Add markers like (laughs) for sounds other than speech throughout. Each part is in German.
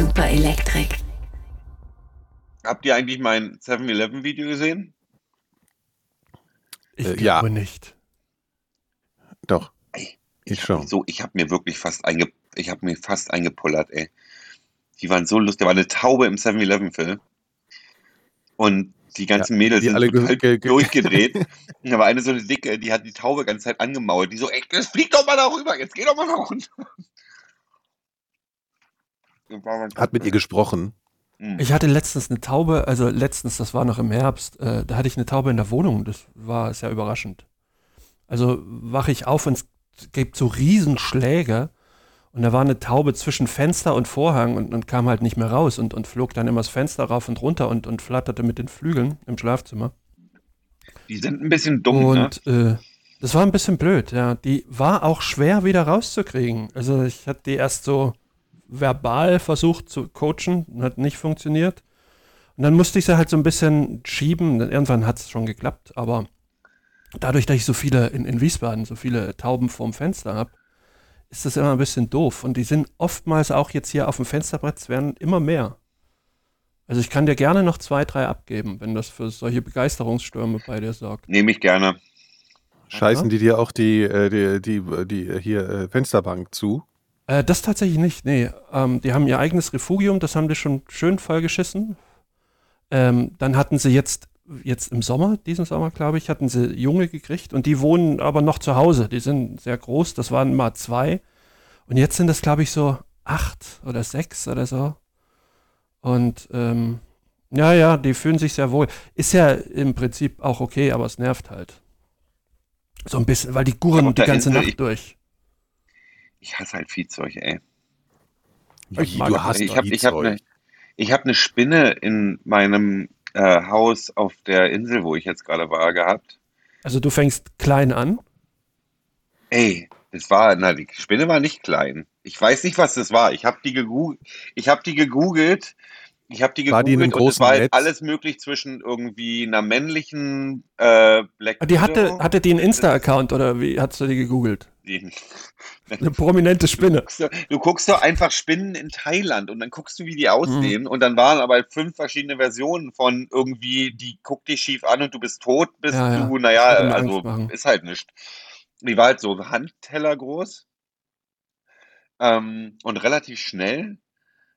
Super Elektrik. Habt ihr eigentlich mein 7-Eleven-Video gesehen? Ich Äh, glaube ja. nicht. Doch. Ey, Ich ich hab schon. so, ich habe mir wirklich fast einge, ich habe mir fast eingepullert, ey. Die waren so lustig. Da war eine Taube im 7-Eleven-Film. Und die ganzen Mädels die sind alle total ge- ge- durchgedreht. Und (laughs) da war eine so eine dicke, die hat die Taube ganze Zeit angemault. Die so, ey, jetzt flieg doch mal da rüber, jetzt geh doch mal da runter. Hat mit ihr gesprochen. Mhm. Ich hatte letztens eine Taube, also letztens, das war noch im Herbst, äh, da hatte ich eine Taube in der Wohnung. Das war sehr überraschend. Also wache ich auf und es gibt so Riesenschläge und da war eine Taube zwischen Fenster und Vorhang und, und kam halt nicht mehr raus und, und flog dann immer das Fenster rauf und runter und, und flatterte mit den Flügeln im Schlafzimmer. Die sind ein bisschen dumm, ne? Und äh, das war ein bisschen blöd, ja. Die war auch schwer wieder rauszukriegen. Also ich hatte die erst so verbal versucht zu coachen, hat nicht funktioniert. Und dann musste ich sie halt so ein bisschen schieben. Dann Irgendwann hat es schon geklappt, aber dadurch, dass ich so viele in, in Wiesbaden, so viele Tauben vorm Fenster habe, ist das immer ein bisschen doof. Und die sind oftmals auch jetzt hier auf dem Fensterbrett, es werden immer mehr. Also ich kann dir gerne noch zwei, drei abgeben, wenn das für solche Begeisterungsstürme bei dir sorgt. Nehme ich gerne. Scheißen die dir auch die, äh, die, die, die äh, hier äh, Fensterbank zu? Äh, das tatsächlich nicht, nee. Ähm, die haben ihr eigenes Refugium, das haben die schon schön vollgeschissen. Ähm, dann hatten sie jetzt, jetzt im Sommer, diesen Sommer, glaube ich, hatten sie Junge gekriegt und die wohnen aber noch zu Hause. Die sind sehr groß, das waren mal zwei. Und jetzt sind das, glaube ich, so acht oder sechs oder so. Und ähm, ja, ja, die fühlen sich sehr wohl. Ist ja im Prinzip auch okay, aber es nervt halt. So ein bisschen, weil die gurren die ganze Insel, Nacht ich- durch. Ich hasse halt Viehzeug, ey. Ich mag du das. hast ich habe ich hab eine hab ne Spinne in meinem äh, Haus auf der Insel, wo ich jetzt gerade war, gehabt. Also du fängst klein an. Ey, das war, na, die Spinne war nicht klein. Ich weiß nicht, was das war. Ich habe die gegoogelt. Ich habe die gegoogelt. Ich habe die War die in einem gegoogelt und es großen war halt Netz? alles möglich zwischen irgendwie einer männlichen äh, Black Ah, Die hatte, hatte die einen Insta-Account oder wie hast du die gegoogelt? Die- Eine prominente Spinne. guckst du, du guckst doch einfach Spinnen in Thailand und dann guckst du, wie die Mhm. aussehen. Und dann waren aber fünf verschiedene Versionen von irgendwie, die guckt dich schief an und du bist tot, bis Ja, ja. du, naja, also ist halt nicht. Die war halt so Handteller groß ähm, und relativ schnell.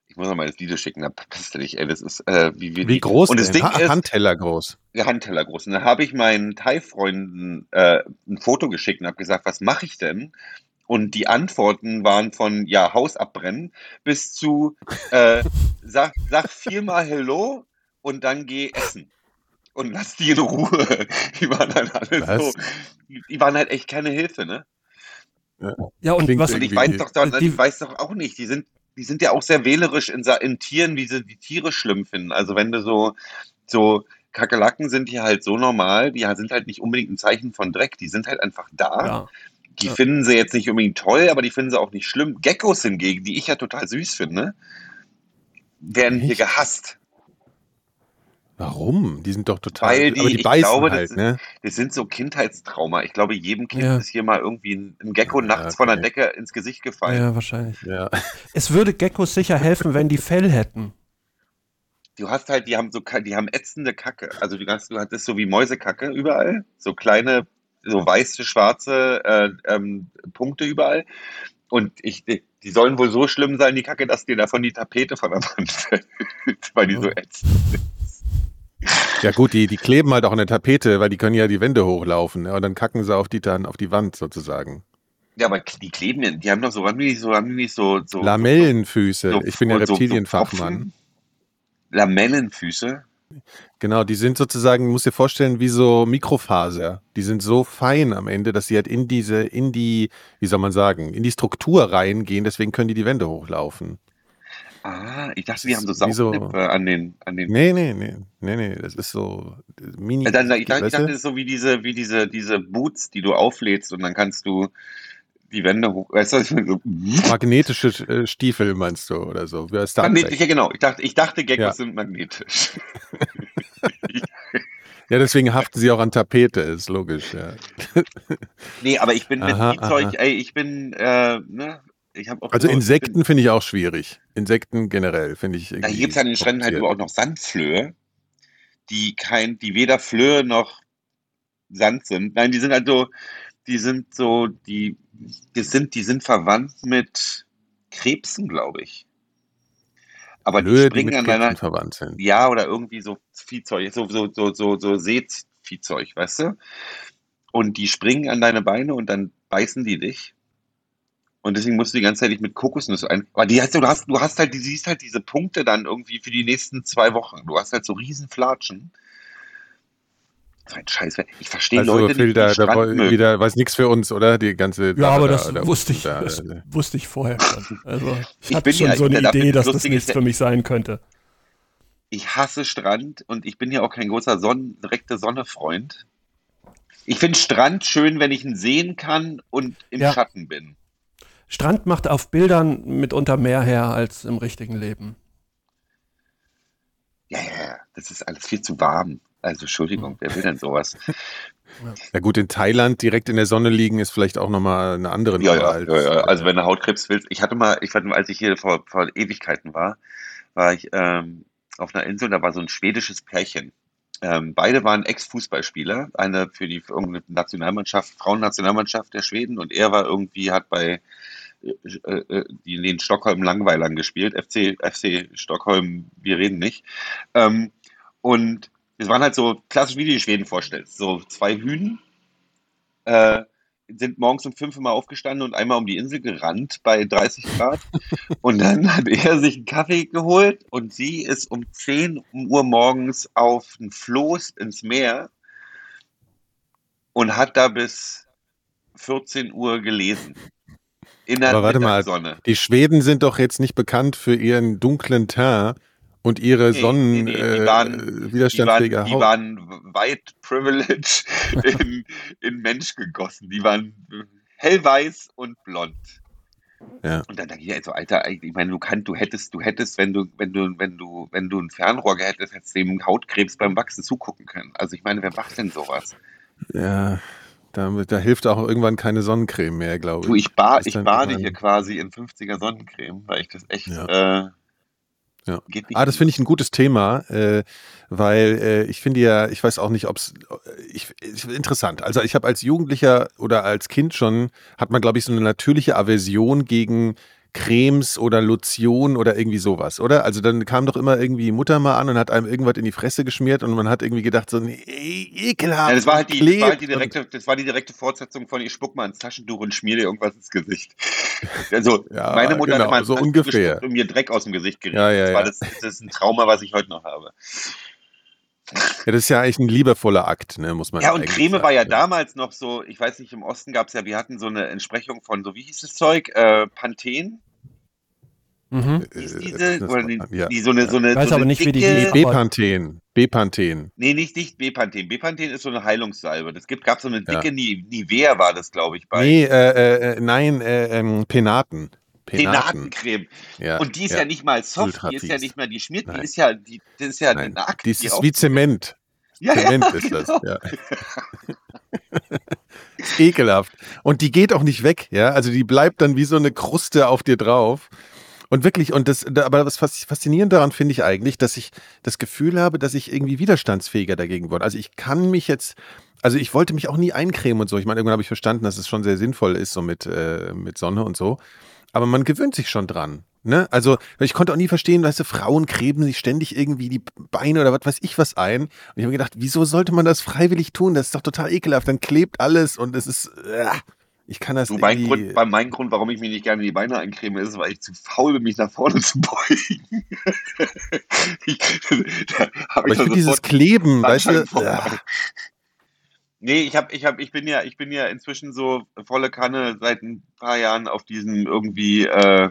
Ich muss noch mal das Video schicken, da passt du dich, ey, das ist äh, wie, Wie groß Und das denn? Ding Ha ist, Handteller groß. ja, Handteller groß. Und dann habe ich meinen Thai-Freunden äh, ein Foto geschickt und habe gesagt, was mache ich denn? Und die Antworten waren von, ja, Haus abbrennen bis zu, äh, (laughs) sag, sag viermal Hello und dann geh essen. Und lass die in Ruhe. (laughs) Die waren halt alle Was? so, die waren halt echt keine Hilfe, ne? Ja, und Klingt was, Und ich weiß doch, da, die- ich weiß doch auch nicht, die sind, die sind ja auch sehr wählerisch in, in Tieren, wie sie die Tiere schlimm finden. Also wenn du so, so, Kakerlaken sind hier halt so normal, die sind halt nicht unbedingt ein Zeichen von Dreck, die sind halt einfach da. ja. Die Ja. finden sie jetzt nicht unbedingt toll, aber die finden sie auch nicht schlimm. Geckos hingegen, die ich ja total süß finde, werden hier Echt? gehasst. Warum? Die sind doch total. Weil die- aber die ich beißen glaube, das halt, ist- ne? Das sind so Kindheitstrauma. Ich glaube, jedem Kind Ja. ist hier mal irgendwie ein, ein Gecko Ja, nachts von der okay. Decke ins Gesicht gefallen. ja, wahrscheinlich. Ja. (laughs) Es würde Geckos sicher helfen, wenn die Fell hätten. Du hast halt, die haben so, die haben ätzende Kacke. Also du hast, du hattest so wie Mäusekacke überall, so kleine, so weiße, schwarze äh, ähm, Punkte überall. Und ich, die, sollen wohl so schlimm sein, die Kacke, dass dir davon die Tapete von der Wand fällt, (laughs) weil die so ätzend ist. ja, gut, die, die kleben halt auch an der Tapete, weil die können ja die Wände hochlaufen. Ne? Und dann kacken sie auf die, dann auf die Wand sozusagen. Ja, aber die kleben ja, die haben doch so, haben die nicht so, haben die nicht so, so Lamellenfüße. so, ich bin ja so- so Reptilienfachmann. Pfropfen? Lamellenfüße. Genau, die sind sozusagen, musst dir vorstellen, wie so Mikrofaser. Die sind so fein am Ende, dass sie halt in diese, in die, wie soll man sagen, in die Struktur reingehen, deswegen können die die Wände hochlaufen. Ah, ich dachte, die haben so wie so- Saugnäpfe an den, an den. Nee, nee, nee, nee, nee, das ist so mini. Ich, dachte, ich dachte, das ist so wie diese, wie diese, diese Boots, die du auflädst und dann kannst du die Wände hoch. Weißt du, so, magnetische äh, Stiefel meinst du oder so? Magnetisch, ja genau. Ich dachte, ich dachte Geckos Ja. sind magnetisch. (laughs) Ja, deswegen haften sie auch an Tapete, ist logisch, ja. (laughs) nee, aber ich bin mit Aha, Viehzeug, aha. ey, ich bin, äh, ne, ich habe auch Also Insekten finde ich auch schwierig. Insekten generell finde ich. Da gibt es an den Stränden halt auch noch Sandflöhe, die kein, die weder Flöhe noch Sand sind. Nein, die sind also, die sind so, die, die sind, die sind verwandt mit Krebsen, glaube ich. Aber die Flöhe, die springen mit an Krebsen deiner, verwandt sind. ja, oder irgendwie so Viehzeug, so, so, so, so, so Seeviehzeug, weißt du? Und die springen an deine Beine und dann beißen die dich. Und deswegen musst du die ganze Zeit dich mit Kokosnüsse ein. Aber die hast, du hast, du hast halt, du siehst halt diese Punkte dann irgendwie für die nächsten zwei Wochen. Du hast halt so riesen Flatschen. So ein Scheiß. Ich verstehe Also Leute, Phil, die da, da Strand woll- mögen. wieder weiß nichts für uns, oder? Die ganze Ja, aber da- das da- wusste ich, da- das wusste ich vorher schon. Also ich, Ich hatte bin schon ja- so eine Idee, dass das nichts für mich sein könnte. Ich hasse Strand und ich bin ja auch kein großer Sonnen, direkte Sonne-Freund. Ich finde Strand schön, wenn ich ihn sehen kann und im Ja. Schatten bin. Strand macht auf Bildern mitunter mehr her als im richtigen Leben. Ja, ja, ja, das ist alles viel zu warm. Also, Entschuldigung, wer will denn sowas? (laughs) Ja gut, in Thailand direkt in der Sonne liegen ist vielleicht auch nochmal eine andere Ja, Nummer ja, als, ja, ja. Also, äh, wenn du Hautkrebs willst, ich hatte mal, ich weiß nicht, als ich hier vor, vor Ewigkeiten war, war ich ähm, auf einer Insel, da war so ein schwedisches Pärchen. Ähm, beide waren Ex-Fußballspieler, eine für die irgendeine Nationalmannschaft, Frauennationalmannschaft der Schweden und er war irgendwie, hat bei äh, äh, die in den Stockholm Langweilern gespielt, FC, FC Stockholm, wir reden nicht. Ähm, und es waren halt so klassisch, wie du die Schweden vorstellst, so zwei Hühn, äh, sind morgens um fünf mal aufgestanden und einmal um die Insel gerannt bei 30 Grad. (laughs) Und dann hat er sich einen Kaffee geholt und sie ist um 10 Uhr morgens auf ein Floß ins Meer und hat da bis 14 Uhr gelesen. In der Aber warte mal, Sonne. Die Schweden sind doch jetzt nicht bekannt für ihren dunklen Teint und ihre Nee, Sonnen nee, nee, die äh, waren- äh, Die widerstandsfähige waren, die Haut. waren white privilege (laughs) in, in Mensch gegossen. Die waren hellweiß und blond. Ja. Und dann denke ich, also, Alter, ich meine, du kannst, du hättest, du hättest, wenn du, wenn du, wenn du, wenn du ein Fernrohr hättest, hättest du dem Hautkrebs beim Wachsen zugucken können. Also ich meine, wer macht denn sowas? Ja, da, da hilft auch irgendwann keine Sonnencreme mehr, glaube Du, ich. ich, bar, ich bade hier quasi in 50er Sonnencreme, weil ich das echt, Ja. äh, Ja. Ah, das finde ich ein gutes Thema, äh, weil äh, ich finde ja, ich weiß auch nicht, ob es ich, ich, interessant. Also ich habe als Jugendlicher oder als Kind schon, hat man, glaube ich, so eine natürliche Aversion gegen Cremes oder Lotion oder irgendwie sowas, oder? Also dann kam doch immer irgendwie Mutter mal an und hat einem irgendwas in die Fresse geschmiert und man hat irgendwie gedacht, so, nee, ekelhaft. Ja, das war halt die, das war halt die direkte, das war die direkte Fortsetzung von ich spuck mal ins Taschentuch und schmier dir irgendwas ins Gesicht. Also Ja, meine Mutter genau, hat immer so ungefähr. und mir Dreck aus dem Gesicht gerieben. Ja, ja, das, war das, das ist ein Trauma, was ich heute noch habe. Ja, das ist ja eigentlich ein liebevoller Akt, ne, muss man Ja, und Creme sagen, war ja damals noch so, ich weiß nicht, im Osten gab es ja, wir hatten so eine Entsprechung von, so wie hieß das Zeug? Äh, Panthen? Mhm. Äh, diese? das Oder die, ja. die so eine, so eine, Ich weiß so aber eine nicht, wie die dicke, hieß. Bepanthen. Bepanthen. Nee, nicht, nicht Bepanthen. Bepanthen ist so eine Heilungssalbe. Das gibt, gab so eine Ja. dicke Ni- Nivea, war das, glaube ich, bei Nee, äh, äh, nein, äh, ähm, Penaten. Penaten. Penatencreme. Ja, Und die ist ja, nicht mal soft, die ist ja nicht mal, die schmiert, Nein. die ist ja, die, das ist ja Nein, ein Akt. die ist wie Zement. ja, Zement ja, ist das. genau. Ja. ist ekelhaft. Und die geht auch nicht weg, ja. Also die bleibt dann wie so eine Kruste auf dir drauf. Und wirklich, und das, da- aber was fas- faszinierend daran finde ich eigentlich, dass ich das Gefühl habe, dass ich irgendwie widerstandsfähiger dagegen wurde. Also ich kann mich jetzt, also ich wollte mich auch nie eincremen und so. Ich meine, irgendwann habe ich verstanden, dass es schon sehr sinnvoll ist, so mit, äh, mit Sonne und so. Aber man gewöhnt sich schon dran. Ne? Also ich konnte auch nie verstehen, weißt du, Frauen cremen sich ständig irgendwie die Beine oder was weiß ich was ein. Und ich habe gedacht, wieso sollte man das freiwillig tun? Das ist doch total ekelhaft. Dann klebt alles und es ist. Äh, ich kann das Du, mein. Grund, bei mein Grund, warum ich mir nicht gerne die Beine eincreme, ist, weil ich zu faul bin, mich nach vorne zu beugen. (laughs) ich, da aber ich schon finde dieses Kleben, weißt du. Nee, ich hab, ich hab, ich bin ja, ich bin ja inzwischen so volle Kanne seit ein paar Jahren auf diesem irgendwie, äh,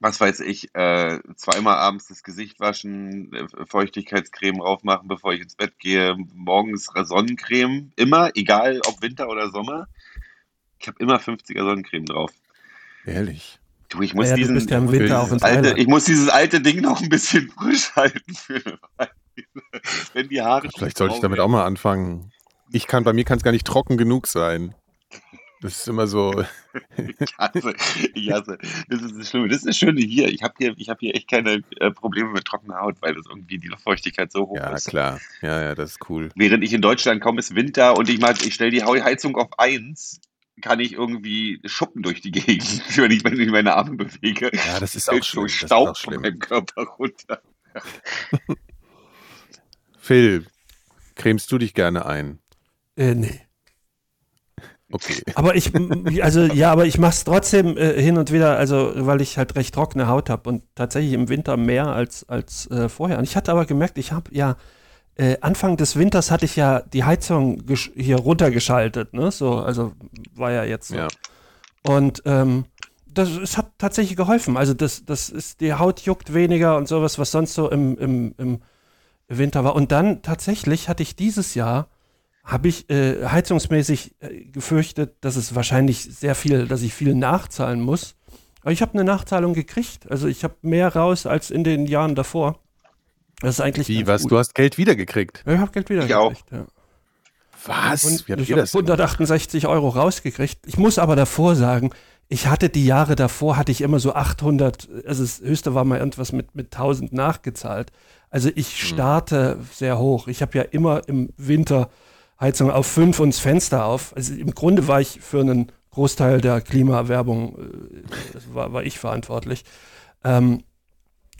was weiß ich, äh, zweimal abends das Gesicht waschen, äh, Feuchtigkeitscreme draufmachen, bevor ich ins Bett gehe, morgens Sonnencreme, immer, egal ob Winter oder Sommer. Ich habe immer 50er Sonnencreme drauf. ehrlich. Du, ich muss Ja, diesen, ja dieses alte, ich muss dieses alte Ding noch ein bisschen frisch halten für. (laughs) Wenn die Haare Vielleicht sollte ich damit auch mal anfangen. Ich kann, bei mir kann es gar nicht trocken genug sein. Das ist immer so. (laughs) Ich hasse, ich hasse. Das ist das Schlimme. Das ist das Schöne hier. Ich habe hier, ich hab hier echt keine äh, Probleme mit trockener Haut, weil das irgendwie die Luftfeuchtigkeit so hoch Ja, ist. klar. Ja, ja, das ist cool. Während ich in Deutschland kaum ist Winter und ich mal, ich stelle die Heizung auf eins, kann ich irgendwie Schuppen durch die Gegend, (laughs) wenn ich, wenn ich meine Arme bewege. Ja, das ist auch schlimm. so Das ist Staub auch von schlimm. meinem Körper runter. (laughs) Phil, cremst du dich gerne ein? Äh, nee. Okay. (laughs) Aber ich, also ja, aber ich mache es trotzdem äh, hin und wieder, also weil ich halt recht trockene Haut habe und tatsächlich im Winter mehr als, als äh, vorher. Und ich hatte aber gemerkt, ich habe ja äh, Anfang des Winters hatte ich ja die Heizung hier runtergeschaltet, ne? So, also war ja jetzt so. Ja. Und ähm, das, es hat tatsächlich geholfen. Also das, das ist, die Haut juckt weniger und sowas, was sonst so im, im, im Winter war. Und dann tatsächlich hatte ich dieses Jahr, habe ich äh, heizungsmäßig äh, gefürchtet, dass es wahrscheinlich sehr viel, dass ich viel nachzahlen muss. Aber ich habe eine Nachzahlung gekriegt. Also ich habe mehr raus als in den Jahren davor. Das ist eigentlich Wie, was? gut. Du hast Geld wiedergekriegt. Ja, ich habe Geld wieder Ich auch. gekriegt, ja. Was? Und Wie habt ich ihr habe das? gemacht? 168 Euro rausgekriegt. Ich muss aber davor sagen, ich hatte die Jahre davor, hatte ich immer so 800, also das höchste war mal irgendwas mit, mit 1000 nachgezahlt. Also ich Hm. starte sehr hoch. Ich habe ja immer im Winter Heizung auf 5 und das Fenster auf. Also im Grunde war ich für einen Großteil der Klimawerbung, äh, war, war ich verantwortlich. Ähm,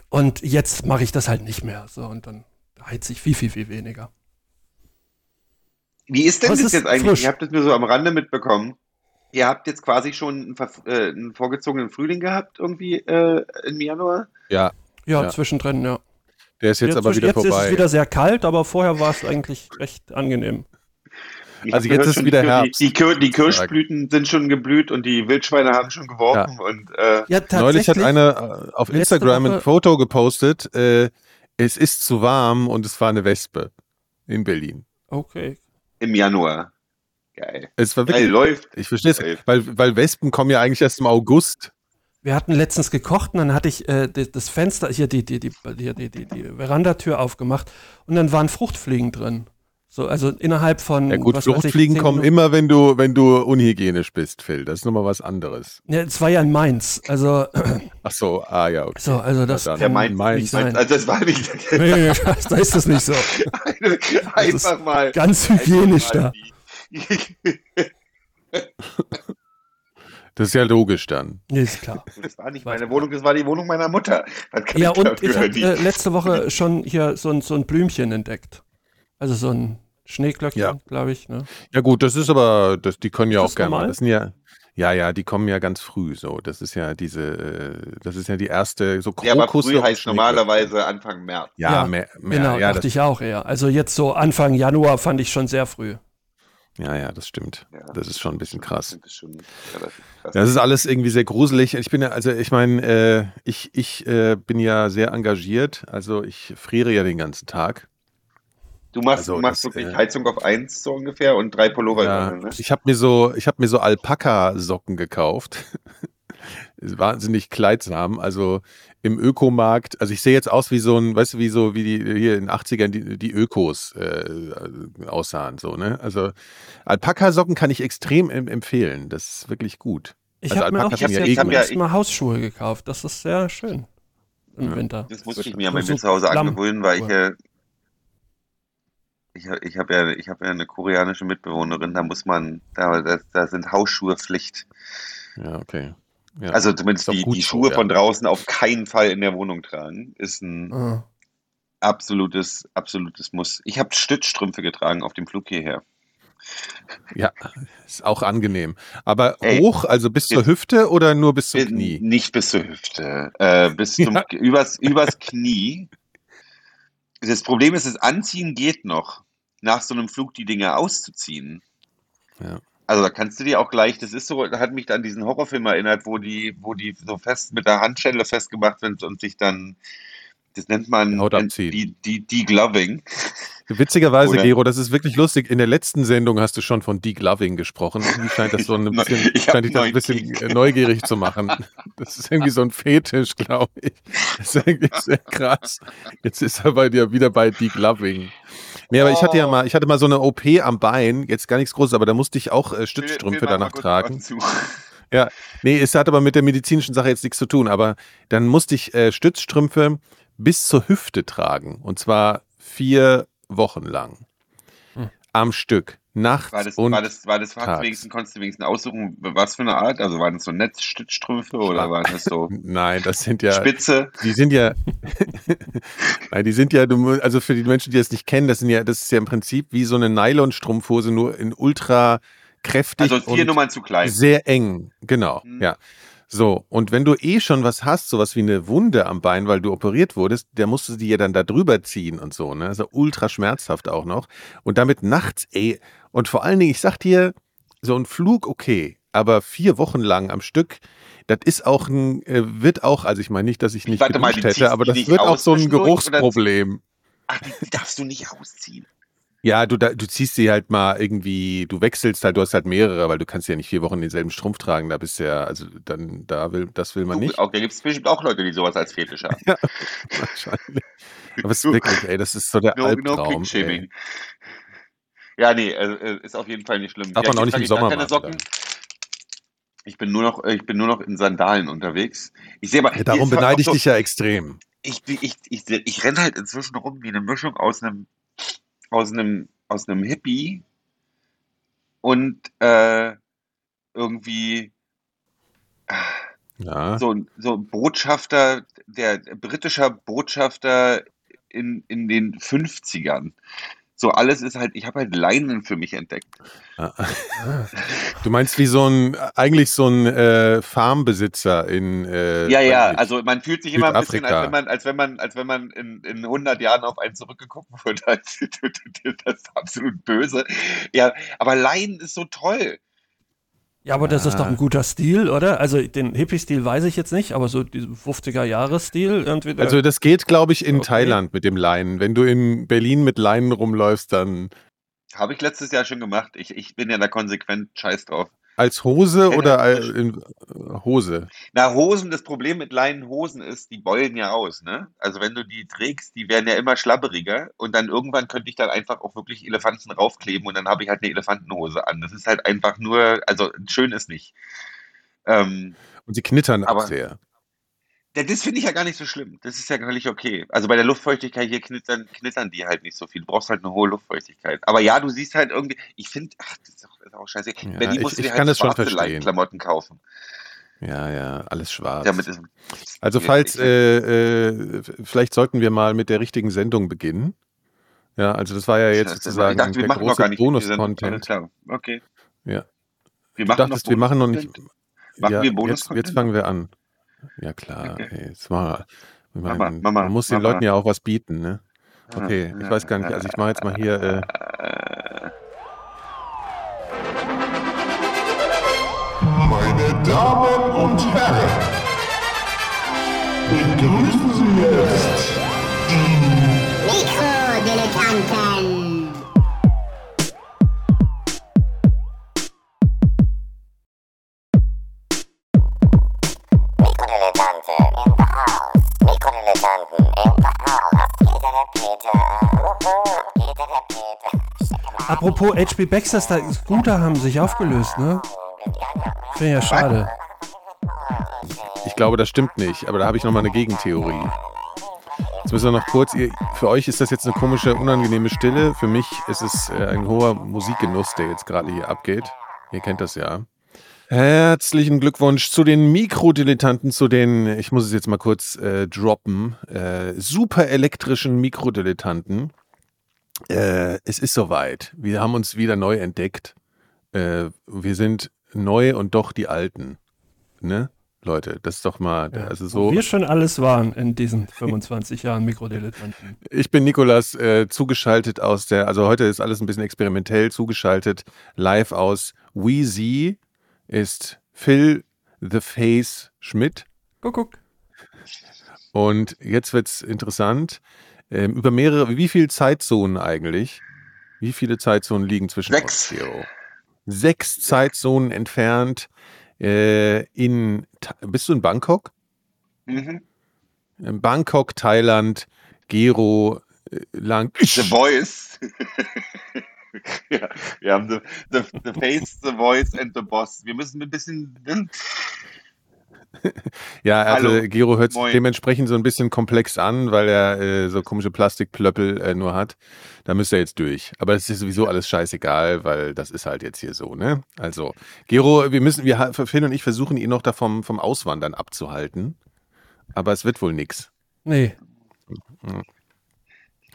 und jetzt mache ich das halt nicht mehr. So, und dann heiz ich viel, viel, viel weniger. Wie ist denn Was das ist jetzt eigentlich? frisch? Ihr habt das nur so am Rande mitbekommen. Ihr habt jetzt quasi schon einen, äh, einen vorgezogenen Frühling gehabt, irgendwie äh, im Januar? Ja, Ja, Ja. zwischendrin, ja. der ist jetzt aber zwischen- wieder jetzt ist vorbei. es wieder sehr kalt, aber vorher war es eigentlich recht angenehm. Also jetzt ist schon wieder die, Herbst, Die, die, die. Kirschblüten sind schon geblüht und die Wildschweine haben schon geworfen. Und äh, Ja, Neulich hat einer äh, auf Instagram ein Foto gepostet, äh, es ist zu warm und es war eine Wespe in Berlin. Okay. im Januar. Geil. Es war Geil, wirklich, läuft. ich verstehe es, Geil. weil, weil Wespen kommen ja eigentlich erst im August. Wir hatten letztens gekocht und dann hatte ich äh, das Fenster, hier die, die, die, die, die, die, die Verandatür aufgemacht und dann waren Fruchtfliegen drin. So, also innerhalb von. Ja gut, ich, Fluchtfliegen zehn kommen Minuten- immer, wenn du, wenn du unhygienisch bist, Phil. Das ist nochmal was anderes. Ja, es war ja in Mainz. Also, Ach so, ah ja, okay. so, also das kann Der Mainz- nicht sein. Also das war nicht Nee, (laughs) da ist es nicht so. einfach mal. Ganz hygienisch da. mal (laughs) die- Das ist ja logisch dann. Nee, ist klar. (laughs) Das war nicht meine Wohnung, das war die Wohnung meiner Mutter. Ja, ich und ich habe äh, letzte Woche schon hier so ein, so ein Blümchen entdeckt. Also so ein Schneeglöckchen, Ja. glaube ich. Ne? Ja gut, das ist aber, das, die können ja Ist auch gerne mal. Das sind ja, ja, ja, die kommen ja ganz früh so. Das ist ja diese, äh, das ist ja die erste, so Ja, aber früh heißt normalerweise Anfang März. Ja, Ja, mehr, mehr Genau, ja, dachte das, ich auch eher. Also jetzt so Anfang Januar fand ich schon sehr früh. ja, ja, das stimmt. Ja. Das ist schon ein bisschen krass. Das ist schon krass. Das ist alles irgendwie sehr gruselig. Ich bin ja, also ich meine, äh, ich, ich äh, bin ja sehr engagiert. Also ich friere ja den ganzen Tag. Du machst, also du machst das, wirklich äh, Heizung auf 1 so ungefähr und drei Pullover. Ja, drin, ne? ich habe mir so, ich habe mir so Alpaka-Socken gekauft. (laughs) Wahnsinnig kleidsam. Also im Ökomarkt. Also ich sehe jetzt aus wie so ein, weißt du, wie so wie die hier in den 80ern die, die Ökos äh, aussahen, so ne. Also Alpaka-Socken kann ich extrem em empfehlen. Das ist wirklich gut. Ich Also habe mir auch sind ja eh zum gut. ersten Mal Hausschuhe gekauft. Das ist sehr schön im Ja. Winter. Das musste ich mir meinem so zu Hause angewöhnen, weil ich ja. Ich, ich habe ja, ich habe ja eine koreanische Mitbewohnerin, da muss man, da, da, da sind Hausschuhe Pflicht. Ja, okay. Ja. Also zumindest die, die so, Schuhe ja. von draußen auf keinen Fall in der Wohnung tragen. Ist ein Ah. absolutes, absolutes Muss. Ich habe Stützstrümpfe getragen auf dem Flug hierher. Ja, ist auch angenehm. Aber Ey, hoch, also bis zur Hüfte oder nur bis zum Äh, Knie? Nicht bis zur Hüfte, äh, bis (laughs) zum, Ja. übers, übers Knie. Das Problem ist, das Anziehen geht noch. Nach so einem Flug die Dinge auszuziehen. Ja. Also da kannst du dir auch gleich, das ist so, hat mich an diesen Horrorfilm erinnert, wo die, wo die so fest mit der Handschelle festgemacht sind und sich dann, das nennt man Die Haut abziehen. die, die, die Gloving. Witzigerweise, Oder- Gero, das ist wirklich lustig. In der letzten Sendung hast du schon von Degloving gesprochen. Irgendwie scheint das so ein (laughs) bisschen, ich scheint dich das ein bisschen Kick. äh, neugierig zu machen. Das ist irgendwie so ein Fetisch, glaube ich. Das ist eigentlich sehr krass. Jetzt ist er bei dir wieder bei Degloving. Nee, aber ich hatte ja mal, ich hatte mal so eine OP am Bein, jetzt gar nichts Großes, aber da musste ich auch äh, Stützstrümpfe danach tragen. (laughs) Ja, nee, es hat aber mit der medizinischen Sache jetzt nichts zu tun, aber dann musste ich äh, Stützstrümpfe bis zur Hüfte tragen und zwar vier Wochen lang hm. am Stück. Nachts war das, und war das, war das wenigstens, konntest du wenigstens aussuchen, was für eine Art? Also waren das so Netzstützstrümpfe oder waren das so (laughs) Nein, das sind ja Spitze? Die sind ja, (laughs) nein, die sind ja, also für die Menschen, die das nicht kennen, das sind ja, das ist ja im Prinzip wie so eine Nylonstrumpfhose, nur in ultra kräftig Also vier und Nummern zu klein. sehr eng. Genau, Mhm. ja. So, und wenn du eh schon was hast, sowas wie eine Wunde am Bein, weil du operiert wurdest, der musst du die ja dann da drüber ziehen und so, ne? Also ultra schmerzhaft auch noch. Und damit nachts, ey, und vor allen Dingen, ich sag dir, so ein Flug okay, aber vier Wochen lang am Stück, das ist auch ein, äh, wird auch, also ich meine nicht, dass ich nicht Warte mal, hätte, aber das wird auch so ein Geruchsproblem. Ach, die, darfst du nicht ausziehen. Ja, du, du ziehst sie halt mal irgendwie, du wechselst halt, du hast halt mehrere, weil du kannst ja nicht vier Wochen denselben Strumpf tragen, da bist du ja, also dann, da will, das will man Du, nicht. auch, da gibt es bestimmt auch Leute, die sowas als Fetisch (laughs) haben. Ja, wahrscheinlich. Aber es ist wirklich, ey, das ist so der No, no Albtraum. King-Shaming. Ja, nee, äh, äh, ist auf jeden Fall nicht schlimm. Darf ja, man auch nicht im Sommer keine. Socken. Ich bin nur noch, äh, ich bin nur noch in Sandalen unterwegs. Ich sehe mal, Ja, darum beneide ich so, dich ja extrem. Ich, ich, ich, ich, ich renne halt inzwischen rum wie eine Mischung aus einem, aus einem, aus einem Hippie und äh, irgendwie Ja. so, so ein Botschafter, der britischer Botschafter in, in den 50ern. So alles ist halt, ich habe halt Leinen für mich entdeckt. Du meinst wie so ein, eigentlich so ein äh, Farmbesitzer in. Äh, Ja, ja, also man fühlt sich immer ein bisschen, als wenn man, als wenn man, als wenn man in, in 100 Jahren auf einen zurückgeguckt wurde. (laughs) Das ist absolut böse. Ja, aber Leinen ist so toll. Ja, aber das ist doch Ah. ein guter Stil, oder? Also den Hippie-Stil weiß ich jetzt nicht, aber so diesen 50er-Jahre-Stil irgendwie. Also das geht, glaube ich, in Okay. Thailand mit dem Leinen. Wenn du in Berlin mit Leinen rumläufst, dann Habe ich letztes Jahr schon gemacht. Ich, ich bin ja da konsequent scheiß drauf. Als Hose oder ja. al- in Hose. Na, Hosen, das Problem mit Leinenhosen ist, die beulen ja aus, ne? Also wenn du die trägst, die werden ja immer schlabberiger und dann irgendwann könnte ich dann einfach auch wirklich Elefanten raufkleben und dann habe ich halt eine Elefantenhose an. Das ist halt einfach nur, also schön ist nicht. Ähm, Und sie knittern auch Aber- sehr. Das finde ich ja gar nicht so schlimm. Das ist ja völlig okay. Also bei der Luftfeuchtigkeit hier knittern, knittern die halt nicht so viel. Du brauchst halt eine hohe Luftfeuchtigkeit. Aber ja, du siehst halt irgendwie, ich finde, ach, das ist auch, das ist auch scheiße. Ja, Berlin ich- musst du dir kann halt schwarze verstehen. Klamotten kaufen. Ja, ja, alles schwarz. Ist, Also falls, äh, äh, vielleicht sollten wir mal mit der richtigen Sendung beginnen. Ja, also das war ja jetzt sozusagen dachte, wir der große Bonus-Content. Okay. Ja. Wir Du machen dachtest, noch wir machen noch nicht. Machen ja, wir jetzt, Bonus-Content? jetzt fangen wir an. Ja klar, ey, mal. Ich meine, Mama, Mama, man muss den Mama. Leuten ja auch was bieten, ne? Okay, ich weiß gar nicht. Also ich mache jetzt mal hier. Äh, Meine Damen und Herren, begrüßen Sie jetzt die Mikrodilettanten. Apropos HP Baxters, da Scooter haben sich aufgelöst, ne? Finde ja schade. ich glaube, das stimmt nicht, aber da habe ich nochmal eine Gegentheorie. Jetzt müssen wir noch kurz. Ihr, für euch ist das jetzt eine komische, unangenehme Stille. Für mich ist es äh, ein hoher Musikgenuss, der jetzt gerade hier abgeht. Ihr kennt das ja. Herzlichen Glückwunsch zu den Mikrodilettanten, zu den, ich muss es jetzt mal kurz äh, droppen, äh, super elektrischen Mikrodilettanten. Äh, es ist soweit. Wir haben uns wieder neu entdeckt. Äh, wir sind neu und doch die Alten. Ne? Leute, das ist doch mal, also so. Wo wir schon alles waren in diesen 25 Jahren Mikrodilettanten. (laughs) Ich bin Nikolas, äh, zugeschaltet aus der, also heute ist alles ein bisschen experimentell, zugeschaltet live aus Wheezy ist Phil The Face Schmidt. Guck, guck. Und jetzt wird's interessant. Ähm, über mehrere, wie viele Zeitzonen eigentlich? Wie viele Zeitzonen liegen zwischen Sechs. uns, Gero? Sechs Zeitzonen entfernt. Äh, in, bist du in Bangkok? mhm. In Bangkok, Thailand, Gero, äh, lang. The Voice. (laughs) ja, wir haben the, the, the face, the voice and the boss. Wir müssen ein bisschen. Ja, also Hallo. Gero hört sich Moin. dementsprechend so ein bisschen komplex an, weil er äh, so komische Plastikplöppel äh, nur hat. Da müsste er jetzt durch. Aber es ist sowieso alles scheißegal, weil das ist halt jetzt hier so, ne? Also, Gero, wir müssen, wir, Phil und ich versuchen ihn noch da vom, vom Auswandern abzuhalten. Aber es wird wohl nix. Nee.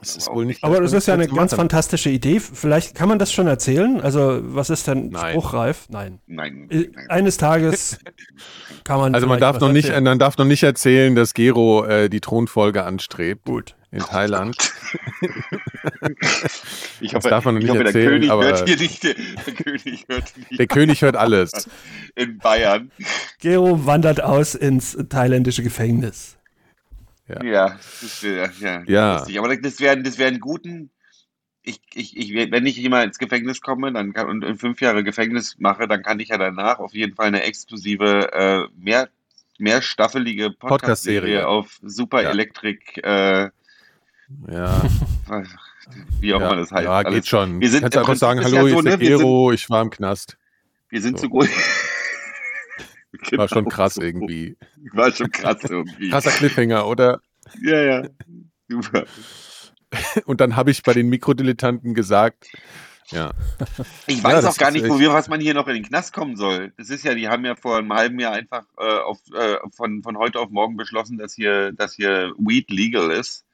Es ist wohl nicht. Aber das ist ja eine ganz fantastische Idee. Vielleicht kann man das schon erzählen. Also, was ist denn Nein. spruchreif? Nein. Nein. Äh, nein. Eines Tages (laughs) kann man. Also man darf noch nicht, erzählen. man darf noch nicht erzählen, dass Gero äh, die Thronfolge anstrebt Gut. in Thailand. (laughs) Ich Das hoffe, darf man noch ich nicht hoffe der erzählen, König aber- hört hier nicht. Der, der König hört nicht Der König hört alles. (laughs) in Bayern. Gero wandert aus ins thailändische Gefängnis. Ja. Ja, das wäre ja, Ja. lustig. Aber das wäre das wär einen guten. Ich, ich, ich, wenn ich immer ins Gefängnis komme dann kann, und, und fünf Jahre Gefängnis mache, dann kann ich ja danach auf jeden Fall eine exklusive, äh, mehr, mehrstaffelige Podcast-Serie. Podcast-Serie auf Super Ja. Electric, äh, Ja, (laughs) wie auch ja, immer das heißt. ja Alles- geht schon. Wir sind Kannst einfach sagen, ist hallo, ja ich so, bin ne, Gero, ich war im Knast. Wir sind So. zu gut. (laughs) War schon Genau krass irgendwie. War schon krass irgendwie. Krasser Cliffhanger, oder? Ja, ja. Super. Und dann habe ich bei den Mikrodilettanten gesagt, ja, Ich Ja, weiß das auch gar nicht, wo wir, was man hier noch in den Knast kommen soll. Das ist ja, die haben ja vor einem halben Jahr einfach äh, auf, äh, von, von heute auf morgen beschlossen, dass hier, dass hier Weed legal ist.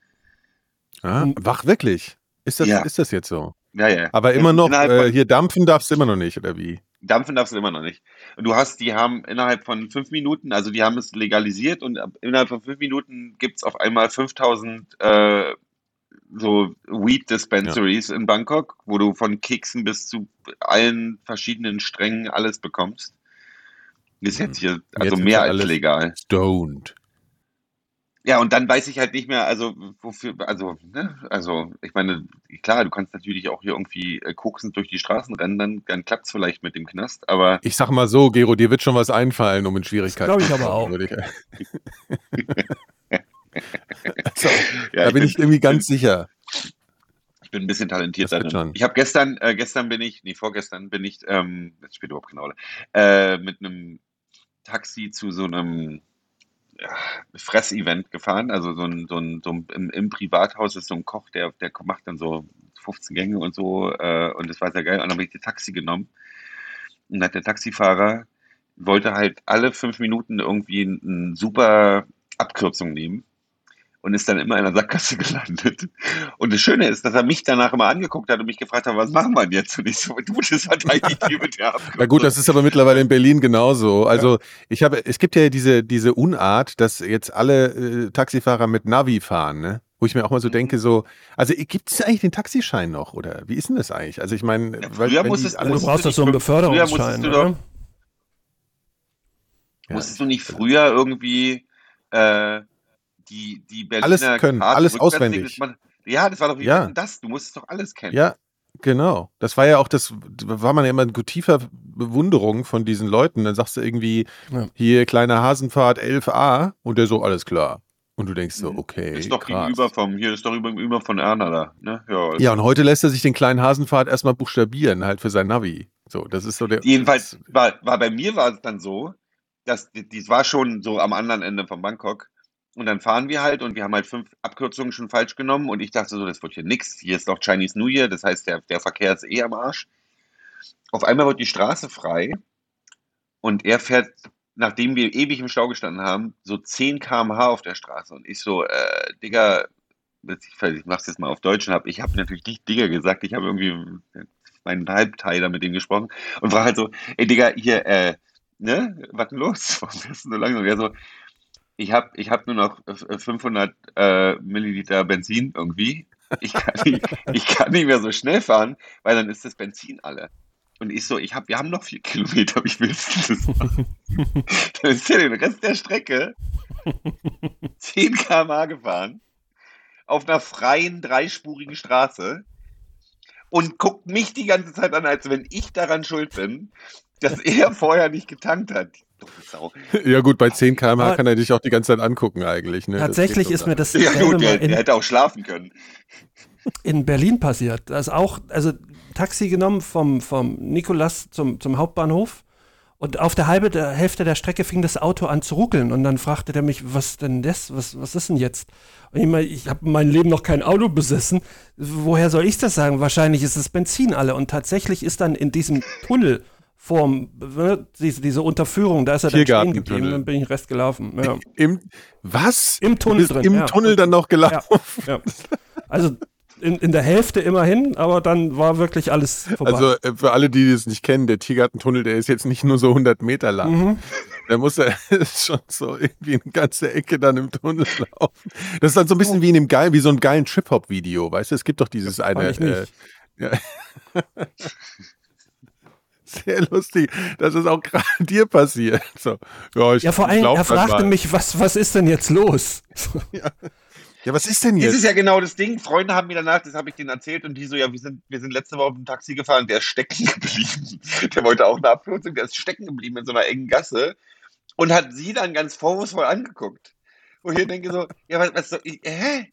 ah, wach wirklich. Ist das, Ja. ist das jetzt so? Ja, ja. Aber immer noch, äh, hier dampfen darfst du immer noch nicht, oder wie? Dampfen darfst du immer noch nicht. Und du hast, die haben innerhalb von fünf Minuten, also die haben es legalisiert und innerhalb von fünf Minuten gibt es auf einmal 5000 äh, so Weed Dispensaries in Bangkok, wo du von Keksen bis zu allen verschiedenen Strängen alles bekommst. Ist jetzt hier also Jetzt mehr ja als legal. Stoned. Ja, und dann weiß ich halt nicht mehr, also wofür, also, ne, also ich meine, klar, du kannst natürlich auch hier irgendwie äh, koksend durch die Straßen rennen, dann, dann klappt's vielleicht mit dem Knast, aber Ich sag mal so, Gero, dir wird schon was einfallen, um in Schwierigkeiten Das glaub ich zu aber kommen, auch. würde ich- (laughs) also, ja, da bin ich irgendwie ganz bin, sicher. ich bin ein bisschen talentiert darin. Ich habe gestern, äh, gestern bin ich, nee, vorgestern bin ich, ähm, das spielt überhaupt keine Rolle, äh, mit einem Taxi zu so einem Fressevent gefahren, also so ein, so ein, so ein im, im Privathaus ist so ein Koch, der, der macht dann so 15 Gänge und so, äh, und das war sehr geil. Und dann habe ich die Taxi genommen. Und hat der Taxifahrer wollte halt alle fünf Minuten irgendwie eine super Abkürzung nehmen und ist dann immer in der Sackgasse (laughs) gelandet. Und das Schöne ist, dass er mich danach immer angeguckt hat und mich gefragt hat, was machen wir denn jetzt? Und ich so, du, das hat (laughs) eigentlich die mit der Abkürzung. Na gut, das ist aber mittlerweile in Berlin genauso. Also ich habe, es gibt ja diese, diese Unart, dass jetzt alle äh, Taxifahrer mit Navi fahren, ne? Wo ich mir auch mal so Mhm. denke, so, also gibt es eigentlich den Taxischein noch oder wie ist denn das eigentlich? Also ich meine, Ja, weil früher wenn musstest du- Also, du brauchst doch nicht so einen früher Beförderungsschein, musstest du oder? doch- Ja. Musstest du nicht früher irgendwie äh, die, die Berliner Alles können, Karten alles auswendig. Das war- Ja, das war doch wie Ja. das. Du musstest doch alles kennen. Ja, genau. Das war ja auch das, war man ja immer in tiefer Bewunderung von diesen Leuten. Dann sagst du irgendwie, Ja. hier kleine Hasenfahrt 11a und der so, alles klar. Und du denkst so, Mhm. okay. ist doch krass. gegenüber vom, hier ist doch gegenüber von Erna da. Ne? Ja, Ja, und heute lässt er sich den kleinen Hasenpfad erstmal buchstabieren, halt für sein Navi. So, das ist so der. Jedenfalls war, war bei mir war es dann so, dass die war schon so am anderen Ende von Bangkok. Und dann fahren wir halt und wir haben halt fünf Abkürzungen schon falsch genommen und ich dachte so, das wird hier nix. Hier ist doch Chinese New Year, das heißt, der, der Verkehr ist eh am Arsch. Auf einmal wird die Straße frei und er fährt, nachdem wir ewig im Stau gestanden haben, so 10 km/h auf der Straße. Und ich so, äh, Digga, ich, ich mach's jetzt mal auf Deutsch und hab, ich habe natürlich nicht Digga gesagt, ich habe irgendwie meinen Halbteiler mit ihm gesprochen und war halt so, ey Digga, hier, äh, ne, was denn los? (laughs) Warum fährst du so langsam? Und er so, ich habe ich hab nur noch äh, 500 äh, Milliliter Benzin irgendwie. Ich kann, nicht, (laughs) ich kann nicht mehr so schnell fahren, weil dann ist das Benzin alle. Und ich so, ich hab, wir haben noch vier Kilometer, wie willst du das machen? (laughs) dann ist er den Rest der Strecke 10 km/h gefahren, auf einer freien, dreispurigen Straße und guckt mich die ganze Zeit an, als wenn ich daran schuld bin, dass er (laughs) vorher nicht getankt hat. Ja, gut, bei 10 km/h Aber- kann er dich auch die ganze Zeit angucken, eigentlich. Ne? Das Tatsächlich ist mir das Ja gut, mal der, in, der hätte auch schlafen können. in Berlin passiert. Da ist auch, also Taxi genommen vom, vom Nikolas zum, zum Hauptbahnhof. Und auf der halben der Hälfte der Strecke fing das Auto an zu ruckeln. Und dann fragte der mich, was denn das? Was, was ist denn jetzt? Und ich meine, ich habe mein Leben noch kein Auto besessen. Woher soll ich das sagen? Wahrscheinlich ist es Benzin alle. Und tatsächlich ist dann in diesem Tunnel vorm, ne, diese, diese Unterführung, da ist er dann stehen geblieben. Dann bin ich Rest gelaufen. Ja. Im, was? Im Tunnel drin, Im ja. Tunnel dann noch gelaufen. Ja. Also in, in der Hälfte immerhin, aber dann war wirklich alles vorbei. Also äh, für alle, die das nicht kennen, der Tiergartentunnel, der ist jetzt nicht nur so 100 Meter lang. Mhm. Da muss er (laughs) schon so irgendwie eine ganze Ecke dann im Tunnel laufen. Das ist dann so ein bisschen wie in dem geilen, wie so ein geilen Trip-Hop-Video, weißt du? Es gibt doch dieses fand eine. Äh, ja. (laughs) Sehr lustig, dass es auch gerade (laughs) dir passiert. So, ja, ich, ja, vor allem, lauf er fragte mal. mich, was, was ist denn jetzt los? Ja, was ist denn Das jetzt? ist ja genau das Ding. Freunde haben mir danach, das habe ich denen erzählt, und die so, ja, wir sind, wir sind letzte Woche auf dem Taxi gefahren, der ist stecken (laughs) geblieben. Der wollte auch eine Abkürzung, der ist stecken geblieben in so einer engen Gasse und hat sie dann ganz vorwurfsvoll angeguckt. Und ich denke so, ja, was, was soll ich, hä?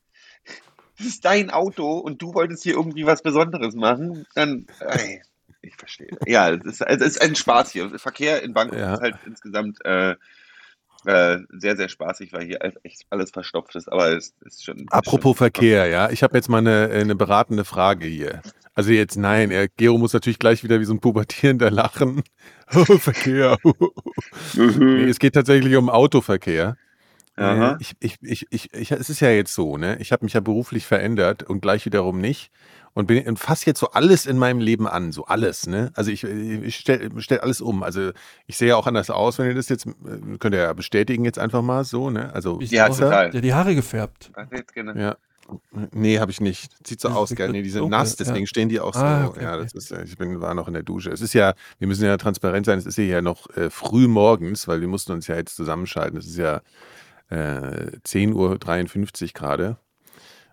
Das ist dein Auto und du wolltest hier irgendwie was Besonderes machen, dann, ey, ich verstehe. Ja, es ist, es ist ein Spaß hier. Verkehr in Bangkok Ja. ist halt insgesamt äh, äh, sehr, sehr spaßig, weil hier echt alles verstopft ist, aber es ist schon. Apropos ist schon, Verkehr, ja. Ich habe jetzt mal eine, eine beratende Frage hier. Also jetzt nein, er, Gero muss natürlich gleich wieder wie so ein Pubertierender lachen. (laughs) Oh, Verkehr. nee, Mhm. es geht tatsächlich um Autoverkehr. Aha. Äh, Ich, ich, ich, ich, ich, es ist ja jetzt so, ne? Ich habe mich ja beruflich verändert und gleich wiederum nicht. Und bin und fass jetzt so alles in meinem Leben an, so alles, ne? Also ich, ich stell, stell alles um. Also ich sehe ja auch anders aus, wenn ihr das jetzt, äh, könnt ihr ja bestätigen jetzt einfach mal so, ne? Also ist Ja, total. Der die Haare gefärbt. Gerne. ja. Nee, habe ich nicht. Sieht so Das aus, gell? Nee, die sind dunkel, nass, deswegen ja. stehen die auch so. Ah, okay, ja, okay. das ist, äh, ich bin, war noch in der Dusche. Es ist ja, wir müssen ja transparent sein, es ist ja noch äh, früh morgens, weil wir mussten uns ja jetzt zusammenschalten. Es ist ja äh, 10.53 Uhr gerade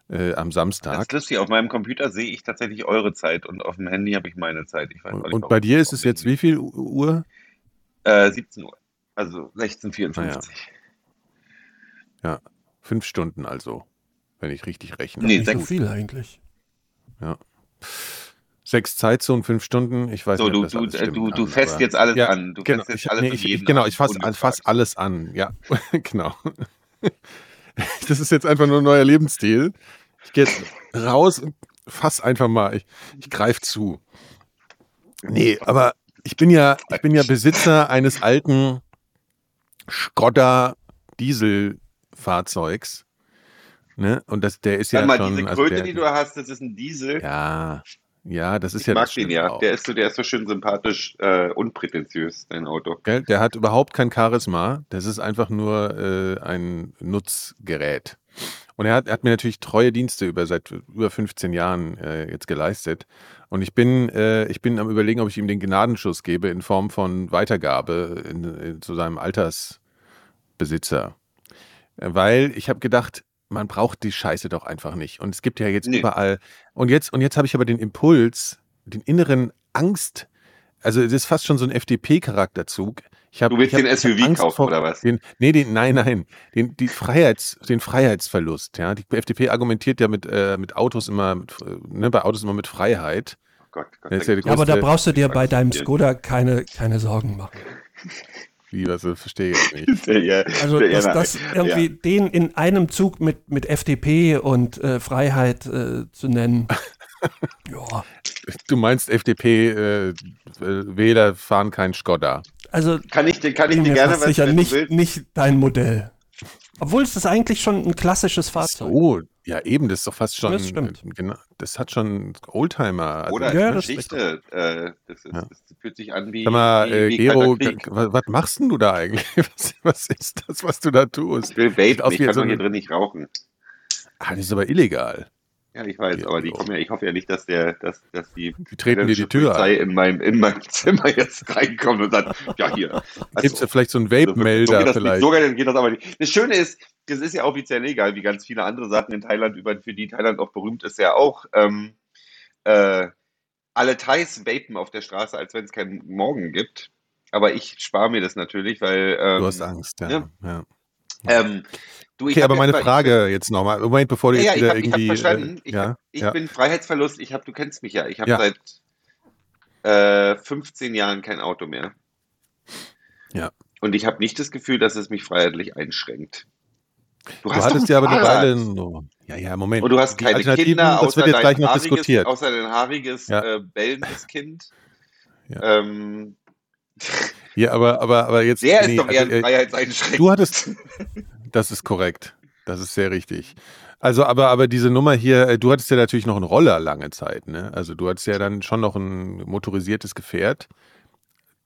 äh, am Das Samstag. ist lustig. Auf meinem Computer sehe ich tatsächlich eure Zeit und auf dem Handy habe ich meine Zeit. Ich Und, nicht, bei dir ist es jetzt wie viel Uhr? Äh, 17 Uhr. Also 16.54 Ja, fünf Stunden also, wenn ich richtig rechne. Nee, Nicht so sechs. viel eigentlich. Sechs Zeitzonen, fünf Stunden. Ich weiß So, nicht, du, ob das du, äh, stimmen du, du fässt aber- jetzt alles Ja, an. Du genau, fässt ich, jetzt alles nee, ich, jeden ich, genau, ich fasse fass alles an, ja, (laughs) genau. (laughs) Das ist jetzt einfach nur ein neuer Lebensstil. Ich gehe jetzt raus und fass einfach mal, ich, ich greife zu. Nee, aber ich bin ja, ich bin ja Besitzer eines alten Skoda Dieselfahrzeugs. Ne? Und das, der ist ja Sag mal, schon. diese also Kröte, der, die du hast, das ist ein Diesel. ja, ja, das ist ich ja mag das den ja. auch. Der ist, so, der ist so schön sympathisch, äh, unprätentiös, dein Auto. Gell? Der hat überhaupt kein Charisma. Das ist einfach nur äh, ein Nutzgerät. Und er hat, er hat mir natürlich treue Dienste über seit über 15 Jahren äh, jetzt geleistet. Und ich bin, äh, ich bin am überlegen, ob ich ihm den Gnadenschuss gebe in Form von Weitergabe in, in, zu seinem Altersbesitzer. Äh, Weil ich habe gedacht, man braucht die Scheiße doch einfach nicht. Und es gibt ja jetzt Nee. überall. Und jetzt, und jetzt habe ich aber den Impuls, den inneren Angst. Also es ist fast schon so ein FDP-Charakterzug. Ich hab, Du willst ich hab, den SUV Angst kaufen, vor- oder was? Den, nee, den, nein, nein. Den, die Freiheits, den Freiheitsverlust. Ja, die FDP argumentiert ja mit, äh, mit Autos immer, mit, äh, ne, bei Autos immer mit Freiheit. Oh Gott, Gott ja Ja, aber da brauchst du dir bei deinem. Skoda keine, keine Sorgen machen. (laughs) Wie, was äh, verstehe ich nicht. (laughs) Ja, Also, ja, dass das irgendwie den in einem Zug mit, mit FDP und äh, Freiheit äh, zu nennen. (laughs) ja, Du meinst FDP-Wähler fahren kein Skoda. also Kann ich dir, kann ich dir gerne was sicher nicht, nicht dein Modell. Obwohl es ist eigentlich schon ein klassisches Fahrzeug. So, ja eben, das ist doch fast schon, Das stimmt. äh, genau, das hat schon Oldtimer. Also, Oder Ja, das Geschichte. Äh, das, ist, Ja. das fühlt sich an wie, Sag mal, wie, äh, wie Gero, was, machst denn du da eigentlich? (laughs) Was, was ist das, was du da tust? Ich will vapen, ich kann so doch hier drin nicht rauchen. Ah, das ist aber illegal. Ja, ich weiß, Ja, aber die so. kommen ja, ich hoffe ja nicht, dass der, dass, dass die Die treten dir die Tür Polizei ein. in mein, in mein Zimmer jetzt reinkommt und sagt, ja hier. Also, Gibt es ja vielleicht so einen so, so, Vape-Melder geht das vielleicht? Nicht, so geht das aber nicht. Das Schöne ist, das ist ja offiziell legal, wie ganz viele andere Sachen in Thailand, über, für die Thailand auch berühmt ist, ja auch. Ähm, äh, alle Thais vapen auf der Straße, als wenn es keinen Morgen gibt. Aber ich spare mir das natürlich, weil ähm, Du hast Angst, ja. ja. ja. Ähm, du, ich Okay, hab aber meine immer- Frage jetzt nochmal. Moment, bevor du Ja, jetzt ich wieder habe hab irgendwie. verstanden. äh, Ich, ja, hab, ich ja. bin Freiheitsverlust. Ich hab, du kennst mich ja. Ich habe seit äh, 15 Jahren kein Auto mehr. Ja. Und ich habe nicht das Gefühl, dass es mich freiheitlich einschränkt. Du doch hattest ja aber eine. Weile. No. Ja, ja, Moment. Und du hast keine Kinder, das außer wird jetzt dein gleich noch haariges, diskutiert. außer dein haariges, Ja. äh, bellendes Kind. Ja. Ähm, Ja, aber, aber, aber jetzt. der nee, ist doch eher also, ein äh, Freiheitseinschränkung. Du hattest. Das ist korrekt. Das ist sehr richtig. Also, aber, aber diese Nummer hier, äh, du hattest ja natürlich noch einen Roller lange Zeit, ne? Also du hattest ja dann schon noch ein motorisiertes Gefährt.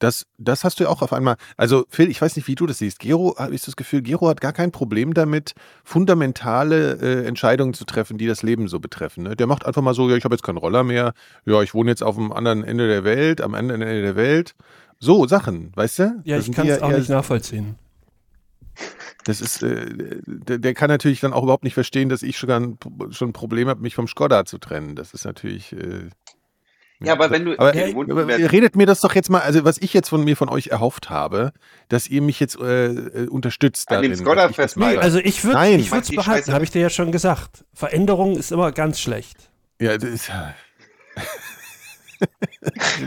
Das, das hast du ja auch auf einmal. Also, Phil, ich weiß nicht, wie du das siehst. Gero, habe ich das Gefühl, Gero hat gar kein Problem damit, fundamentale äh, Entscheidungen zu treffen, die das Leben so betreffen. Ne? Der macht einfach mal so, ja, ich habe jetzt keinen Roller mehr, ja, ich wohne jetzt auf dem anderen Ende der Welt, am anderen Ende der Welt. So Sachen, weißt du? Ja, Das ich kann es auch nicht nachvollziehen. das ist, äh, der, der kann natürlich dann auch überhaupt nicht verstehen, dass ich ein, schon ein Problem habe, mich vom Skoda zu trennen. Das ist natürlich. Äh, Ja, aber wenn du- Aber, Ja, gut, aber redet mir das doch jetzt mal, also was ich jetzt von mir von euch erhofft habe, dass ihr mich jetzt äh, äh, unterstützt An dem darin. Das festmachen. mache. Also ich würde Nein. ich würde es behalten, habe ich dir ja schon gesagt. Veränderung ist immer ganz schlecht. ja, das ist, (laughs)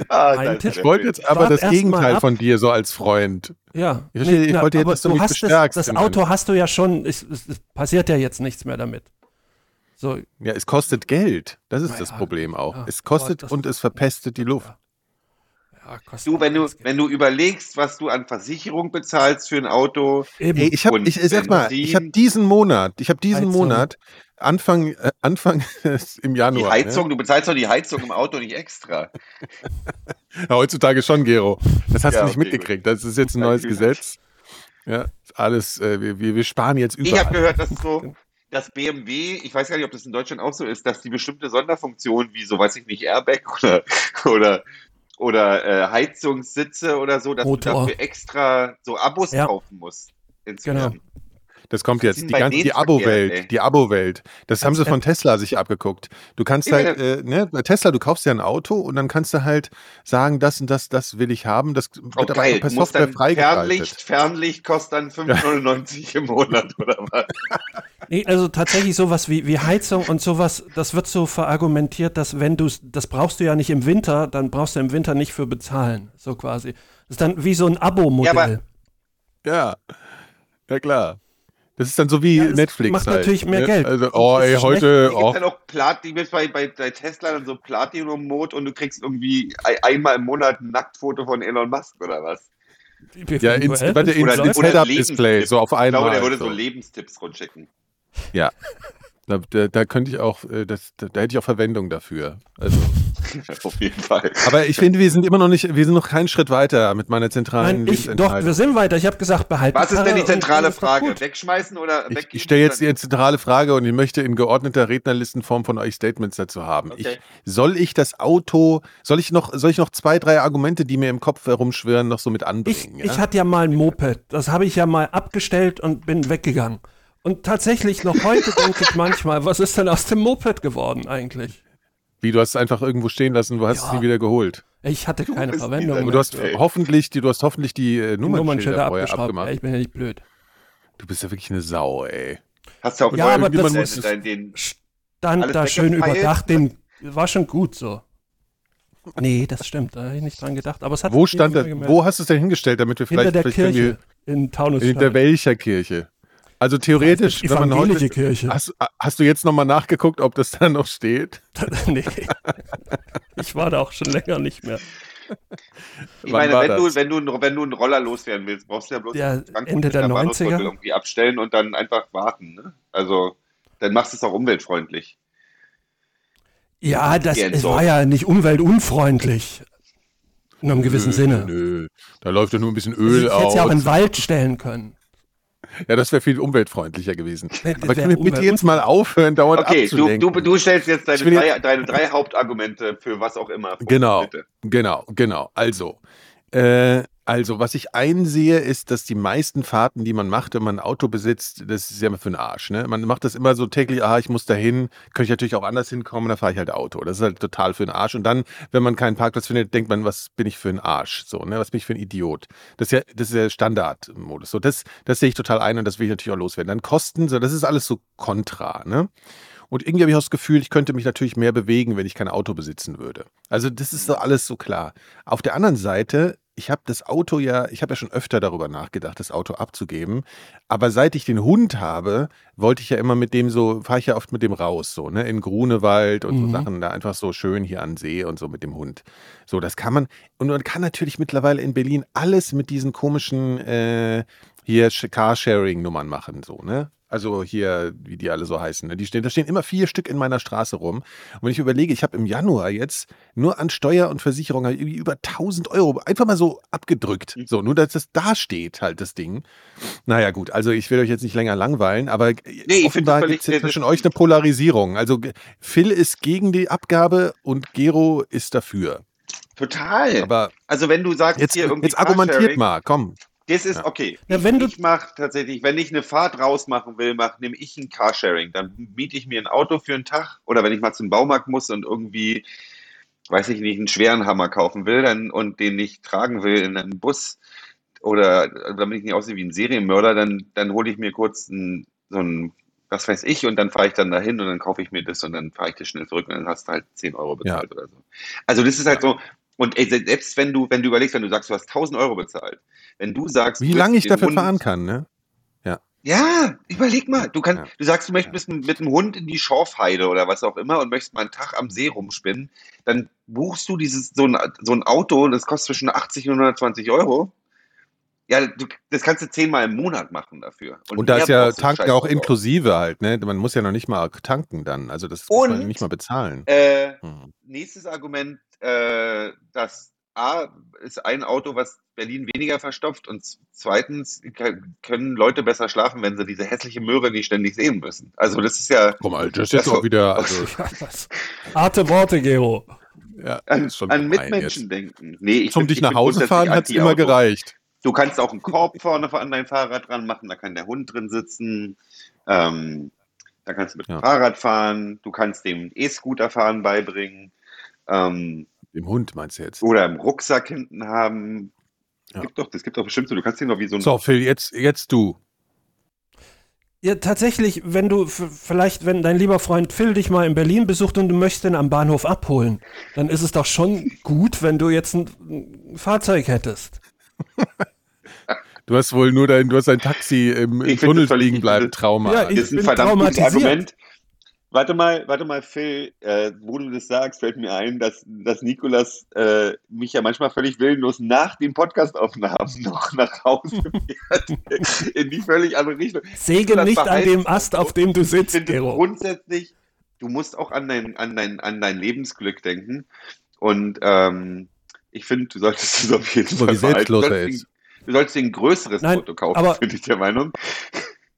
Ah, das ich wollte jetzt aber Wart das Gegenteil von dir so als Freund. Ja. Ich verstehe, ich na, wollte jetzt, aber dass du mich hast das, bestärkst das in Auto hast du ja schon, es, es, es passiert ja jetzt nichts mehr damit. So, Ja, es kostet Geld. Das ist Na das ja, Problem auch. ja, es kostet das- und es verpestet die Luft. ja, Du, wenn du, wenn du überlegst, was du an Versicherung bezahlst für ein Auto, Eben. Ey, ich habe, ich, ich sag mal, ich habe diesen Monat, ich habe diesen Heizung. Monat Anfang, äh, Anfang (laughs) im die Januar. Heizung, du bezahlst doch die Heizung im Auto nicht extra. Ne? (laughs) Ja, heutzutage schon, Gero. Das hast Ja, du nicht okay, mitgekriegt. Das ist jetzt ein neues. Gesetz. Ja, alles, äh, wir, wir wir sparen jetzt Ich überall. habe gehört, dass so, (laughs) dass BMW, ich weiß gar nicht, ob das in Deutschland auch so ist, dass die bestimmte Sonderfunktionen wie so, weiß ich nicht, Airbag (laughs) oder, oder, oder äh, Heizungssitze oder so, dass Motor. du dafür extra so Abos Ja. kaufen musst. Inzwischen. Genau. Das kommt jetzt. Die bei ganze, die Abo-Welt. Die Abo-Welt. Das haben sie Ganz von Tesla sich abgeguckt. Du kannst halt, äh, ne, bei Tesla, du kaufst ja ein Auto und dann kannst du halt sagen, das und das, das will ich haben. Das Oh, wird aber geil. per Software dann freigeschaltet. Fernlicht, Fernlicht kostet dann 5,99 im Monat oder was? (laughs) Nee, also tatsächlich sowas wie, wie Heizung und sowas, das wird so verargumentiert, dass wenn du das brauchst du ja nicht im Winter, dann brauchst du im Winter nicht für bezahlen, so quasi. Das ist dann wie so ein Abo-Modell. Ja, Ja, ja klar. Das ist dann so wie Ja, das Netflix. macht halt, natürlich mehr ne? Geld. Also, oh, ist ey, heute, oh, gibt dann auch Plat, die gibt bei, bei, bei Tesla dann so Platinum-Mode und du kriegst irgendwie ein- einmal im Monat ein Nacktfoto von Elon Musk oder was? ja, ins, warte, ins, ins Head-Up-Display, so auf Ich einmal. glaube, der würde so so. Lebenstipps rumschicken. Ja. Da, da, da könnte ich auch, äh, das, da, da hätte ich auch Verwendung dafür. Also, (laughs) Auf jeden Fall. aber ich finde, wir sind immer noch nicht, wir sind noch keinen Schritt weiter mit meiner zentralen Nein, ich, doch, wir sind weiter. Ich habe gesagt, behalten. Was ist denn die zentrale Frage? Wegschmeißen oder Ich, weggeben? ich stelle jetzt die zentrale Frage und ich möchte in geordneter Rednerlistenform von euch Statements dazu haben. Okay. Ich, soll ich das Auto, soll ich noch, soll ich noch zwei, drei Argumente, die mir im Kopf herumschwirren, noch so mit Ich, anbringen? ich ja? hatte ja mal ein Moped. Das habe ich ja mal abgestellt und bin weggegangen. Und tatsächlich noch heute denke ich manchmal, was ist denn aus dem Moped geworden eigentlich? Wie, du hast es einfach irgendwo stehen lassen, du hast Ja. es nie wieder geholt. Ich hatte keine bist Verwendung. mehr. du hast Ey. hoffentlich die, du hast hoffentlich die äh, Die Nummernschilder vorher abgeschraubt. abgemacht. Ja, ich bin ja nicht blöd. Du bist ja wirklich eine Sau, ey. Hast du auch Ja, aber das muss- dein, den, Stand da schön überdacht, den war schon gut so. Nee, das stimmt, da habe ich nicht dran gedacht. Aber es hat Wo stand nicht das? Wo hast du es denn hingestellt, damit wir Hinter vielleicht, der vielleicht können Kirche in Taunus. hinter welcher Kirche? Also theoretisch, wenn man evangelische heute, Kirche. hast, hast du jetzt nochmal nachgeguckt, ob das da noch steht? (laughs) nee. Ich war da auch schon länger nicht mehr. ich Wann meine, war wenn du, das? wenn, du, wenn du einen Roller loswerden willst, brauchst du ja bloß Ja, Frankfurt Ende der in Bahnhofsviertel 90er. irgendwie abstellen und dann einfach warten. Ne? Also, dann machst du es auch umweltfreundlich. Ja, das war ja nicht umweltunfreundlich. In einem gewissen nö, Sinne. Nö, da läuft ja nur ein bisschen Ich Öl hätte aus. es ja auch in den Wald stellen können. Ja, das wäre viel umweltfreundlicher gewesen. Aber können wir bitte jetzt mal aufhören, dauernd Okay, du, abzulenken? du, du stellst jetzt deine will jetzt- drei, deine drei Hauptargumente für was auch immer. vor, Genau. Bitte. Genau, genau. Also, äh, Also, was ich einsehe, ist, dass die meisten Fahrten, die man macht, wenn man ein Auto besitzt, das ist ja immer für den Arsch. Ne? Man macht das immer so täglich, ah, ich muss dahin, könnte ich natürlich auch anders hinkommen, dann fahre ich halt Auto. Das ist halt total für den Arsch. Und dann, wenn man keinen Parkplatz findet, denkt man, was bin ich für ein Arsch? So, ne? Was bin ich für ein Idiot? Das ist ja, das ist ja Standardmodus. So, das, das sehe ich total ein und das will ich natürlich auch loswerden. Dann Kosten, so, das ist alles so kontra, ne? Und irgendwie habe ich auch das Gefühl, ich könnte mich natürlich mehr bewegen, wenn ich kein Auto besitzen würde. Also das ist so alles so klar. Auf der anderen Seite, ich habe das Auto ja, ich habe ja schon öfter darüber nachgedacht, das Auto abzugeben. Aber seit ich den Hund habe, wollte ich ja immer mit dem so, fahre ich ja oft mit dem raus, so, ne, in Grunewald und so Mhm. Sachen, da einfach so schön hier an See und so mit dem Hund. So, das kann man, und man kann natürlich mittlerweile in Berlin alles mit diesen komischen, äh, hier Sh- Carsharing-Nummern machen, so, ne? Also hier, wie die alle so heißen. Ne? Die stehen, da stehen immer vier Stück in meiner Straße rum. Und wenn ich überlege, ich habe im Januar jetzt nur an Steuer und Versicherung ich irgendwie über 1000 Euro einfach mal so abgedrückt. So, nur dass das da steht, halt das Ding. Naja, gut, also ich will euch jetzt nicht länger langweilen, aber find offenbar gibt es das- zwischen euch eine Polarisierung. Also Phil ist gegen die Abgabe und Gero ist dafür. Total. Aber also wenn du sagst, jetzt, hier irgendwie jetzt argumentiert mal, komm. Das ist Ja. okay. Ja, ich wenn du- ich mache tatsächlich, wenn ich eine Fahrt rausmachen will, mach, nehme ich ein Carsharing. Dann miete ich mir ein Auto für einen Tag oder wenn ich mal zum Baumarkt muss und irgendwie, weiß ich nicht, einen schweren Hammer kaufen will dann, und den nicht tragen will in einem Bus oder damit ich nicht aussehe wie ein Serienmörder, dann, dann hole ich mir kurz ein, so ein, was weiß ich, und dann fahre ich dann dahin und dann kaufe ich mir das und dann fahre ich das schnell zurück und dann hast du halt 10 Euro bezahlt oder so. Also das ist halt so, und ey, selbst wenn du, wenn du überlegst, wenn du sagst, du hast 1000 Euro bezahlt, wenn du sagst, Wie lange ich dafür Hund- fahren kann, ne? Ja, überleg mal. Du kannst, Ja. du sagst, du möchtest mit, mit dem Hund in die Schorfheide oder was auch immer und möchtest mal einen Tag am See rumspinnen, dann buchst du dieses so ein, so ein Auto, das kostet zwischen 80 und 120 Euro. Ja, du, das kannst du zehnmal im Monat machen dafür. Und, da mehr ist ja Tanken auch inklusive halt, ne? Man muss ja noch nicht mal tanken dann. Also das muss man Und- nicht mal bezahlen. Äh, Hm. nächstes Argument, äh, dass A ist ein Auto, was Berlin weniger verstopft und zweitens können Leute besser schlafen, wenn sie diese hässliche Möhre nicht ständig sehen müssen. Also das ist ja Komm mal, das ist jetzt Also- auch wieder, (laughs) also, Ja, was? Harte Worte, Gero. ja, an, an Mitmenschen denken. Nee, ich Zum bin- dich ich nach Hause fahren hat's immer Anti-Auto. gereicht. Du kannst auch einen Korb vorne an dein Fahrrad dran machen, da kann der Hund drin sitzen. Ähm, da kannst du mit dem Ja. Fahrrad fahren, du kannst dem E-Scooter fahren beibringen. Ähm, Dem Hund meinst du jetzt? oder im Rucksack hinten haben. Ja. Gibt doch, das gibt doch bestimmt so. Du kannst den doch wie so ein. So, Phil, jetzt, jetzt du. Ja, tatsächlich, wenn du vielleicht, wenn dein lieber Freund Phil dich mal in Berlin besucht und du möchtest ihn am Bahnhof abholen, dann ist es doch schon gut, wenn du jetzt ein, ein Fahrzeug hättest. Du hast wohl nur dein, du hast dein Taxi im, im Tunnel das liegen bleiben, Trauma. Ja, Das ich ist ein bin verdammt gutes traumatisiert. Argument. Warte mal, warte mal, Phil, äh, wo du das sagst, fällt mir ein, dass, dass Nikolas äh, mich ja manchmal völlig willenlos nach den Podcastaufnahmen (laughs) noch nach Hause fährt. (laughs) in die völlig andere Richtung. Nikolas nicht an dem Ast, auf dem du Ich sitzt, finde Gero. grundsätzlich, du musst auch an dein, an dein, an dein Lebensglück denken. Und ähm, ich finde, du solltest es auf jeden So Fall wie selbstlos behalten. er Du ist. solltest dir- Du solltest dir ein größeres Nein, Auto kaufen, bin ich der Meinung.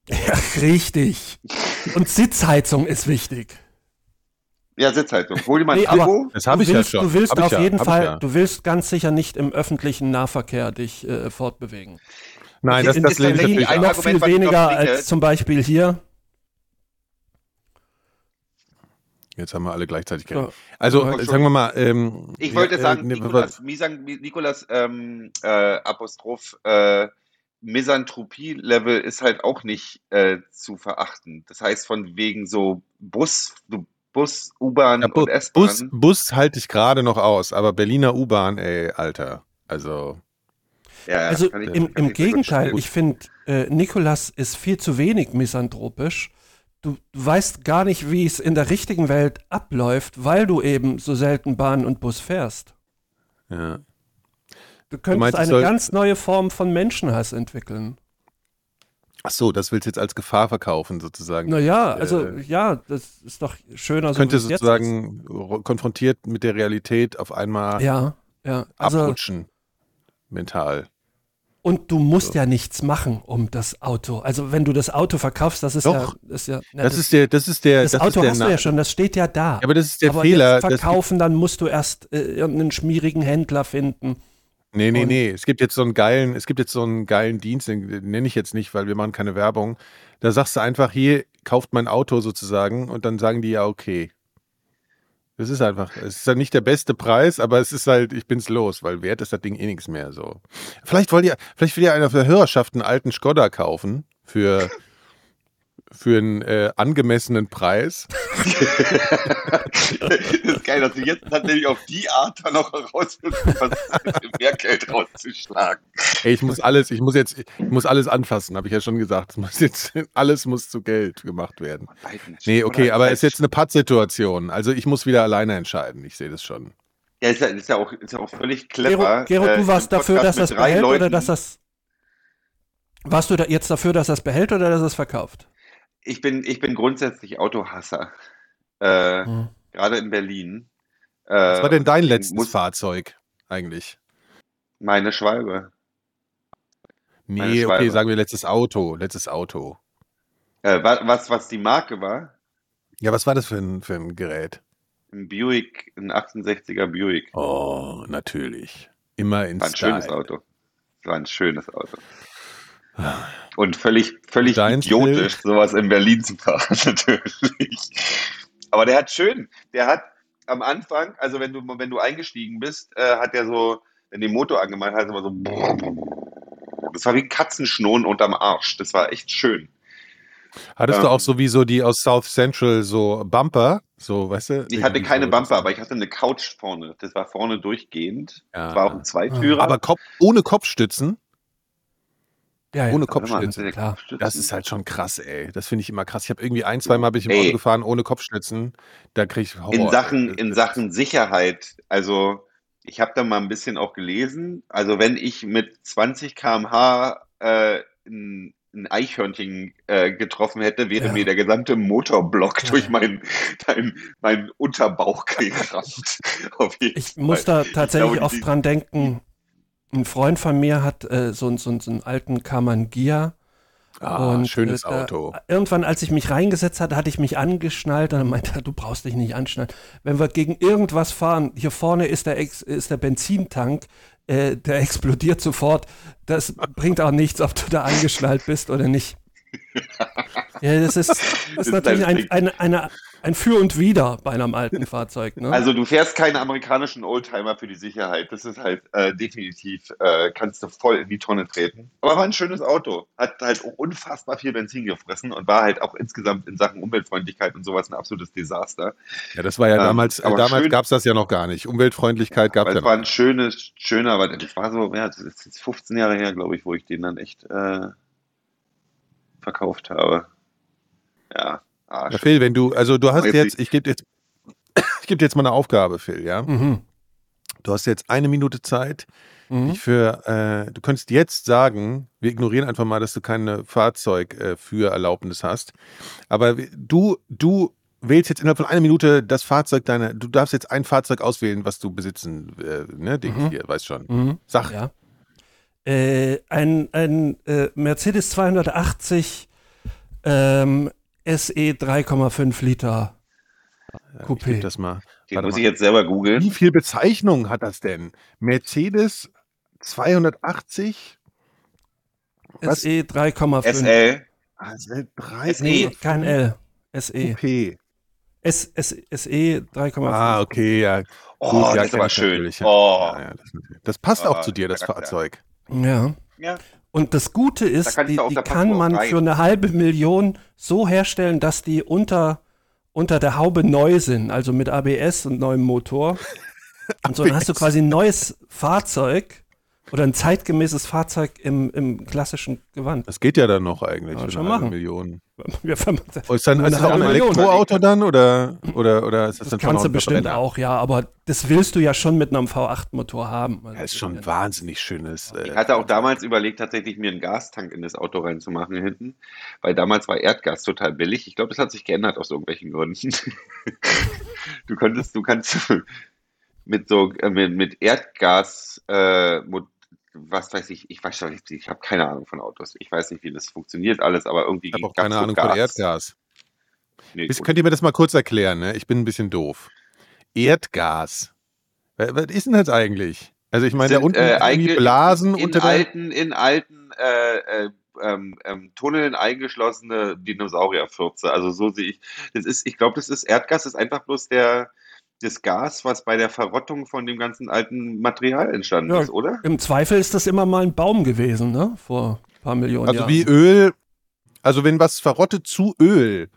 Ja, richtig. Und Sitzheizung ist wichtig. Ja, Sitzheizung. Hol dir mal ein Nee, Turbo. Das habe du ich ja willst, schon. Du willst Hab auf ja, jeden Fall, ja. du willst ganz sicher nicht im öffentlichen Nahverkehr dich äh, fortbewegen. Nein, das, das ist lehne ich Berlin natürlich ein. Noch Argument, viel weniger als zum Beispiel hier. Jetzt haben wir alle gleichzeitig So. geredet. Also, Ja, sagen wir mal, ähm, Ich wollte ja, sagen, äh, Nikolas, Misan, Nikolas ähm, äh, Apostroph äh, Misanthropie-Level ist halt auch nicht äh, zu verachten. Das heißt, von wegen so Bus, du- Bus, U-Bahn Ja, Bu und S-Bahn. Bus, Bus halte ich gerade noch aus, aber Berliner U-Bahn, ey, Alter. Also, Ja, Also kann ich- im, kann im Gegenteil, ich finde, äh, Nikolas ist viel zu wenig misanthropisch. Du, du weißt gar nicht, wie es in der richtigen Welt abläuft, weil du eben so selten Bahn und Bus fährst. ja. Du könntest meinst, es eine soll- ganz neue Form von Menschenhass entwickeln. Ach so, das willst du jetzt als Gefahr verkaufen, sozusagen. Naja, also Äh, ja, das ist doch schöner so. Könnte wie es jetzt sozusagen ro- konfrontiert mit der Realität auf einmal. Ja, ja. Also, abrutschen. Mental. und du musst ja nichts machen um das Auto. Also wenn du das Auto verkaufst, das ist Doch. ja, ist ja na, Das ist der, das ist der, das das Auto hast du ja schon, das steht ja da. Ja, aber das ist der aber Fehler. jetzt verkaufen, dann musst du erst äh, irgendeinen schmierigen Händler finden. Nee, nee, Und- nee. Es gibt jetzt so einen geilen, es gibt jetzt so einen geilen Dienst, den den nenne ich jetzt nicht, weil wir machen keine Werbung. Da sagst du einfach, hier kauft mein Auto sozusagen und dann sagen die ja, okay. Das ist einfach, es ist ja nicht der beste Preis, aber es ist halt, ich bin's los, weil wert ist das Ding eh nichts mehr so. Vielleicht wollt ihr, vielleicht will ja einer für Hörerschaft einen alten Skoda kaufen für, (laughs) für einen äh, angemessenen Preis. (laughs) das ist geil, dass du jetzt tatsächlich auf die Art dann noch herausfinden, was mehr Geld rauszuschlagen. Ey, ich muss alles, ich muss jetzt, ich muss alles anfassen, habe ich ja schon gesagt. Es muss jetzt, alles muss zu Geld gemacht werden. Nee, okay, aber es ist jetzt eine Pattsituation. Also ich muss wieder alleine entscheiden. Ich sehe das schon. Ja, ist ja, ist ja, auch, ist ja auch völlig Gero, clever. Gero äh, du warst im dafür, dass das behält oder Leuten- dass das. Warst du da jetzt dafür, dass das behält oder dass es verkauft? Ich bin, ich bin grundsätzlich Autohasser. Äh, Hm. Gerade in Berlin. Äh, Was war denn dein letztes muss Fahrzeug eigentlich? Meine Schwalbe. Meine Nee, okay, Schwalbe. sagen wir letztes Auto. Letztes Auto. Äh, wa- was, was die Marke war? Ja, was war das für ein, für ein Gerät? Ein Buick, ein 68er Buick. Oh, natürlich. Immer in War ein Style. schönes Auto. War ein schönes Auto. Und völlig, völlig Deins, idiotisch, sowas in Berlin zu fahren, (laughs) natürlich. Aber der hat schön, der hat am Anfang, also wenn du, wenn du eingestiegen bist, äh, hat der so, wenn den Motor angemacht hat, immer so, das war wie Katzenschnurren unterm Arsch. Das war echt schön. Hattest du Ähm, auch so wie so die aus South Central so Bumper? So, weißt du? Ich hatte keine so, Bumper, aber ich hatte eine Couch vorne. Das war vorne durchgehend. Ja. Das war auch ein Zweitürer. Aber Kopf, ohne Kopfstützen? Ja, ja. Ohne hatte der klar. Kopfstützen? Das ist halt schon krass, ey. Das finde ich immer krass. Ich habe irgendwie ein, zwei Mal bin ich im Ey. Auto gefahren ohne Kopfstützen. Da kriege ich Horror. In Sachen, in Sachen Sicherheit, also ich habe da mal ein bisschen auch gelesen. Also wenn ich mit 20 km/h äh, ein, ein Eichhörnchen äh, getroffen hätte, wäre Ja. mir der gesamte Motorblock Ja. durch meinen mein, mein Unterbauch (laughs) gerammt. Auf jeden Ich muss da tatsächlich glaube, oft die- dran denken. Ein Freund von mir hat äh, so, so, so einen alten Karmann Gia. ah, und, schönes äh, Auto. Irgendwann, als ich mich reingesetzt hatte, hatte ich mich angeschnallt und meinte er, du brauchst dich nicht anschnallen. Wenn wir gegen irgendwas fahren, hier vorne ist der, Ex ist der Benzintank, äh, der explodiert sofort. Das bringt auch nichts, ob du da angeschnallt bist oder nicht. (laughs) Ja, das ist, das ist natürlich ein, eine, eine, ein Für und Wider bei einem alten (laughs) Fahrzeug. Ne? Also du fährst keine amerikanischen Oldtimer für die Sicherheit. Das ist halt äh, definitiv, äh, kannst du voll in die Tonne treten. Aber war ein schönes Auto. Hat halt auch unfassbar viel Benzin gefressen und war halt auch insgesamt in Sachen Umweltfreundlichkeit und sowas ein absolutes Desaster. Ja, das war ja ähm, damals, äh, damals gab es das ja noch gar nicht. Umweltfreundlichkeit gab es ja es war ein schönes, schöner, aber das war so, ja, das ist jetzt 15 Jahre her, glaube ich, wo ich den dann echt äh, verkauft habe. Ja, Arsch. Ja, Phil, wenn du, also du hast jetzt jetzt, ich gebe jetzt, ich gebe dir jetzt mal eine Aufgabe, Phil, ja? mhm. Du hast jetzt eine Minute Zeit, Mhm. für, äh, du könntest jetzt sagen, wir ignorieren einfach mal, dass du keine Fahrzeugführerlaubnis hast, aber du, du wählst jetzt innerhalb von einer Minute das Fahrzeug deiner, du darfst jetzt ein Fahrzeug auswählen, was du besitzen, äh, ne, Ding Mhm. hier, weißt schon. Mhm. Sag. Ja. Äh, ein ein äh, Mercedes 280 ähm, SE 3,5 Liter Ich Coupé. geb das mal. Den Warte muss mal. ich jetzt selber googeln. Wie viel Bezeichnungen hat das denn? Mercedes 280? Was? SE 3,5. SL. Also drei SE, kein L. SE. Coupé. S, S, SE 3,5. Ah, okay, ja. Oh, Gut, ja, das ist kenn aber ich schön. ja. Oh. Ja, ja, das, das passt auch Ah, zu dir, das Charakter. Fahrzeug. Ja. Ja. Und das Gute Da ist, kannst die, die kann man rein. für eine halbe Million so herstellen, dass die unter, unter der Haube neu sind, also mit ABS und neuem Motor. (laughs) Und so dann hast du quasi ein neues Fahrzeug oder ein zeitgemäßes Fahrzeug im, im klassischen Gewand. Das geht ja dann noch eigentlich für schon machen. Million. (laughs) Wir verm- Oh, ist dann Eine ist das auch ein Million. Elektroauto dann oder, oder, oder ist das, Das dann kannst du bestimmt Verbrenner? auch, ja, aber das willst du ja schon mit einem V8-Motor haben. Also Ja, ist schon ein wahnsinnig schönes. Äh, Ich hatte auch damals überlegt, tatsächlich mir einen Gastank in das Auto reinzumachen hinten, weil damals war Erdgas total billig. Ich glaube, das hat sich geändert aus irgendwelchen Gründen. (laughs) Du könntest, du kannst (laughs) mit so äh, mit, mit Erdgas, äh, was weiß ich, ich weiß schon nicht, ich habe keine Ahnung von Autos. Ich weiß nicht, wie das funktioniert alles, aber irgendwie ich habe auch keine Ahnung von Gas. Erdgas. Nee, gut. Könnt ihr mir das mal kurz erklären? Ne? Ich bin ein bisschen doof. Erdgas. Wa- Was ist denn das eigentlich? Also ich meine, da unten äh, irgendwie Blasen in unter alten, in alten äh, äh, ähm, ähm, Tunneln eingeschlossene Dinosaurierfürze. Also so sehe ich. Das ist, ich glaube, das ist Erdgas ist einfach bloß der das Gas, was bei der Verrottung von dem ganzen alten Material entstanden Ja, ist, oder? Im Zweifel ist das immer mal ein Baum gewesen, ne? Vor ein paar Millionen Also Jahren. wie Öl, also wenn was verrottet zu Öl,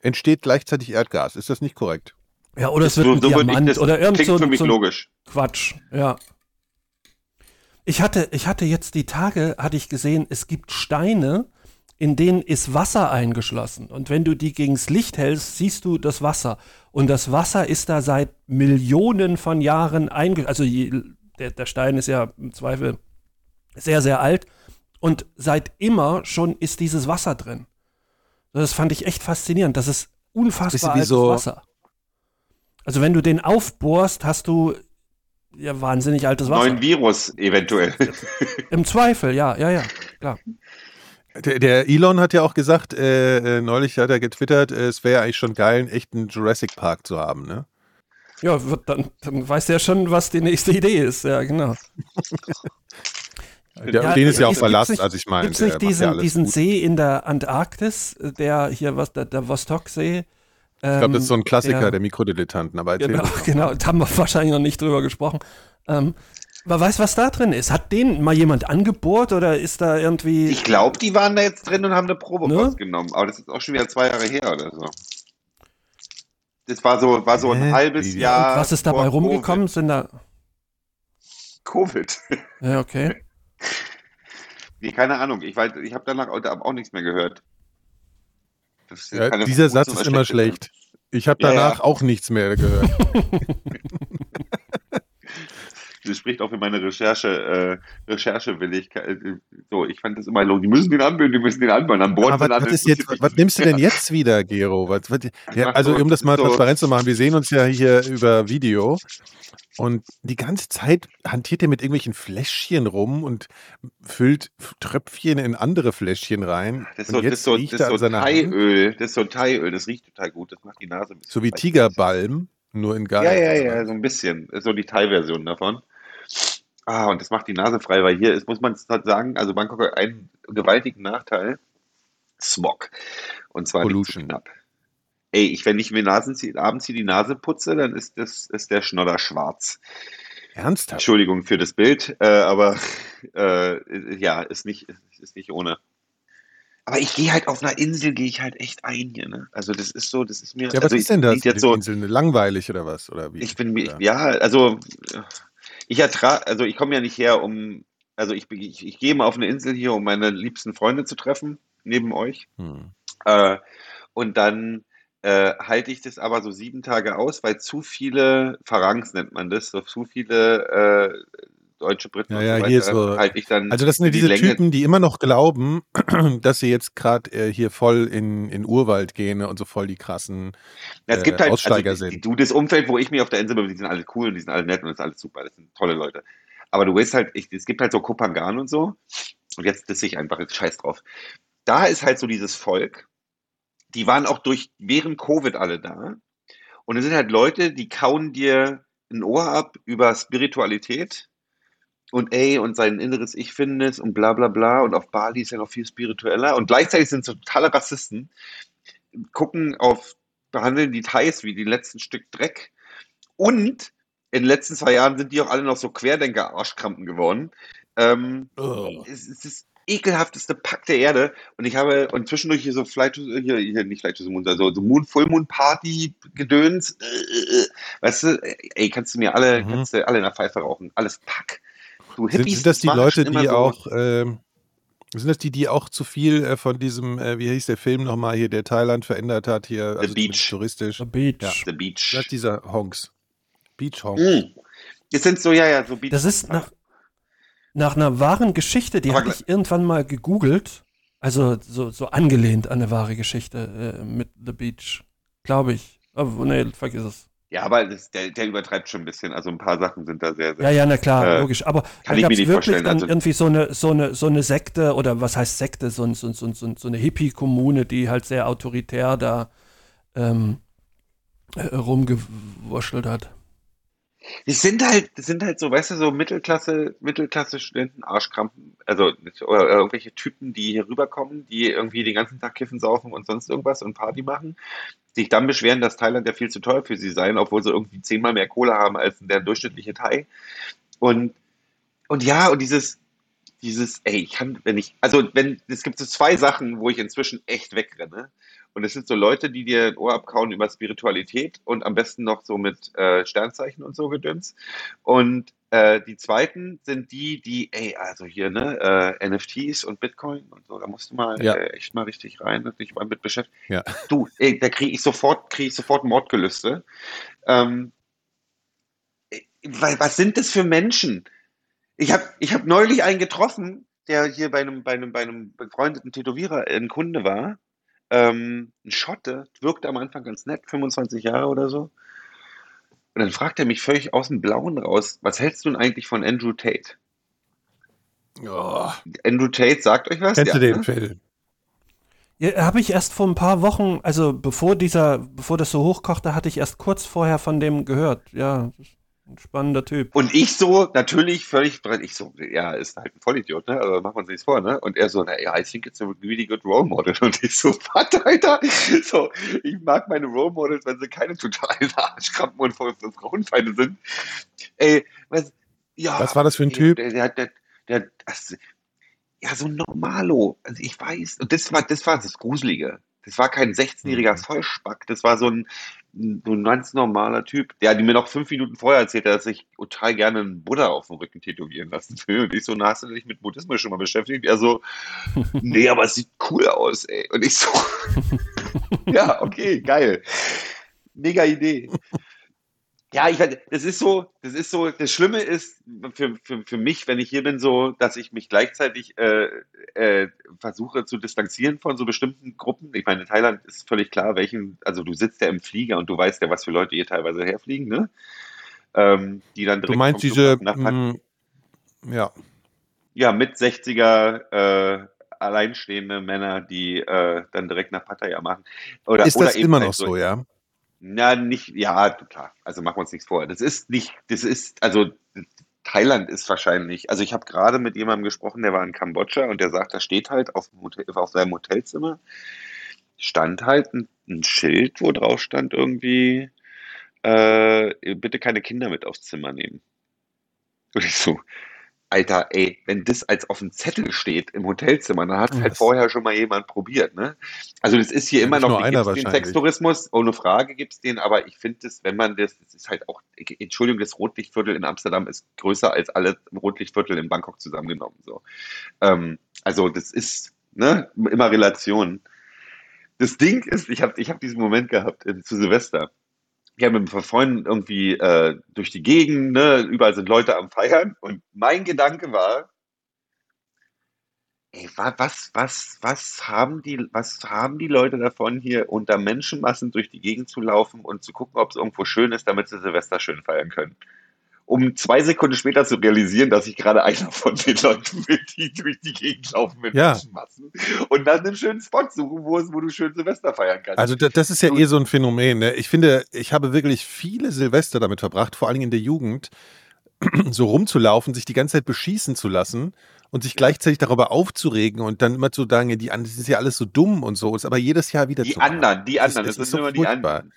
entsteht gleichzeitig Erdgas. Ist das nicht korrekt? ja, oder es wird so, ein so ich Diamant das oder irgend klingt so, für mich so ein logisch. Quatsch, ja. Ich hatte, ich hatte jetzt die Tage, hatte ich gesehen, es gibt Steine, in denen ist Wasser eingeschlossen. Und wenn du die gegens Licht hältst, siehst du das Wasser. Und das Wasser ist da seit Millionen von Jahren eingeschlossen. Also je, der, der Stein ist ja im Zweifel sehr, sehr alt. Und seit immer schon ist dieses Wasser drin. Das fand ich echt faszinierend. Das ist unfassbar altes so- Wasser. Also wenn du den aufbohrst, hast du ja wahnsinnig altes Wasser. Neuen Virus eventuell. Im Zweifel, ja, ja, ja, klar. Der, der Elon hat ja auch gesagt, äh, äh, neulich hat er getwittert, äh, es wäre eigentlich schon geil, einen echten Jurassic Park zu haben, ne? Ja, dann, dann weiß der schon, was die nächste Idee ist. Ja, genau. Der, (laughs) Ja, den ist ja auch gibt's Verlass, nicht- also ich meine. Gibt es nicht macht ja diesen, diesen. See in der Antarktis, der hier, was, der, der Vostoksee? Ich glaube, das ist so ein Klassiker der, der Mikrodilettanten, aber Genau, (laughs) genau, da haben wir wahrscheinlich noch nicht drüber gesprochen. Ähm, aber weißt du, was da drin ist? Hat den mal jemand angebohrt oder ist da irgendwie. Ich glaube, die waren da jetzt drin und haben eine Probe Ne? rausgenommen. Aber das ist auch schon wieder zwei Jahre her oder so. Das war so, war so ein Hä? halbes Wie- Jahr. was ist dabei rumgekommen? Sind da. Covid. Covid. Ja, okay. (laughs) Nee, keine Ahnung. Ich weiß, ich habe danach auch, nichts mehr gehört. Ja, dieser Satz ist immer schlecht. Ich habe Ja, danach ja. auch nichts mehr (laughs) gehört. Das spricht auch für meine Recherche, äh, Recherchewilligkeit. Äh, So, ich fand das immer so, die müssen den anbauen, die müssen den anbauen. An Bord Aber was, was, jetzt, was nimmst du denn jetzt wieder, Gero? Was, was, ja, also so, um das mal so. transparent zu machen, wir sehen uns ja hier über Video und die ganze Zeit hantiert er mit irgendwelchen Fläschchen rum und füllt Tröpfchen in andere Fläschchen rein. Das ist und so, das jetzt so, riecht das so Hand, Thaiöl. Das ist so Thaiöl, das riecht total gut. Das macht die Nase ein bisschen so wie. Tigerbalm, nur in geil. Ja, ja, ja, so ein bisschen. Ist so die Thai-Version davon. Ah, und das macht die Nase frei, weil hier ist, muss man halt sagen, also Bangkok hat einen gewaltigen Nachteil. Smog. Und zwar nicht Pollution. knapp. Ey, ich, wenn ich mir Nasen zieh, abends hier die Nase putze, dann ist das, ist der Schnodder schwarz. Ernsthaft? Entschuldigung für das Bild, äh, aber äh, ja, ist nicht, ist nicht ohne. Aber ich gehe halt auf einer Insel, gehe ich halt echt ein hier, ne? Also das ist so, das ist mir. Ja, was also ist denn das? jetzt so, den Inseln? Langweilig oder was? Oder wie? ich bin mir, Oder? ja, also ich ertrage, also ich komme ja nicht her, um, also ich, ich, ich gehe mal auf eine Insel hier, um meine liebsten Freunde zu treffen, neben euch. Hm. Äh, und dann äh, halte ich das aber so sieben Tage aus, weil zu viele Pharangs nennt man das, so zu viele äh, deutsche Briten Ja, und ja, so hier so- halte ich dann Also das sind ja die diese Länge. Typen, die immer noch glauben, (clears throat) dass sie jetzt gerade äh, hier voll in, in Urwald gehen und so voll die krassen. Ja, es äh, gibt halt, Aussteiger also, sind. du, das Umfeld, wo ich mich auf der Insel bin, die sind alle cool und die sind alle nett und das ist alles super, das sind tolle Leute. Aber du weißt halt, ich, es gibt halt so Kopangan und so, und jetzt disse ich einfach, jetzt scheiß drauf. Da ist halt so dieses Volk, die waren auch durch, während Covid alle da. Und es sind halt Leute, die kauen dir ein Ohr ab über Spiritualität und ey, und sein inneres Ich findet und bla bla bla. Und auf Bali ist ja noch viel spiritueller. Und gleichzeitig sind sie totale Rassisten, gucken auf, behandeln die Thais wie die letzten Stück Dreck. Und in den letzten zwei Jahren sind die auch alle noch so Querdenker-Arschkrampen geworden. Ähm, Ugh. es ist das ekelhafteste Pack der Erde. Und ich habe, und zwischendurch hier so Flight to, hier, hier nicht Flight to the Moon, also so Moon, Full Moon Party Gedöns. Äh, äh, äh. Weißt du, ey, kannst du mir alle, Mhm. kannst du alle in der Pfeife rauchen. Alles Pack. Du Sind, Hippies, sind das die Leute, die so- auch, ähm, sind das die, die auch zu viel äh, von diesem, äh, wie hieß der Film nochmal hier, der Thailand verändert hat, hier, also Beach. touristisch. The Beach. Ja. The Beach. Das ist dieser Honks. Beach Honks. Mm. Das sind so, ja, ja, so Beach. Das ist nach, nach einer wahren Geschichte, die hatte ich irgendwann mal gegoogelt. Also so, so angelehnt an eine wahre Geschichte äh, mit The Beach. Glaube ich. Aber nee, vergiss es. Ja, aber das, der, der übertreibt schon ein bisschen. Also ein paar Sachen sind da sehr, sehr. Ja, ja, na klar, Äh, logisch. Aber kann ich mir es nicht wirklich also- irgendwie so eine, so, eine, so eine Sekte oder was heißt Sekte, so, ein, so, ein- so, ein- so, ein- so eine Hippie-Kommune, die halt sehr autoritär da ähm, äh, rumgewurschtelt hat. Das sind halt, das sind halt so, weißt du, so Mittelklasse, Mittelklasse-Studenten, Arschkrampen, also oder irgendwelche Typen, die hier rüberkommen, die irgendwie den ganzen Tag kiffen, saufen und sonst irgendwas und Party machen, sich dann beschweren, dass Thailand ja viel zu teuer für sie sei, obwohl sie irgendwie zehnmal mehr Kohle haben als der durchschnittliche Thai. Und, und ja, und dieses, dieses, ey, ich kann, wenn ich, also wenn, es gibt so zwei Sachen, wo ich inzwischen echt wegrenne. Und es sind so Leute, die dir ein Ohr abkauen über Spiritualität und am besten noch so mit äh, Sternzeichen und so gedöns. Und äh, die zweiten sind die, die, ey, also hier, ne, äh, NFTs und Bitcoin und so, da musst du mal Ja. äh, echt mal richtig rein und dich mal mit beschäftigen. Ja. Du, ey, da kriege ich sofort, kriege ich sofort Mordgelüste. Ähm, weil, was sind das für Menschen? Ich habe ich hab neulich einen getroffen, der hier bei einem, bei einem, bei einem befreundeten Tätowierer ein Kunde war. Ähm, ein Schotte, wirkte am Anfang ganz nett, 25 Jahre oder so. Und dann fragt er mich völlig aus dem Blauen raus, was hältst du denn eigentlich von Andrew Tate? Oh, Andrew Tate sagt euch was? kennst du Ja, den, ne? Phil? Ja, habe ich erst vor ein paar Wochen, also bevor dieser, bevor das so hochkochte, hatte ich erst kurz vorher von dem gehört. Ja, ein spannender Typ. Und ich so, natürlich völlig, ich so, ja, ist halt ein Vollidiot, ne? Also machen wir uns nichts vor, ne? Und er so, na ja, I think it's a really good role model. (laughs) Und ich so, was, Alter? So, ich mag meine Role Models, wenn sie keine totalen (laughs) Arschkrampen und Frauenfeinde sind. Ey, was, ja. Was war das für ein ey, Typ? Der, der, der, der das, ja, so ein Normalo. Also ich weiß, und das war, das war das Gruselige. Das war kein 16-jähriger Mhm. Vollspack, das war so ein, so ein ganz normaler Typ, der die mir noch fünf Minuten vorher erzählt hat, dass ich total gerne einen Buddha auf dem Rücken tätowieren lassen will. Und ich so, na, hast du dich mit Buddhismus schon mal beschäftigt? Er so, (laughs) nee, aber es sieht cool aus, ey. Und ich so, (laughs) ja, okay, geil. Mega Idee. Ja, ich das ist so, das ist so, das Schlimme ist für, für, für mich, wenn ich hier bin, so, dass ich mich gleichzeitig äh, äh, versuche zu distanzieren von so bestimmten Gruppen. Ich meine, in Thailand ist völlig klar, welchen, also du sitzt ja im Flieger und du weißt ja, was für Leute hier teilweise herfliegen, ne? Ähm, die dann Du meinst diese, Pan- mm, ja, ja, mit 60er äh, alleinstehende Männer, die äh, dann direkt nach Pattaya machen. Oder, ist oder das immer halt noch so, ja? Na, nicht, ja, klar. Also machen wir uns nichts vor. Das ist nicht, das ist, also Thailand ist wahrscheinlich, also ich habe gerade mit jemandem gesprochen, der war in Kambodscha und der sagt, da steht halt auf, auf seinem Hotelzimmer, stand halt ein, ein Schild, wo drauf stand irgendwie, äh, bitte keine Kinder mit aufs Zimmer nehmen. Und ich so, Alter, ey, wenn das als auf dem Zettel steht im Hotelzimmer, dann hat es halt Das- vorher schon mal jemand probiert, ne? Also das ist hier Ja, immer noch, den. Sextourismus, ohne Frage gibt's den, aber ich finde das, wenn man das, das ist halt auch, Entschuldigung, das Rotlichtviertel in Amsterdam ist größer als alle Rotlichtviertel in Bangkok zusammengenommen, so. Ähm, also das ist, ne, immer Relation. Das Ding ist, ich habe ich hab diesen Moment gehabt äh, zu Silvester. Habe mit ein paar Freunden irgendwie äh, durch die Gegend, ne, überall sind Leute am Feiern und mein Gedanke war, ey, wa- was, was, was haben die, was haben die Leute davon, hier unter Menschenmassen durch die Gegend zu laufen und zu gucken, ob es irgendwo schön ist, damit sie Silvester schön feiern können? Um zwei Sekunden später zu realisieren, dass ich gerade einer von den Leuten bin, die durch die Gegend laufen mit Ja. Menschenmassen und dann einen schönen Spot suchen, wo, es, wo du schön Silvester feiern kannst. Also da- das ist ja eh so ein Phänomen. Ne? Ich finde, ich habe wirklich viele Silvester damit verbracht, vor allen Dingen in der Jugend, (clears throat) so rumzulaufen, sich die ganze Zeit beschießen zu lassen und sich gleichzeitig darüber aufzuregen und dann immer zu sagen, die anderen das ist ja alles so dumm und so, ist aber jedes Jahr wieder Die anderen, die anderen, es das ist sind so immer die anderen.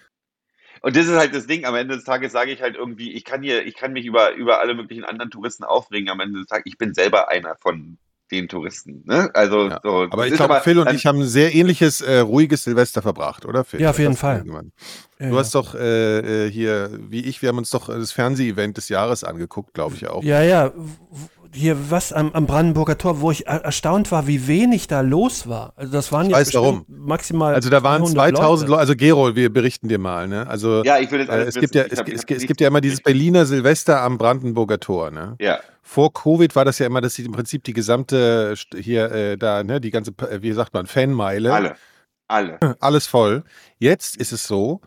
Und das ist halt das Ding, am Ende des Tages sage ich halt irgendwie, ich kann hier, ich kann mich über, über alle möglichen anderen Touristen aufregen, am Ende des Tages, ich bin selber einer von den Touristen, ne? Also, Ja. so, Aber ich glaube, Phil und ich haben ein sehr ähnliches, äh, ruhiges Silvester verbracht, oder Phil? Ja, auf jeden Fall. irgendwann. Ja, Du hast doch äh, äh, hier, wie ich, wir haben uns doch das Fernseh-Event des Jahres angeguckt, glaube ich auch. Ja, ja. Hier was am, am Brandenburger Tor, wo ich er- erstaunt war, wie wenig da los war. Also das waren Ich jetzt weiß warum. bestimmt maximal Also da waren 200 2000 Leute. Leute, also Gero, wir berichten dir mal, ne? Also ja, ich will jetzt äh, es gibt wissen. ja, Ich es, hab- es, es gibt ja immer dieses Berliner Silvester am Brandenburger Tor, ne? Ja, Vor Covid war das ja immer, dass sie im Prinzip die gesamte hier äh, da, ne, die ganze, äh, wie sagt man, Fanmeile, alle. Alle. alles voll. Jetzt ist es so,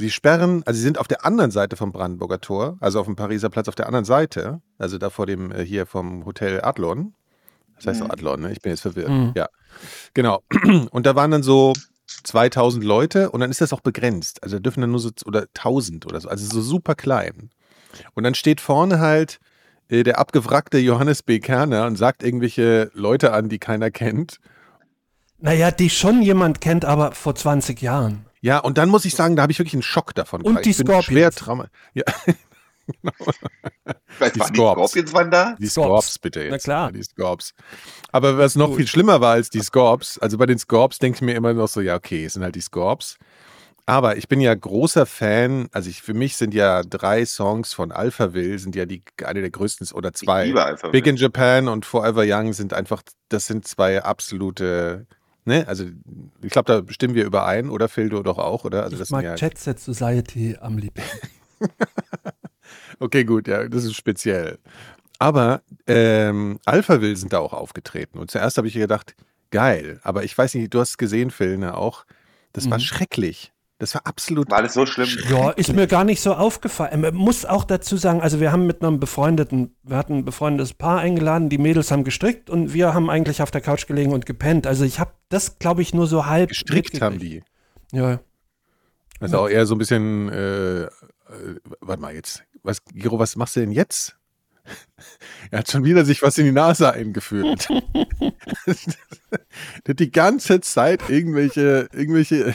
sie sperren, also sie sind auf der anderen Seite vom Brandenburger Tor, also auf dem Pariser Platz auf der anderen Seite, also da vor dem, äh, hier vom Hotel Adlon. Das heißt doch Adlon, ne? Ich bin jetzt verwirrt. Mhm. Ja, genau. (clears throat) Und da waren dann so 2000 Leute und dann ist das auch begrenzt. Also da dürfen dann nur so, oder 1000 oder so, also so super klein. Und dann steht vorne halt äh, der abgewrackte Johannes B. Kerner und sagt irgendwelche Leute an, die keiner kennt. Naja, die schon jemand kennt, aber vor 20 Jahren. Ja, und dann muss ich sagen, da habe ich wirklich einen Schock davon. Und die ich bin Scorpions. schwer trauma. Ja, (laughs) Was Die waren die Scorps. Scorpions waren da? die Scorps. Scorps bitte jetzt. Na klar. Ja, die Scorps. Aber was noch viel schlimmer war als die Scorps, also bei den Scorps denke ich mir immer noch so, ja, okay, es sind halt die Scorps. Aber ich bin ja großer Fan, also ich, für mich sind ja drei Songs von Alphaville, sind ja die eine der größten oder zwei. Ich liebe einfach. Big in Japan und Forever Young sind einfach, das sind zwei absolute, ne? Also ich glaube, da stimmen wir überein, oder Phil, du doch auch, oder? Also Ich das mag ja, Jet Set Society am liebsten. (laughs) okay, gut, ja, das ist speziell. Aber ähm, Alphaville sind da auch aufgetreten. Und zuerst habe ich gedacht, geil. Aber ich weiß nicht, du hast es gesehen, Phil, ne, auch. Das war Mhm. schrecklich. Das war absolut. War alles so schlimm? Ja, ist mir gar nicht so aufgefallen. Man muss auch dazu sagen, also wir haben mit einem befreundeten, wir hatten ein befreundetes Paar eingeladen, die Mädels haben gestrickt und wir haben eigentlich auf der Couch gelegen und gepennt. Also ich habe das, glaube ich, nur so halb gestrickt haben die. Ja, Also auch eher so ein bisschen, äh, äh, warte mal jetzt. Was, Giro, was machst du denn jetzt? (laughs) Er hat schon wieder sich was in die Nase eingeführt. (laughs) (laughs) Der hat die ganze Zeit irgendwelche, irgendwelche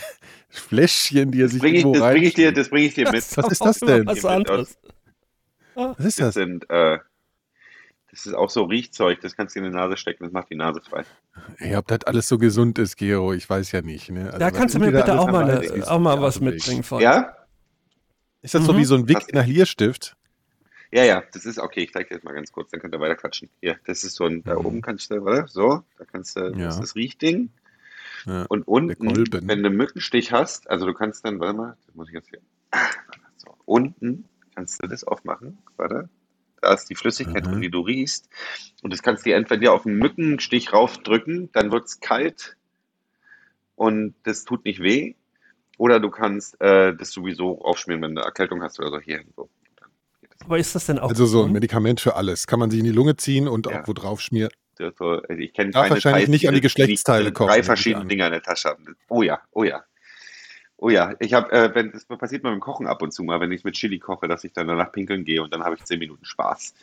Fläschchen, die er sich Bring ich, irgendwo das bringe ich dir, rein. das bring ich dir mit. Was ist das denn? Was anderes. Was ist Das das? sind, äh, das ist auch so Riechzeug, das kannst du in die Nase stecken, das macht die Nase frei. Ey, ob das alles so gesund ist, Gero, ich weiß ja nicht. Ne? Also, Da kannst du mir bitte auch mal, eine, auch mal was mitbringen von. Ja? Ist das so Mhm. wie so ein Passt. Vic-Inhalierstift? Ja, ja, das ist okay. Ich zeige dir das mal ganz kurz, dann könnt ihr weiter quatschen. Hier, das ist so ein, da Mhm. oben kannst du, oder? So, da kannst du, Ja. das ist das Riechding. Ja. Und unten, wenn du einen Mückenstich hast, also du kannst dann, warte mal, das muss ich jetzt hier. So, unten kannst du das aufmachen, warte. Da ist die Flüssigkeit Mhm. drin, die du riechst. Und das kannst du dir entweder auf einen Mückenstich raufdrücken, dann wird es kalt und das tut nicht weh. Oder du kannst äh, das sowieso aufschmieren, wenn du eine Erkältung hast oder so. Hier, so. Aber ist das denn auch Also so ein? Medikament für alles. Kann man sich in die Lunge ziehen und Ja. auch wo drauf schmieren. Also ich kenne keine wahrscheinlich Teils, nicht an die Geschlechtsteile kochen, Drei verschiedene an. Dinger in der Tasche haben. Oh ja, oh ja. Oh ja, ich habe, äh, wenn das passiert mir beim Kochen ab und zu mal, wenn ich mit Chili koche, dass ich dann danach pinkeln gehe und dann habe ich zehn Minuten Spaß.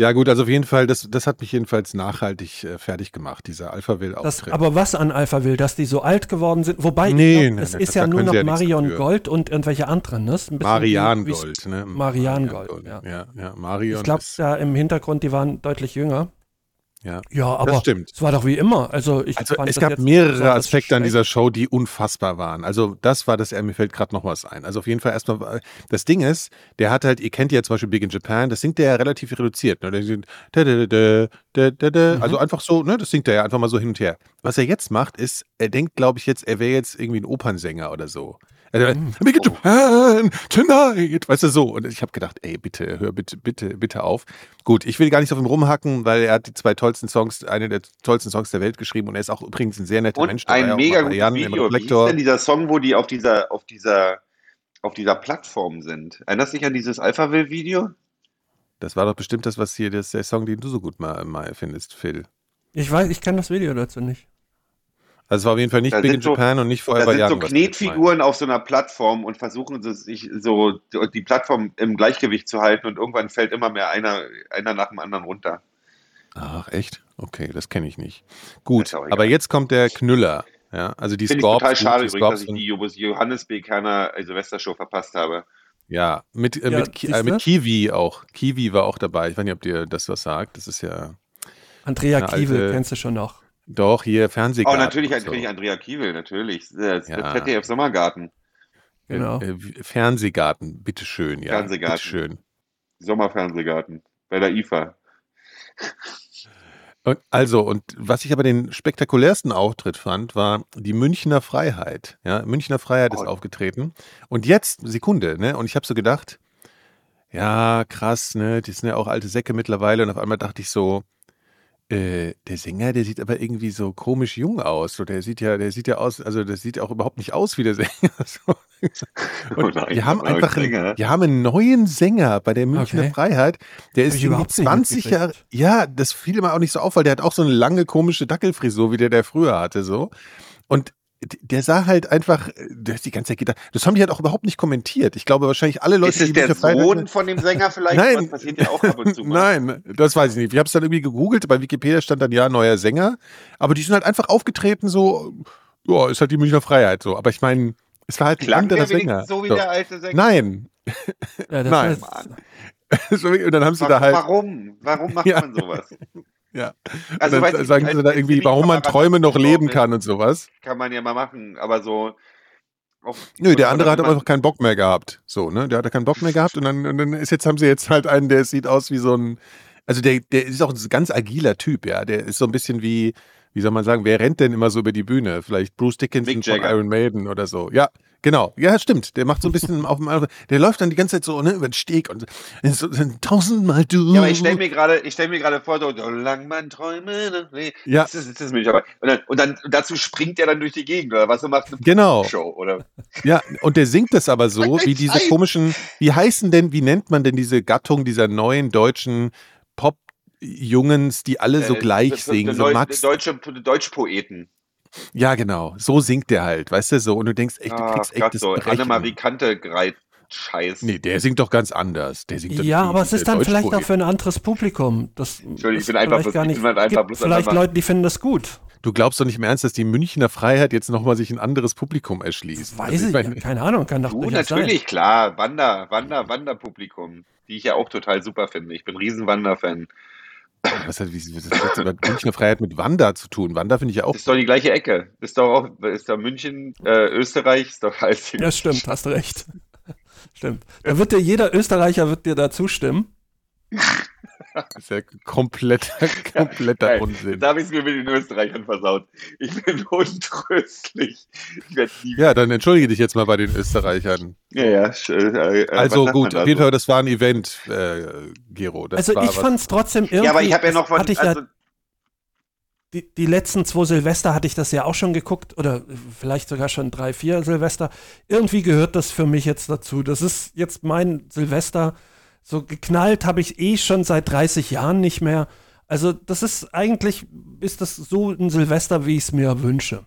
Ja gut, also auf jeden Fall, das, das hat mich jedenfalls nachhaltig äh, fertig gemacht, dieser Alphaville-Auftritt. aber was an Alpha will, dass die so alt geworden sind? Wobei, Nee, glaub, nee, es nee, ist ja nur noch ja Marion. Gold und irgendwelche anderen. Ne? Marian wie- Gold, ne? Marian Gold, ja. ja. Ja, Marion Ich glaube, da im Hintergrund, die waren deutlich jünger. Ja. Ja, aber stimmt. es war doch wie immer. Also, ich Also es das gab jetzt mehrere Aspekte an dieser Show, die unfassbar waren. Also das war das, mir fällt gerade noch was ein. Also auf jeden Fall erstmal, äh, das Ding ist, der hat halt, ihr kennt ja zum Beispiel Big in Japan, das singt der ja relativ reduziert. Ne? Der singt. Mhm. Also einfach so, ne, das singt er ja einfach mal so hin und her. Was er jetzt macht, ist, er denkt, glaube ich, jetzt, er wäre jetzt irgendwie ein Opernsänger oder so. Er, Mhm. Japan, tonight, weißt du so. Und ich habe gedacht, ey, bitte, hör bitte, bitte, bitte auf. Gut, ich will gar nicht auf ihm rumhacken, weil er hat die zwei tollsten Songs, eine der tollsten Songs der Welt geschrieben und er ist auch übrigens ein sehr netter Mensch. Und war ein mega gutes Video. Wie Reflektor. denn dieser Song, wo die auf dieser, auf dieser, auf dieser Plattform sind? Erinnerst du dich an dieses Alphaville-Video? Das war doch bestimmt das, was hier, das, der Song, den du so gut mal, mal findest, Phil. Ich weiß, ich kenne das Video dazu nicht. Also es war auf jeden Fall nicht Da Big in sind so- Japan und nicht Da Forever sind Young. so was du jetzt Knetfiguren auf so einer Plattform und versuchen sie sich so die Plattform im Gleichgewicht zu halten und irgendwann fällt immer mehr einer, einer nach dem anderen runter. Ach, echt? Okay, das kenne ich nicht. Gut, aber jetzt kommt der Knüller. Ja, also die Finde ich Scorps. total gut, schade die übrigens, dass ich sind- die Jo- Johannes B. Kerner äh, Silvestershow verpasst habe. Ja, mit, äh, Ja, mit, äh, mit Kiwi auch. Kiwi war auch dabei. Ich weiß nicht, ob dir das was sagt. Das ist ja Andrea alte- kennst du schon noch. Doch hier Oh, Fernsehgarten. natürlich, und so. natürlich Andrea Kiewel, natürlich. Das Ja. ZDF Sommergarten, Genau. Äh, äh, Fernsehgarten, bitteschön. Ja, Fernsehgarten. Bitteschön. Sommerfernsehgarten bei der IFA. Und also, und was ich aber den spektakulärsten Auftritt fand, war die Münchner Freiheit. Ja, Münchner Freiheit ist Oh. aufgetreten. Und jetzt, Sekunde, ne? Und ich habe so gedacht, ja, krass, ne? Die sind ja auch alte Säcke mittlerweile. Und auf einmal dachte ich so, äh, der Sänger, der sieht aber irgendwie so komisch jung aus. So, der sieht ja, der sieht ja aus, also der sieht auch überhaupt nicht aus wie der (laughs) Sänger. So. Oh Und nein, wir haben aber einfach einen, wir haben einen neuen Sänger bei der Münchner Okay. Freiheit. Der Hab ist überhaupt nicht 20 Jahre. Ja, das fiel mir auch nicht so auf, weil der hat auch so eine lange komische Dackelfrisur, wie der der früher hatte, so. Und der sah halt einfach, der ist die ganze Zeit gedacht, das haben die halt auch überhaupt nicht kommentiert. Ich glaube wahrscheinlich alle Leute, Ist es die der Sohn von dem Sänger vielleicht? (laughs) Nein. Das passiert ja auch ab und zu (laughs) mal. Nein, das weiß ich nicht. Ich habe es dann irgendwie gegoogelt, bei Wikipedia stand dann ja neuer Sänger, aber die sind halt einfach aufgetreten so, ja, ist halt die Münchner Freiheit so. Aber ich meine, es war halt ein Klang anderer der Sänger. so wie So. der alte Sänger? Nein. Ja, das Nein. (laughs) Und dann haben sie Warum, da halt, warum? Warum macht Ja. man sowas? Ja. Also, dann ich sagen nicht, sie als- da irgendwie, warum man Träume noch leben kann und sowas. Kann man ja mal machen, aber so. auf- Nö, der andere hat aber noch keinen Bock mehr gehabt. So, ne? Der hat keinen Bock mehr gehabt und dann, und dann ist jetzt haben sie jetzt halt einen, der sieht aus wie so ein, also der, der ist auch ein ganz agiler Typ, ja. Der ist so ein bisschen wie, wie soll man sagen, wer rennt denn immer so über die Bühne? Vielleicht Bruce Dickinson von. Iron Maiden oder so. Ja, genau. Ja, stimmt. Der macht so ein bisschen auf dem, der läuft dann die ganze Zeit so, ne, über den Steg und so, so tausendmal du. Ja, aber ich stelle mir gerade, ich stelle mir gerade vor, so, solange man Träume, noch lebt. Ja. Das ist, das ist mich aber. Und dann, und dann dazu springt er dann durch die Gegend oder was und macht eine Genau. Show oder. Ja, und der singt das aber so, (laughs) wie diese komischen, wie heißen denn, wie nennt man denn diese Gattung dieser neuen deutschen Pop-Jungens, die alle so äh, gleich das- das- singen, so Max. der Deutsche, Deutschpoeten. Ja, genau, so singt der halt, weißt du, so, und du denkst echt, du kriegst echt das so. Annemarie Kantegreit. Scheiß. Nee, der singt doch ganz anders. Der singt doch Ja, aber es ist dann vielleicht auch für ein anderes Publikum. Das Entschuldigung, ich bin einfach bloß- gar ich nicht. bin halt einfach bloß vielleicht Leute, die finden das gut. Du glaubst doch nicht im Ernst, dass die Münchner Freiheit jetzt nochmal sich ein anderes Publikum erschließt. Weiß Also ich, meine- keine Ahnung, kann doch Du, durchaus natürlich, klar. Wander, Wander, Wanderpublikum. Die ich ja auch total super finde. Ich bin ein riesen Wander-Fan. Was hat, wie, was hat das Münchner Freiheit mit Wanda zu tun? Wanda finde ich ja auch Das ist doch die gleiche Ecke. Das ist doch auch, ist doch München, äh, Österreich, ist doch alles. sein. Ja, stimmt, hast recht. (laughs) stimmt. Da wird dir jeder Österreicher wird dir da zustimmen. (laughs) Das ist ja kompletter, (laughs) kompletter Geil. Unsinn. Jetzt habe ich es mir mit den Österreichern versaut. Ich bin (laughs) untröstlich. Ich. Ja, dann entschuldige dich jetzt mal bei den Österreichern. Ja, ja. Äh, äh, Also was gut, da auf jeden? Fall, das war ein Event, äh, Gero. Das Also war ich was- fand es trotzdem irgendwie. Ja, aber ich habe ja noch von. Hatte ich Also, ja, die, die letzten zwei Silvester hatte ich das ja auch schon geguckt oder vielleicht sogar schon drei, vier Silvester. Irgendwie gehört das für mich jetzt dazu. Das ist jetzt mein Silvester. So geknallt habe ich eh schon seit 30 Jahren nicht mehr. Also das ist eigentlich, ist das so ein Silvester, wie ich es mir wünsche.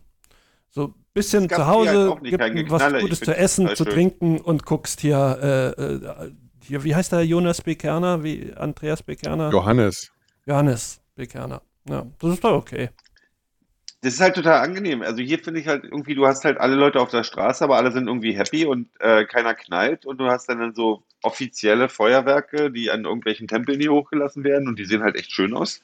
So ein bisschen zu halt Hause, nicht gibt was Gutes zu essen, zu schön. trinken und guckst hier, äh, äh, hier, wie heißt der Jonas Bekerner, wie Andreas Bekerner? Johannes. Johannes Bekerner. Ja, das ist doch okay. Das ist halt total angenehm. Also hier finde ich halt irgendwie, du hast halt alle Leute auf der Straße, aber alle sind irgendwie happy und äh, keiner knallt und du hast dann, dann so offizielle Feuerwerke, die an irgendwelchen Tempeln hier hochgelassen werden und die sehen halt echt schön aus.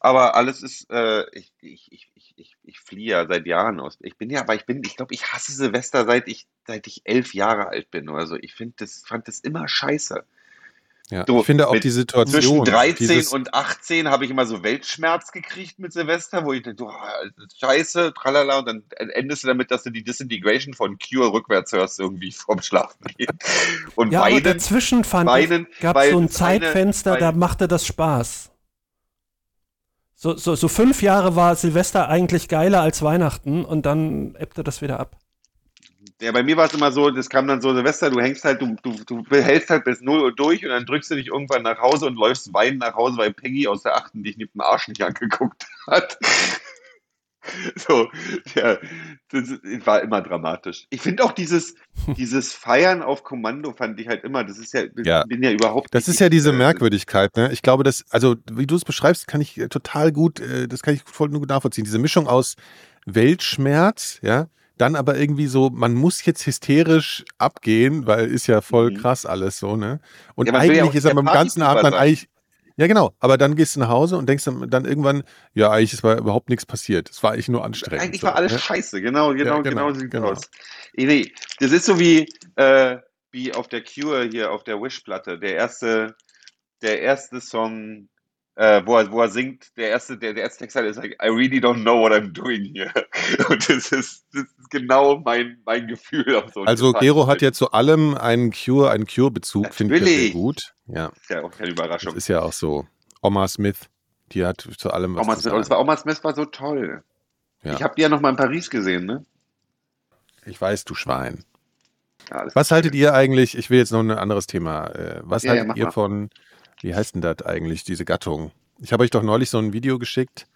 Aber alles ist, äh, ich, ich, ich, ich, ich, ich fliehe ja seit Jahren aus. Ich bin ja, aber ich bin, ich glaube, ich hasse Silvester seit ich, seit ich elf Jahre alt bin oder so. Ich finde das, fand das immer scheiße. Ja, So, ich finde auch mit- die Situation. Zwischen 13 dieses, und 18 habe ich immer so Weltschmerz gekriegt mit Silvester, wo ich dachte, oh, scheiße, tralala, und dann endest du damit, dass du die Disintegration von Cure rückwärts hörst, irgendwie vorm Schlafen gehen. (laughs) Und Ja, aber weinen, dazwischen fand weinen, ich, gab weil so ein Zeitfenster, da weil- machte das Spaß. So, so, so fünf Jahre war Silvester eigentlich geiler als Weihnachten und dann ebbte das wieder ab. Ja, bei mir war es immer so, das kam dann so, Silvester, du hängst halt, du, du, du hältst halt bis 0 Uhr durch und dann drückst du dich irgendwann nach Hause und läufst weinend nach Hause, weil Peggy aus der achten dich mit dem Arsch nicht angeguckt hat. (laughs) So, ja, das war immer dramatisch. Ich finde auch dieses, dieses Feiern auf Kommando fand ich halt immer, das ist ja, Ja. bin ja überhaupt das ist ja diese äh, Merkwürdigkeit, ne? Ich glaube, dass, also wie du es beschreibst, kann ich total gut, äh, das kann ich voll gut nachvollziehen. Diese Mischung aus Weltschmerz, ja, dann aber irgendwie so, man muss jetzt hysterisch abgehen, weil ist ja voll Mhm. krass alles so, ne? Und Ja, eigentlich ist er der beim ganzen Abend dann eigentlich, ja genau, aber dann gehst du nach Hause und denkst dann, dann irgendwann, ja, eigentlich ist überhaupt nichts passiert. Es war eigentlich nur anstrengend. Eigentlich so, war alles ne? scheiße, genau, genau, Ja, genau, genau, genau. aus. Nee, das ist so wie, äh, wie auf der Cure hier auf der Wish-Platte. Der erste, der erste Song, äh, wo, er, wo er singt, der erste, der, der erste Text ist like, I really don't know what I'm doing here. (laughs) Und das ist, das ist genau mein, mein Gefühl so Also Gero hat ja zu allem einen Cure, einen Cure-Bezug, finde ich sehr gut. Ja, Ist ja auch keine das Überraschung. ist ja auch so. Oma Smith, die hat zu allem was Oma Smith, es war Oma Smith war so toll. Ja. Ich habe die ja noch mal in Paris gesehen, ne? Ich weiß, du Schwein. Ja, das- Was haltet ihr eigentlich, ich will jetzt noch ein anderes Thema, äh, was Ja, haltet ihr mal. von, wie heißt denn das eigentlich, diese Gattung? Ich habe euch doch neulich so ein Video geschickt,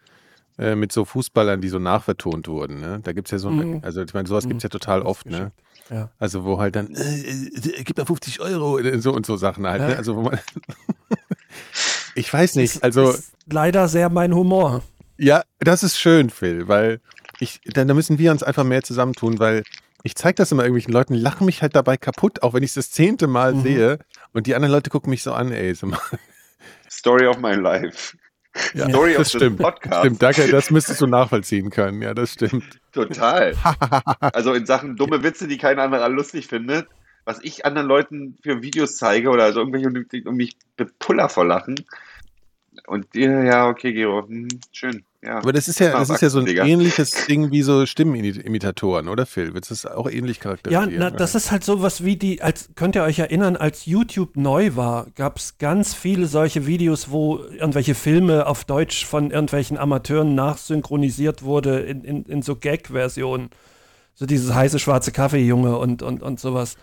äh, mit so Fußballern, die so nachvertont wurden. Ne? Da gibt es ja so, Mhm. also ich meine, sowas gibt es ja total oft, ne? Ja. Also wo halt dann, äh, äh, gib mal 50 Euro äh, so und so Sachen halt. Ja. Ne? Also wo man, (laughs) ich weiß nicht, also ist leider sehr mein Humor. ja, das ist schön, Phil, weil ich, dann da müssen wir uns einfach mehr zusammentun, weil ich zeige das immer irgendwelchen Leuten, lachen mich halt dabei kaputt, auch wenn ich es das zehnte Mal Mhm. sehe und die anderen Leute gucken mich so an, ey. So mal. Story of my life. Ja, Story of das the stimmt. Podcast. Stimmt, danke, das müsstest du nachvollziehen können. Ja, das stimmt. Total. (laughs) Also in Sachen dumme Witze, die kein anderer lustig findet, was ich anderen Leuten für Videos zeige oder also irgendwelche und mich bepuller vor Lachen. Und dir, ja, okay, Gero, hm, schön. Ja. Aber das ist ja, das ist ja so ein Digga. ähnliches Ding wie so Stimmenimitatoren, oder Phil? Willst du das auch ähnlich Ja, charakterisieren? na, das ist halt sowas wie die, als könnt ihr euch erinnern, als YouTube neu war, gab es ganz viele solche Videos, wo irgendwelche Filme auf Deutsch von irgendwelchen Amateuren nachsynchronisiert wurde in, in, in so Gag-Versionen. So dieses heiße schwarze Kaffeejunge und, und, und sowas.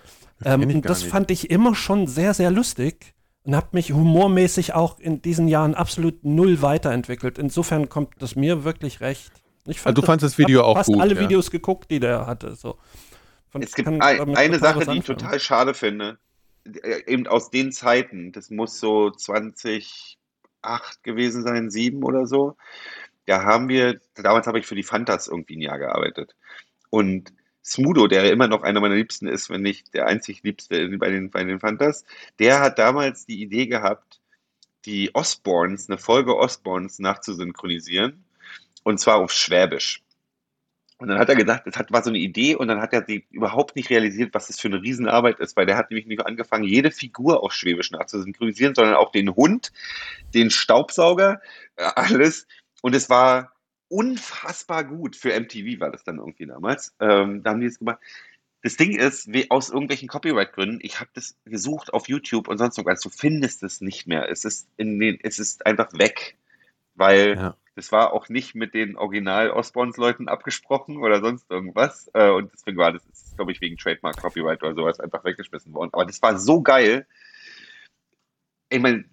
Ähm, und gar das fand ich immer schon sehr, sehr lustig und habe mich humormäßig auch in diesen Jahren absolut null weiterentwickelt. Insofern kommt das mir wirklich recht. Ich Also du fandst das Video auch fast gut, alle ja. Videos geguckt, die der hatte. So. Fand- Es gibt kann ein, eine total Sache, die ich total schade finde. Äh, Eben aus den Zeiten, das muss so 2008 gewesen sein, 7 oder so. Da haben wir, damals habe ich für die Fantas irgendwie ein Jahr gearbeitet. Und Smudo, der immer noch einer meiner Liebsten ist, wenn nicht der einzig Liebste bei den, bei den Fantas, der hat damals die Idee gehabt, die Osborns, eine Folge Osborns nachzusynchronisieren. Und zwar auf Schwäbisch. Und dann hat er gedacht, das hat, war so eine Idee und dann hat er die überhaupt nicht realisiert, was das für eine Riesenarbeit ist, weil der hat nämlich nicht nur angefangen, jede Figur auf Schwäbisch nachzusynchronisieren, sondern auch den Hund, den Staubsauger, äh, alles. Und es war unfassbar gut. Für MTV war das dann irgendwie damals. Ähm, da haben die es gemacht. Das Ding ist, wie, aus irgendwelchen Copyright-Gründen, ich habe das gesucht auf YouTube und sonst irgendwas, du findest es nicht mehr. Es ist, in den, es ist einfach weg, weil Ja. das war auch nicht mit den Original-Osborns-Leuten abgesprochen oder sonst irgendwas. Äh, und deswegen war das, glaube ich, wegen Trademark, Copyright oder sowas einfach weggeschmissen worden. Aber das war so geil. Ich meine,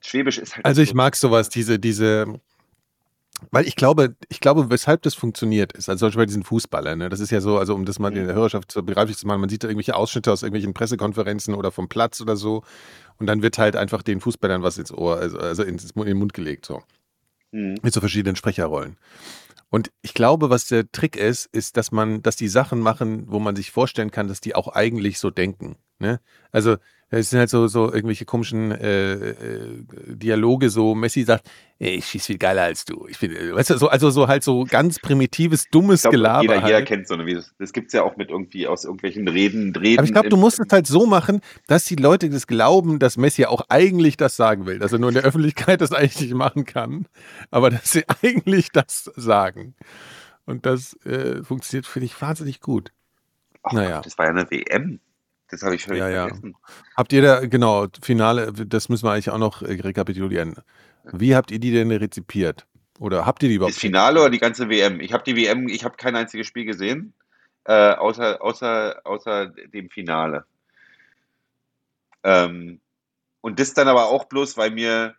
Schwäbisch ist halt. Also ich mag sowas, diese, diese, weil ich glaube, ich glaube, weshalb das funktioniert ist, also zum Beispiel bei diesen Fußballern, ne? das ist ja so, also um das mal in der Hörerschaft zu begreiflich zu machen, man sieht da irgendwelche Ausschnitte aus irgendwelchen Pressekonferenzen oder vom Platz oder so und dann wird halt einfach den Fußballern was ins Ohr, also, also ins, in den Mund gelegt, so. Hm. mit so verschiedenen Sprecherrollen. Und ich glaube, was der Trick ist, ist, dass man, dass die Sachen machen, wo man sich vorstellen kann, dass die auch eigentlich so denken. Ne? Also es sind halt so, so irgendwelche komischen äh, äh, Dialoge, so Messi sagt, "Ey, ich schieß viel geiler als du. Ich bin, äh, weißt du, so, also so halt so ganz primitives, dummes glaub, Gelaber. jeder, jeder halt. kennt so eine. Das gibt es ja auch mit irgendwie aus irgendwelchen Reden. Reden Aber ich glaube, du musst es halt so machen, dass die Leute das glauben, dass Messi auch eigentlich das sagen will, dass er nur in der Öffentlichkeit das eigentlich nicht machen kann, aber dass sie (laughs) eigentlich das sagen. Und das äh, funktioniert, finde ich, wahnsinnig gut. Ach naja. Gott, das war ja eine WM. Das habe ich völlig Ja, ja. vergessen. Habt ihr da, genau, Finale, das müssen wir eigentlich auch noch äh, rekapitulieren. Wie habt ihr die denn rezipiert? Oder habt ihr die überhaupt? Das Finale oder die ganze WM? Ich habe die WM, ich habe kein einziges Spiel gesehen, äh, außer, außer, außer dem Finale. Ähm, und das dann aber auch bloß, weil mir,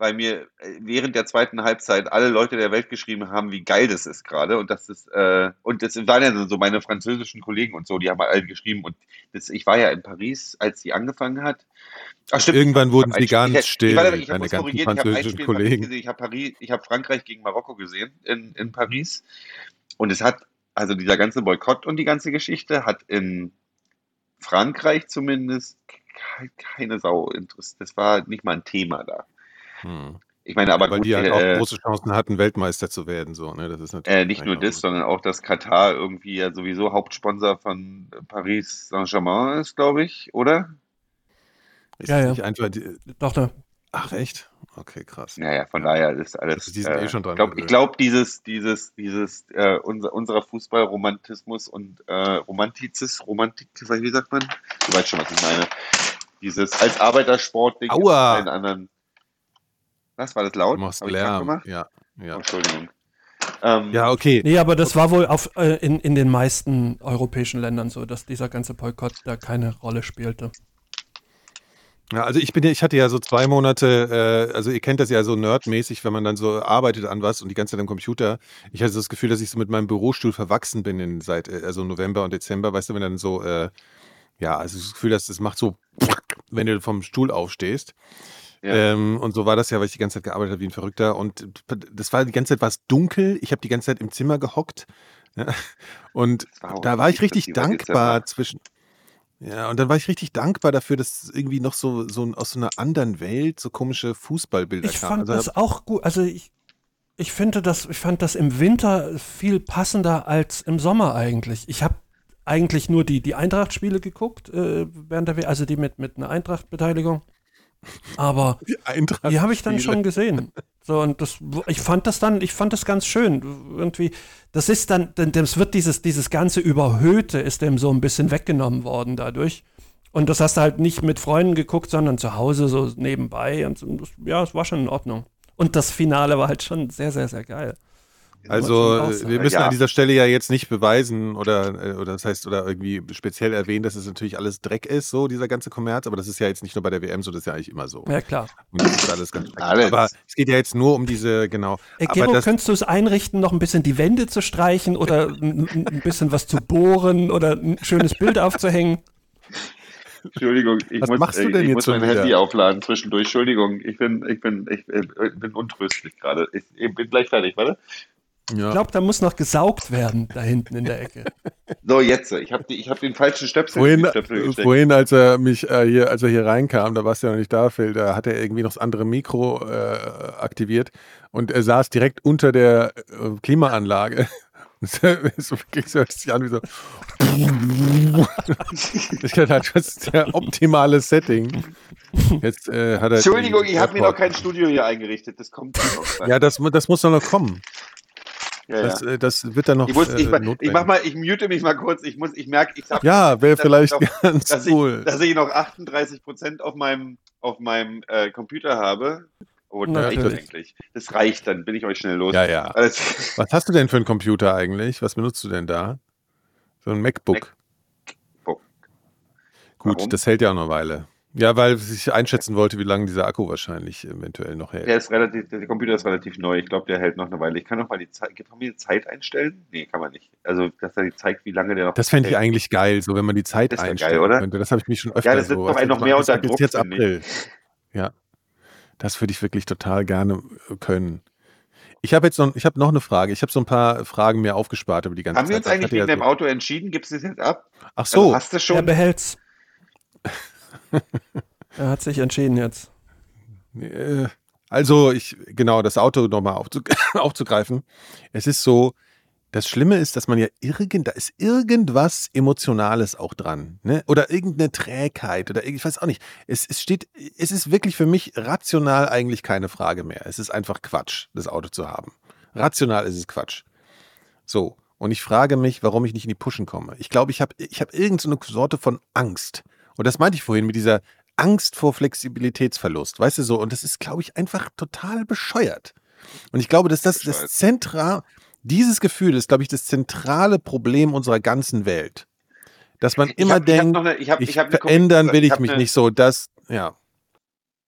weil mir äh, während der zweiten Halbzeit alle Leute der Welt geschrieben haben, wie geil das ist gerade. Und das ist, äh, und das waren ja so meine französischen Kollegen und so, die haben alle geschrieben. Und das, ich war ja in Paris, als sie angefangen hat. Ach, stimmt. Irgendwann wurden Ich sie ganz Spiel- still, ich ganzen korrigiert, ich hab ein französischen Paris Kollegen. Ich habe Paris, ich habe Frankreich gegen Marokko gesehen in, in Paris. Und es hat, also dieser ganze Boykott und die ganze Geschichte hat in Frankreich zumindest ke- keine Sau interessiert. Das war nicht mal ein Thema da. Hm. Ich meine, aber Weil gut, die halt auch äh, große Chancen hatten, Weltmeister zu werden. So, ne? Das ist natürlich äh, nicht nur das, sondern auch, dass Katar irgendwie ja sowieso Hauptsponsor von Paris Saint-Germain ist, glaube ich, oder? Ist Ja, ja. nicht einfach die, Doch, da. ach echt? Okay, krass. Naja, von daher ist alles. Also die sind eh schon dran ich glaube, glaub, dieses, dieses, dieses, äh, unser, unserer Fußballromantismus und äh, Romantizis, Romantik, wie sagt man? Du weißt schon, was ich meine. Dieses als Arbeitersport-Ding Aua! anderen. Was war das Du laut? machst Hab Lärm. gemacht? Ja, ja. Oh, Entschuldigung. Ähm, Ja, okay. Nee, aber das war wohl auf, äh, in, in den meisten europäischen Ländern so, dass dieser ganze Boykott da keine Rolle spielte. Ja, also ich bin ja, ich hatte ja so zwei Monate, äh, also ihr kennt das ja so nerdmäßig, wenn man dann so arbeitet an was und die ganze Zeit am Computer. Ich hatte so das Gefühl, dass ich so mit meinem Bürostuhl verwachsen bin in, seit äh, also November und Dezember, weißt du, wenn dann so, äh, ja, also das Gefühl, dass das macht so, wenn du vom Stuhl aufstehst. Ja. Ähm, und so war das ja, weil ich die ganze Zeit gearbeitet habe wie ein Verrückter. Und das war die ganze Zeit war es dunkel. Ich habe die ganze Zeit im Zimmer gehockt. Ja. Und war da war ich richtig dankbar zwischen. Ja, und dann war ich richtig dankbar dafür, dass irgendwie noch so, so aus so einer anderen Welt so komische Fußballbilder Ich kamen. fand Also, das auch gut. Also ich, ich finde das, ich fand das im Winter viel passender als im Sommer eigentlich. Ich habe eigentlich nur die, die Eintracht-Spiele geguckt, äh, während der, also die mit, mit einer Eintracht-Beteiligung. Aber die habe ich dann schon gesehen. So, und das, ich fand das dann, ich fand das ganz schön. Irgendwie, das ist dann, denn das wird dieses, dieses ganze Überhöhte ist dem so ein bisschen weggenommen worden dadurch. Und das hast du halt nicht mit Freunden geguckt, sondern zu Hause so nebenbei. Und das, ja, es war schon in Ordnung. Und das Finale war halt schon sehr, sehr, sehr geil. Also man auch äh, wir müssen Ja. an dieser Stelle ja jetzt nicht beweisen oder, äh, oder das heißt, oder irgendwie speziell erwähnen, dass es natürlich alles Dreck ist, so dieser ganze Kommerz, aber das ist ja jetzt nicht nur bei der WM so, das ist ja eigentlich immer so. Ja, klar. Und das ist alles ganz. Alles. Aber es geht ja jetzt nur um diese, genau. Äh, aber Gero, das, könntest du es einrichten, noch ein bisschen die Wände zu streichen oder (laughs) ein, bisschen was zu bohren oder ein schönes Bild aufzuhängen? Entschuldigung, ich Was muss, machst du denn ich jetzt muss mein Handy wieder? aufladen zwischendurch. Entschuldigung, ich bin, ich bin, ich, äh, bin untröstlich gerade. Ich, ich bin gleich fertig, warte. Ich ja. glaube, da muss noch gesaugt werden, da hinten in der Ecke. (laughs) So, jetzt. Ich habe ich hab den falschen Stöpsel in Vorhin, Stöpsel gesteckt. vorhin, als er mich äh, hier, als er hier reinkam, da warst du ja noch nicht da, Phil, da hat er irgendwie noch das andere Mikro äh, aktiviert und er saß direkt unter der äh, Klimaanlage. (laughs) So wirklich so sich an wie so. (laughs) ich dachte, halt, das ist der optimale Setting. Jetzt äh, hat er. Entschuldigung, ich habe mir noch kein Studio hier eingerichtet. Das kommt noch. Ja, das, das muss doch noch kommen. Ja, ja. Das, äh, das wird dann noch. Ich, muss, ich, äh, ich mach mal, ich mute mich mal kurz. Ich muss, ich merke, ich habe Ja, wäre vielleicht ich noch- ganz dass, cool. ich, dass ich noch 38 Prozent auf meinem, auf meinem äh, Computer habe. Oh, das reicht eigentlich. Das reicht, dann bin ich euch schnell los. ja, ja. Was hast du denn für einen Computer eigentlich? Was benutzt du denn da? So ein MacBook. MacBook. Gut, Warum? das hält ja auch noch eine Weile. Ja, weil ich einschätzen wollte, wie lange dieser Akku wahrscheinlich eventuell noch hält. Der ist relativ, der Computer ist relativ neu. Ich glaube, der hält noch eine Weile. Ich kann noch mal die Zeit, kann man die Zeit einstellen? Nee, kann man nicht. Also, dass er die zeigt, wie lange der noch Das fände ich eigentlich geil, so wenn man die Zeit Das einstellen geil, oder? könnte. Das habe ich mich schon öfter Ja, das so. doch einen noch mehr das unter ist Druck, jetzt. April. Ja, das würde ich wirklich total gerne äh, können. Ich habe jetzt noch, ich habe noch eine Frage. Ich habe so ein paar Fragen mir aufgespart über die ganze Haben wir Zeit. uns Ich eigentlich hatte wegen ja dem so, Auto entschieden? Gibst du es jetzt ab? Ach Also, so, hast du Er schon? behält's. (laughs) (laughs) er hat sich entschieden jetzt. Äh, Also, ich, genau, das Auto nochmal aufzu (laughs) aufzugreifen. Es ist so, das Schlimme ist, dass man ja irgend, da ist irgendwas Emotionales auch dran, ne? Oder irgendeine Trägheit oder ich weiß auch nicht. Es, es steht, es ist wirklich für mich rational eigentlich keine Frage mehr. Es ist einfach Quatsch, das Auto zu haben. Rational ist es Quatsch. So. Und ich frage mich, warum ich nicht in die Pushen komme. Ich glaube, ich habe ich hab irgendeine Sorte von Angst. Und das meinte ich vorhin mit dieser Angst vor Flexibilitätsverlust. Weißt du so? Und das ist, glaube ich, einfach total bescheuert. Und ich glaube, dass das das. Zentral, dieses Gefühl ist, glaube ich, das zentrale Problem unserer ganzen Welt. Dass man Ich immer ich hab denkt, noch eine- ich hab- ich ich hab verändern will ich ich mich eine- nicht so, dass, ja.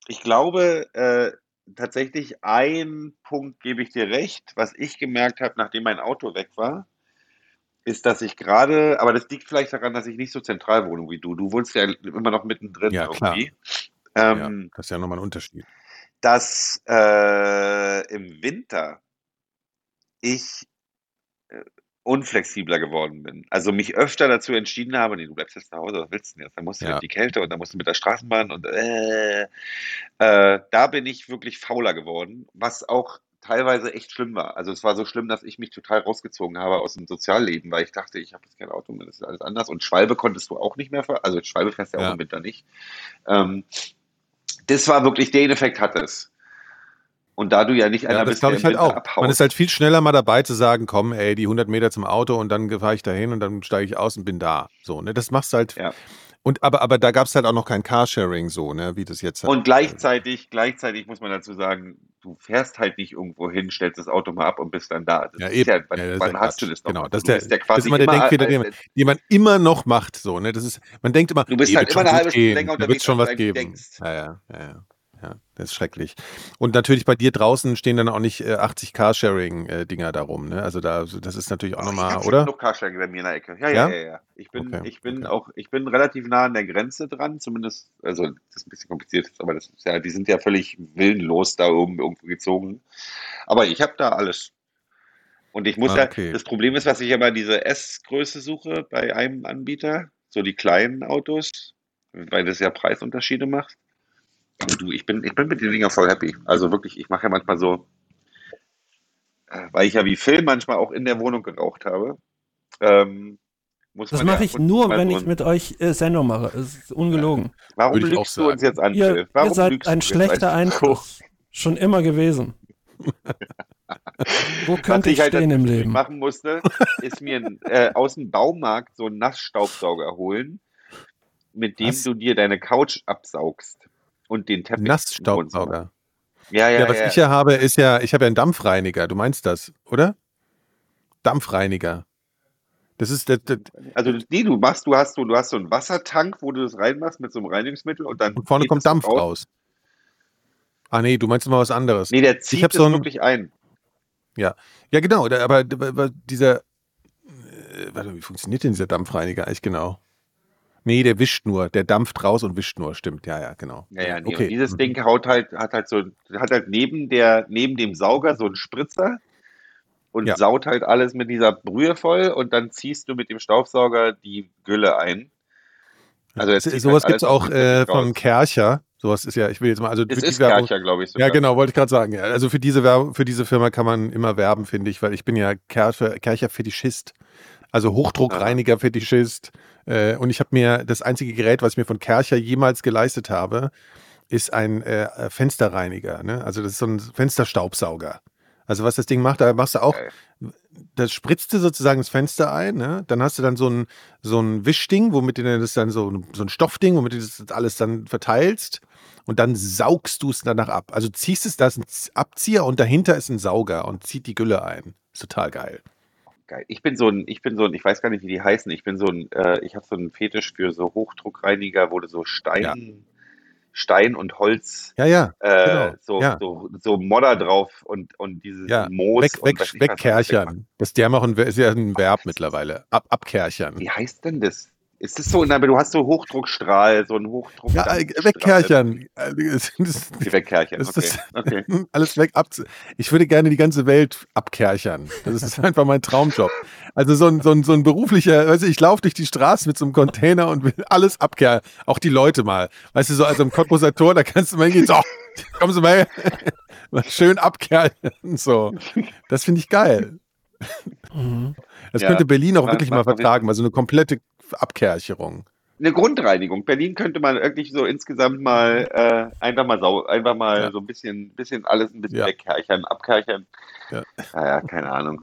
Ich glaube, äh, tatsächlich ein Punkt gebe ich dir recht. Was ich gemerkt habe, nachdem mein Auto weg war, ist, dass ich gerade, aber das liegt vielleicht daran, dass ich nicht so zentral wohne wie du. Du wohnst ja immer noch mittendrin Ja, klar. irgendwie. ja. Ähm, Das ist ja nochmal ein Unterschied. dass äh, im Winter ich äh, unflexibler geworden bin. Also mich öfter dazu entschieden habe, nee, du bleibst jetzt zu Hause, was willst du denn jetzt? Dann musst du Ja. in die Kälte und dann musst du mit der Straßenbahn und äh, äh, da bin ich wirklich fauler geworden, was auch teilweise echt schlimm war. Also es war so schlimm, dass ich mich total rausgezogen habe aus dem Sozialleben, weil ich dachte, ich habe jetzt kein Auto mehr, das ist alles anders. Und Schwalbe konntest du auch nicht mehr, also Schwalbe fährst du ja auch im Winter nicht. Ähm, das war wirklich, den Effekt hatte es. Und da du ja nicht einer Ja, das bist, der ich halt auch. abhaut. Man ist halt viel schneller mal dabei zu sagen, komm, ey, die 100 Meter zum Auto und dann fahre ich dahin und dann steige ich aus und bin da. So, ne, das machst du halt. Ja. Und aber, aber da gab es halt auch noch kein Carsharing so, ne, wie das jetzt halt. Und gleichzeitig, gleichzeitig muss man dazu sagen, du fährst halt nicht irgendwo hin, stellst das Auto mal ab und bist dann da. Das Ja, ist eben. ja, wann, Ja, das wann hast Quatsch. du das noch? Genau, das ist du der- ja Das quasi ist immer der Denkfehler, den man, immer noch macht. So, ne? das ist, man denkt immer, Du bist halt immer schon eine halbe Stunde länger unterwegs, schon als was du geben. denkst. Ja, ja, ja, ja. Das ist schrecklich. Und natürlich bei dir draußen stehen dann auch nicht äh, 80 Carsharing-Dinger darum. Ne? Also da, das ist natürlich auch ich nochmal, oder? genug Carsharing bei mir in der Ecke. Ja, ja, Ja? ja, ja. Ich bin, Okay, ich bin okay. auch, ich bin relativ nah an der Grenze dran, zumindest, also das ist ein bisschen kompliziert, aber das ist ja, die sind ja völlig willenlos da oben irgendwo gezogen. Aber ich habe da alles. Und ich muss Ah, ja, okay. das Problem ist, was ich immer diese S-Größe suche bei einem Anbieter, so die kleinen Autos, weil das ja Preisunterschiede macht. Du, ich bin, ich bin mit den Dinger voll happy. Also wirklich, ich mache ja manchmal so, äh, weil ich ja wie Phil manchmal auch in der Wohnung geraucht habe. Ähm, muss Das man ja mache ich nur, wenn ich mit euch äh, Sendung mache. Es ist ungelogen. Warum Würde ich auch lügst du uns jetzt an, Ihr, Phil? Warum ihr seid ein schlechter? Einfluss. (laughs) Schon immer gewesen. (laughs) Wo Was könnte ich ich halt stehen im Leben? machen musste, ist mir äh, aus dem Baumarkt so einen Nassstaubsauger holen, mit dem Was? du dir deine Couch absaugst und den Teppich. Nassstaubsauger. Ja, ja, Ja, was ja. ich ja habe, ist ja, ich habe ja einen Dampfreiniger. Du meinst das, oder? Dampfreiniger. Das ist das, das, Also nee, du machst, du hast so, du hast so einen Wassertank, wo du das reinmachst mit so einem Reinigungsmittel und dann und vorne kommt das Dampf raus. Ah nee, du meinst mal was anderes. Nee, der zieht hab es so ein- wirklich ein. Ja, genau, da- aber, aber dieser, äh, warte, wie funktioniert denn dieser Dampfreiniger eigentlich genau? Nee, der wischt nur, der dampft raus und wischt nur, stimmt, ja, ja, genau. Ja, ja, nee. okay. Und dieses Mhm. Ding haut halt, hat halt so, hat halt neben der, neben dem Sauger so einen Spritzer und Ja. saut halt alles mit dieser Brühe voll und dann ziehst du mit dem Staubsauger die Gülle ein. Also jetzt sowas halt gibt es auch äh, raus. Kercher. Sowas ist ja, ich will jetzt mal, also Es ist Werbung- Kercher, glaube ich Ja, sogar. genau, wollte ich gerade sagen. Ja, Also für diese, Werb für diese Firma kann man immer werben, finde ich, weil ich bin ja Kercher, Kercher Fetischist. Also Hochdruckreiniger Fetischist. Äh, und ich habe mir das einzige Gerät, was ich mir von Kercher jemals geleistet habe, ist ein äh, Fensterreiniger. Ne? Also das ist so ein Fensterstaubsauger. Also was das Ding macht, da machst du auch, das spritzt du sozusagen das Fenster ein, ne? dann hast du dann so ein, so ein Wischding, womit du das dann so, ein- so ein Stoffding, womit du das alles dann verteilst und dann saugst du es danach ab. Also ziehst es, da ist ein Abzieher und dahinter ist ein Sauger und zieht die Gülle ein. Ist total geil. Geil. Ich bin so ein, ich bin so ein, ich weiß gar nicht, wie die heißen. Ich bin so ein, äh, ich habe so einen Fetisch für so Hochdruckreiniger, wo du so Stein, Ja. Stein und Holz, Ja, ja, äh, genau. so, Ja. so, so Modder drauf und, und dieses ja. Moos Weg, und weg, wegmachen. wegkerchern. Das ist ja ein Verb mittlerweile. Ab, abkerchern. Wie heißt denn das? Ist das so, aber du hast so Hochdruckstrahl, so einen Hochdruck. Ja, äh, wegkerchern. Äh, wegkerchern, Das okay. ist- okay. (laughs) Alles weg ab. Ich würde gerne die ganze Welt abkerchern. Das ist (laughs) einfach mein Traumjob. Also so ein, so ein, so ein beruflicher, weißt du, ich laufe durch die Straße mit so einem Container und will alles abkehren. Auch die Leute mal. Weißt du, so also im Cottbuser Tor, da kannst du mal hingehen, so, (laughs) kommen Sie mal, mal schön abkehren. So. Das finde ich geil. Mhm. Das Ja, könnte Berlin auch wirklich mal vertragen, also eine komplette Abkercherung. Eine Grundreinigung. Berlin könnte man wirklich so insgesamt mal äh, einfach mal sau, einfach mal Ja. so ein bisschen, bisschen alles ein bisschen Ja. wegkerchern, abkerchern. Ja. Naja, keine Ahnung.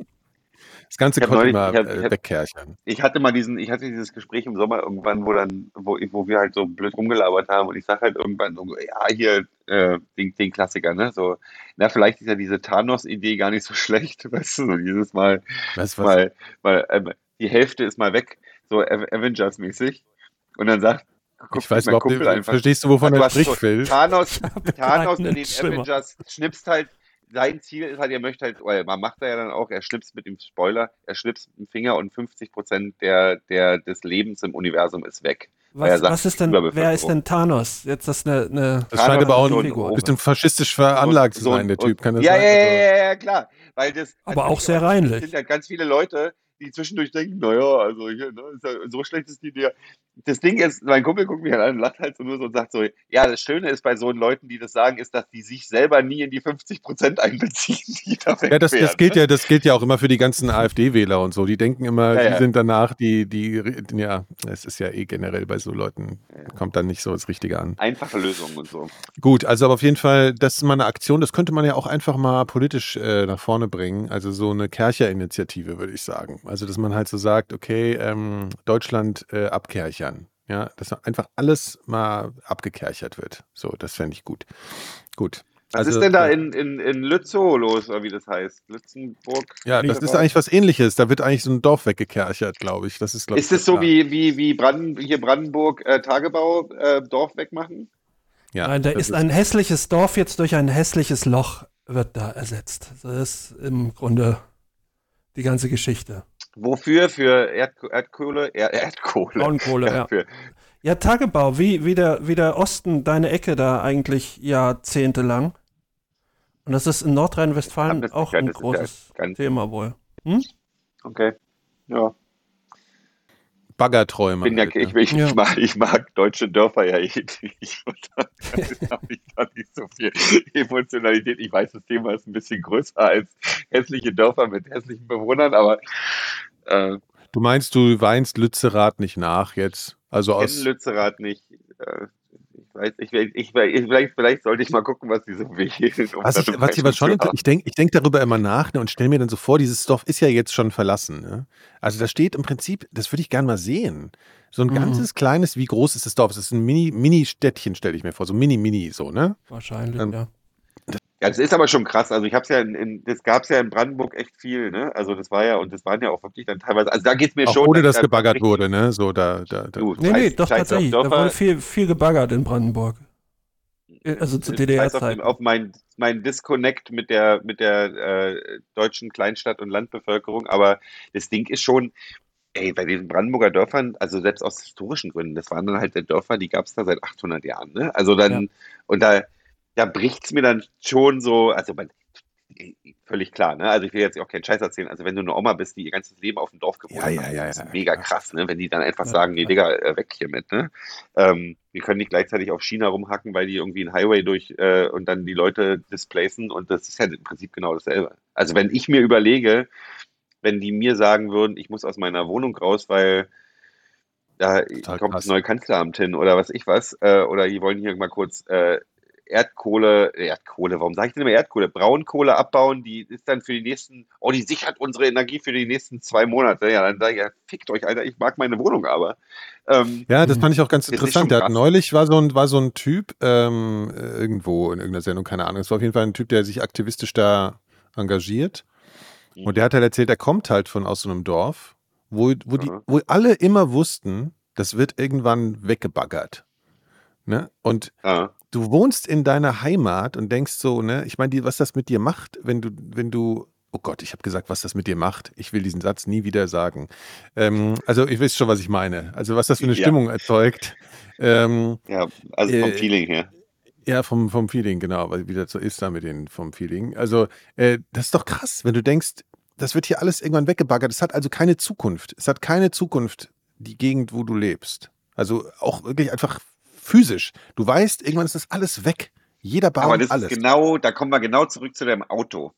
Das ganze ich hab- äh, wegkerchern. Ich hatte mal diesen, ich hatte dieses Gespräch im Sommer irgendwann, wo dann, wo, wo wir halt so blöd rumgelabert haben und ich sag halt irgendwann so, ja, hier, äh, den, den Klassiker, ne? So, na, vielleicht ist ja diese Thanos-Idee gar nicht so (laughs) schlecht, weißt du, so dieses Mal, du was? mal, mal, ähm, die Hälfte ist mal weg, so Av- Avengers-mäßig. Und dann sagt, Ich weiß mein überhaupt Kumpel nicht, einfach, verstehst du, wovon du er spricht, so Phil? Thanos, (laughs) Thanos in den Schimmer. Avengers schnipst halt, sein Ziel ist halt, er möchte halt, oder man macht er ja dann auch, er schnipst mit dem Spoiler, er schnipst mit dem Finger und 50 Prozent der, der, des Lebens im Universum ist weg. Weil Was, sagt, was ist denn, wer ist denn Thanos? Jetzt das eine, eine Das scheint aber auch ein ein- bisschen faschistisch veranlagt zu so- sein, der Typ. Kann das ja, sein? ja, Also- ja, ja, ja, klar. Weil das, Aber auch sehr Es reinlich. sind ja ganz viele Leute, die zwischendurch denken, naja, also hier, ne, so schlecht ist die Idee. Das Ding ist, mein Kumpel guckt mich halt an und lacht halt so nur so und sagt so, ja, das Schöne ist bei so Leuten, die das sagen, ist, dass die sich selber nie in die 50 Prozent einbeziehen, (laughs) die da weg Ja, das, das gilt ja, das gilt ja auch immer für die ganzen AfD-Wähler und so. Die denken immer, Ja, die ja. sind danach die, die, ja, es ist ja eh generell bei so Leuten, kommt dann nicht so das Richtige an. Einfache Lösungen und so. Gut, also aber auf jeden Fall, das ist mal eine Aktion, das könnte man ja auch einfach mal politisch äh, nach vorne bringen. Also so eine Kercher-Initiative, würde ich sagen. Also, dass man halt so sagt, okay, ähm, Deutschland äh, abkerchern. Ja, dass einfach alles mal abgekerchert wird. So, das fände ich gut. Gut. Was Also, ist denn da in, in, in Lützow los, oder wie das heißt? Lützenburg? Ja, das ist eigentlich was ähnliches. Da wird eigentlich so ein Dorf weggekerchert, glaube ich. Das ist, glaub Ist ich, es so wie, wie, wie Branden, hier Brandenburg äh, Tagebau äh, Dorf wegmachen? Ja, Nein, da das ist ein hässliches Dorf jetzt durch ein hässliches Loch wird da ersetzt. Das ist im Grunde die ganze Geschichte. Wofür? Für Erd Erdkohle? Er Erdkohle. Braunkohle, ja. Für, Ja, Tagebau, wie, wie, der, wie der Osten, deine Ecke da eigentlich jahrzehntelang. Und das ist in Nordrhein-Westfalen auch ja- ein ja großes ganz- Thema wohl. okay. Ja. Baggerträume. Bin ja, halt, ne? ich, ich, Ja. mag, ich mag deutsche Dörfer ja eh nicht. (laughs) Da habe ich da nicht so viel Emotionalität. Ich weiß, das Thema ist ein bisschen größer als hässliche Dörfer mit hässlichen Bewohnern, aber äh, Du meinst, du weinst Lützerath nicht nach jetzt? Also aus. Lützerath nicht. Äh, ich weiß, ich, ich, ich, vielleicht, vielleicht sollte ich mal gucken, was die so wählen. um Was ich, was ich aber schon, ich denke ich denk darüber immer nach ne, und stelle mir dann so vor, dieses Dorf ist ja jetzt schon verlassen. Ne? Also da steht im Prinzip, das würde ich gerne mal sehen. So ein Mhm. ganzes kleines, wie groß ist das Dorf? Es ist ein Mini, Mini-Städtchen, stelle ich mir vor, so Mini-Mini, so, ne? Wahrscheinlich, Ähm, ja. Ja, das ist aber schon krass. Also ich habe es ja in, in das gab es ja in Brandenburg echt viel, ne? Also das war ja, und das waren ja auch wirklich dann teilweise, also da geht's mir Auch schon. ohne, dass da- gebaggert richtig- wurde, ne? So, da, da, da. Du, Nee, nee, doch tatsächlich. Da wurde viel, viel gebaggert in Brandenburg. Also zu Scheiß auf, auf mein, mein Disconnect mit der, mit der äh, deutschen Kleinstadt- und Landbevölkerung, aber das Ding ist schon, ey, bei den Brandenburger Dörfern, also selbst aus historischen Gründen, das waren dann halt der Dörfer, die gab es da seit 800 Jahren, ne? Also dann, und da, da bricht's mir dann schon so, also man, völlig klar, ne? Also ich will jetzt auch keinen Scheiß erzählen, also wenn du eine Oma bist, die ihr ganzes Leben auf dem Dorf gewohnt Ja, ja, hat, ja, ist ja, mega klar. krass, ne? Wenn die dann einfach Ja, sagen, nee, ja. Digga, äh, weg hiermit, ne? Ähm, wir können nicht gleichzeitig auf China rumhacken, weil die irgendwie einen Highway durch äh, und dann die Leute displacen und das ist ja im Prinzip genau dasselbe. Also wenn ich mir überlege, wenn die mir sagen würden, ich muss aus meiner Wohnung raus, weil da Total kommt krass. das neue Kanzleramt hin oder was ich was, äh, oder die wollen hier mal kurz äh, Erdkohle, Erdkohle, warum sage ich denn immer Erdkohle? Braunkohle abbauen, die ist dann für die nächsten, oh, die sichert unsere Energie für die nächsten zwei Monate. Ja, dann sage ich, ja, fickt euch, Alter, ich mag meine Wohnung aber. Ähm, Ja, das fand ich auch ganz interessant. Der hat neulich war so ein, war so ein Typ, ähm, äh, irgendwo in irgendeiner Sendung, keine Ahnung. Es war auf jeden Fall ein Typ, der sich aktivistisch da engagiert. Mhm. Und der hat halt erzählt, er kommt halt von aus so einem Dorf, wo, wo, die, wo alle immer wussten, das wird irgendwann weggebaggert. Ne? Und ja. Du wohnst in deiner Heimat und denkst so, ne, ich meine, die- was das mit dir macht, wenn du, wenn du, oh Gott, ich habe gesagt, was das mit dir macht. Ich will diesen Satz nie wieder sagen. Ähm, also, ich weiß schon, was ich meine. Also, was das für eine Ja. Stimmung erzeugt. Ähm, Ja, also vom Äh, Feeling her. ja, vom, vom Feeling, genau, weil wie das so ist da mit den vom Feeling. Also, äh, das ist doch krass, wenn du denkst, das wird hier alles irgendwann weggebaggert. Es hat also keine Zukunft. Es hat keine Zukunft, die Gegend, wo du lebst. Also auch wirklich einfach physisch. Du weißt, irgendwann ist das alles weg. Jeder Baum, Aber das alles. ist genau, da kommen wir genau zurück zu deinem Auto.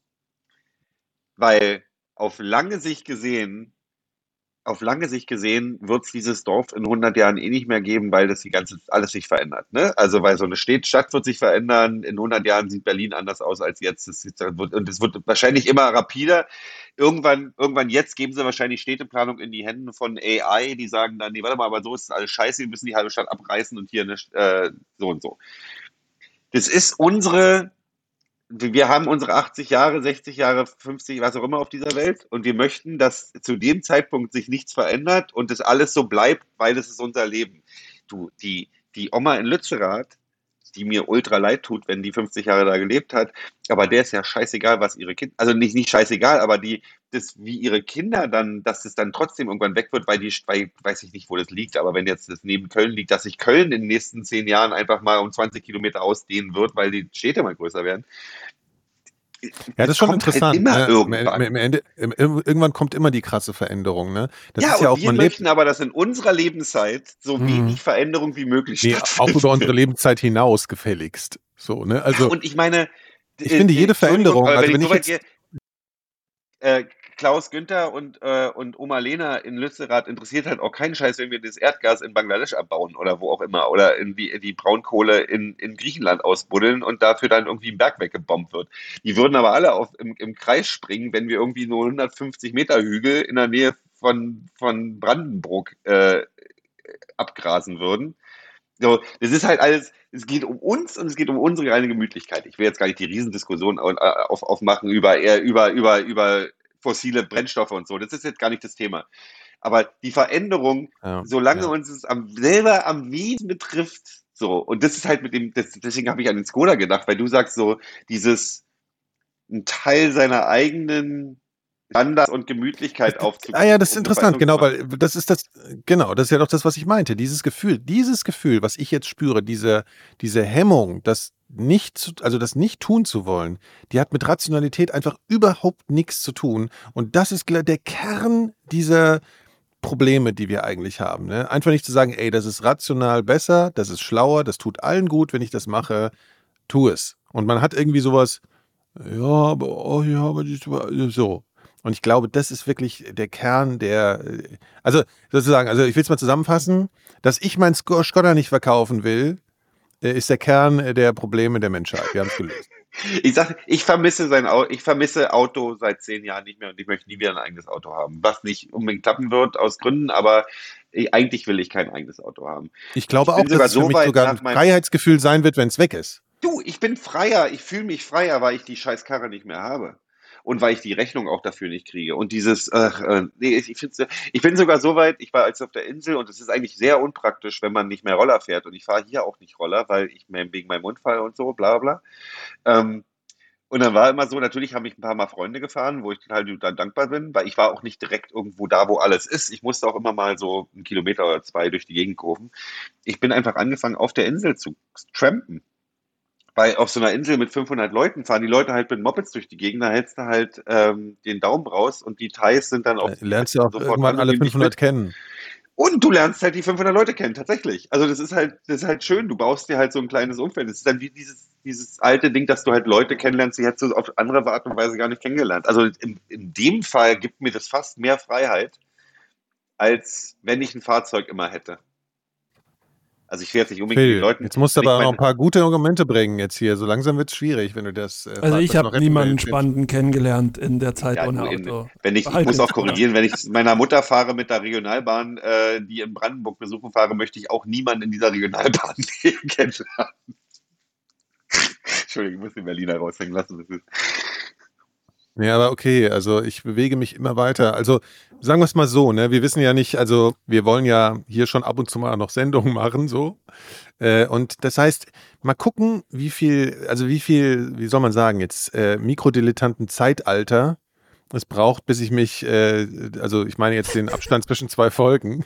Weil auf lange Sicht gesehen, auf lange Sicht gesehen, wird es dieses Dorf in 100 Jahren eh nicht mehr geben, weil das die ganze, alles sich verändert. Ne? Also, weil so eine Städt, Stadt wird sich verändern. In 100 Jahren sieht Berlin anders aus als jetzt. Das ist, wird, und es wird wahrscheinlich immer rapider. Irgendwann, irgendwann jetzt geben sie wahrscheinlich Städteplanung in die Hände von AI, die sagen dann, nee, warte mal, aber so ist alles scheiße, wir müssen die halbe Stadt abreißen und hier eine, äh, so und so. Das ist unsere, wir haben unsere 80 Jahre, 60 Jahre, 50, was auch immer auf dieser Welt und wir möchten, dass zu dem Zeitpunkt sich nichts verändert und das alles so bleibt, weil das ist unser Leben. Du, die, die Oma in Lützerath, die mir ultra leid tut, wenn die 50 Jahre da gelebt hat, aber der ist ja scheißegal, was ihre Kinder, also nicht, nicht scheißegal, aber die, das, wie ihre Kinder dann, dass es dann trotzdem irgendwann weg wird, weil die, weil, weiß ich nicht, wo das liegt, aber wenn jetzt das neben Köln liegt, dass sich Köln in den nächsten zehn Jahren einfach mal um 20 Kilometer ausdehnen wird, weil die Städte mal größer werden. Ja, das ist schon halt interessant. immer ne? irgendwann. Im, im Ende, im, irgendwann kommt immer die krasse Veränderung. Ne? Das ja, ist ja und auch, wir möchten aber, dass in unserer Lebenszeit so Mhm. wenig Veränderung wie möglich nee, auch über unsere Lebenszeit hinaus gefälligst. So, ne? Also, und ich meine, ich finde jede Veränderung, aber also wenn wenn ich ich so weit jetzt- gehe, äh, Klaus Günther und, äh, und Oma Lena in Lützerath interessiert halt auch keinen Scheiß, wenn wir das Erdgas in Bangladesch abbauen oder wo auch immer oder in die, die Braunkohle in, in Griechenland ausbuddeln und dafür dann irgendwie ein Berg weggebombt wird. Die würden aber alle auf, im, im Kreis springen, wenn wir irgendwie nur 150 Meter Hügel in der Nähe von, von Brandenburg äh, abgrasen würden. So, das ist halt alles, es geht um uns und es geht um unsere reine Gemütlichkeit. Ich will jetzt gar nicht die Riesendiskussion au- äh, auf, aufmachen über, eher über, über, über fossile Brennstoffe und so. Das ist jetzt gar nicht das Thema. Aber die Veränderung, Ja, solange ja. uns es am, selber am wenigsten betrifft, so, und das ist halt mit dem, das, deswegen habe ich an den Skoda gedacht, weil du sagst so, dieses, ein Teil seiner eigenen Standards und Gemütlichkeit aufzubauen. Ah ja, das ist interessant, genau, weil das ist das, genau, das ist ja doch das, was ich meinte. Dieses Gefühl, dieses Gefühl, was ich jetzt spüre, diese, diese Hemmung, das nicht, also das nicht tun zu wollen, die hat mit Rationalität einfach überhaupt nichts zu tun. Und das ist der Kern dieser Probleme, die wir eigentlich haben. Ne? Einfach nicht zu sagen, ey, das ist rational besser, das ist schlauer, das tut allen gut, wenn ich das mache, tu es. Und man hat irgendwie sowas, ja, aber, oh ja, aber so. Und ich glaube, das ist wirklich der Kern der, äh, also sozusagen, also ich will es mal zusammenfassen, dass ich mein Sko- Skoda nicht verkaufen will, äh, ist der Kern äh, der Probleme der Menschheit. Wir haben es gelöst. (laughs) Ich sag, ich vermisse sein Auto, ich vermisse Auto seit zehn Jahren nicht mehr und ich möchte nie wieder ein eigenes Auto haben. Was nicht unbedingt klappen wird aus Gründen, aber ich, eigentlich will ich kein eigenes Auto haben. Ich glaube Ich auch, dass es für so mich weit sogar ein Freiheitsgefühl sein wird, wenn es weg ist. Du, ich bin freier, ich fühle mich freier, weil ich die scheiß Karre nicht mehr habe. Und weil ich die Rechnung auch dafür nicht kriege. Und dieses, ach, äh, nee, ich, find's, ich bin sogar so weit, ich war jetzt auf der Insel und es ist eigentlich sehr unpraktisch, wenn man nicht mehr Roller fährt. Und ich fahre hier auch nicht Roller, weil ich wegen meinem Unfall und so, bla bla. Ähm, und dann war immer so, natürlich haben mich ein paar Mal Freunde gefahren, wo ich total dann dankbar bin, weil ich war auch nicht direkt irgendwo da, wo alles ist. Ich musste auch immer mal so einen Kilometer oder zwei durch die Gegend kurven. Ich bin einfach angefangen, auf der Insel zu trampen. Weil auf so einer Insel mit 500 Leuten fahren die Leute halt mit Mopeds durch die Gegend, da hältst du halt ähm, den Daumen raus und die Thais sind dann auch Äh, Lernst du auch sofort irgendwann alle nehmen dich 500 mit. kennen. Und du lernst halt die 500 Leute kennen, tatsächlich. Also das ist halt, das ist halt schön. Du baust dir halt so ein kleines Umfeld. Das ist dann wie dieses, dieses alte Ding, dass du halt Leute kennenlernst, die hättest du auf andere Art und Weise gar nicht kennengelernt. Also in, in dem Fall gibt mir das fast mehr Freiheit, als wenn ich ein Fahrzeug immer hätte. Also ich will jetzt nicht unbedingt Phil, den Leuten. jetzt musst du aber noch meine- ein paar gute Argumente bringen jetzt hier. So langsam wird es schwierig, wenn du das. Äh, Also ich habe niemanden. Spannenden kennengelernt in der Zeit Ja, ohne in- Auto. Wenn ich, ich muss auch korrigieren, wenn ich meiner Mutter fahre mit der Regionalbahn, äh, die in Brandenburg besuchen fahre, möchte ich auch niemanden in dieser Regionalbahn (laughs) kennenlernen. Entschuldigung, ich muss den Berliner raushängen lassen. Das ist, Ja, aber okay, also ich bewege mich immer weiter. Also sagen wir es mal so, ne? Wir wissen ja nicht, also wir wollen ja hier schon ab und zu mal noch Sendungen machen, so. Äh, und das heißt, mal gucken, wie viel, also wie viel, wie soll man sagen, jetzt äh, Mikrodilettanten Zeitalter es braucht, bis ich mich, äh, also ich meine jetzt den Abstand zwischen zwei Folgen,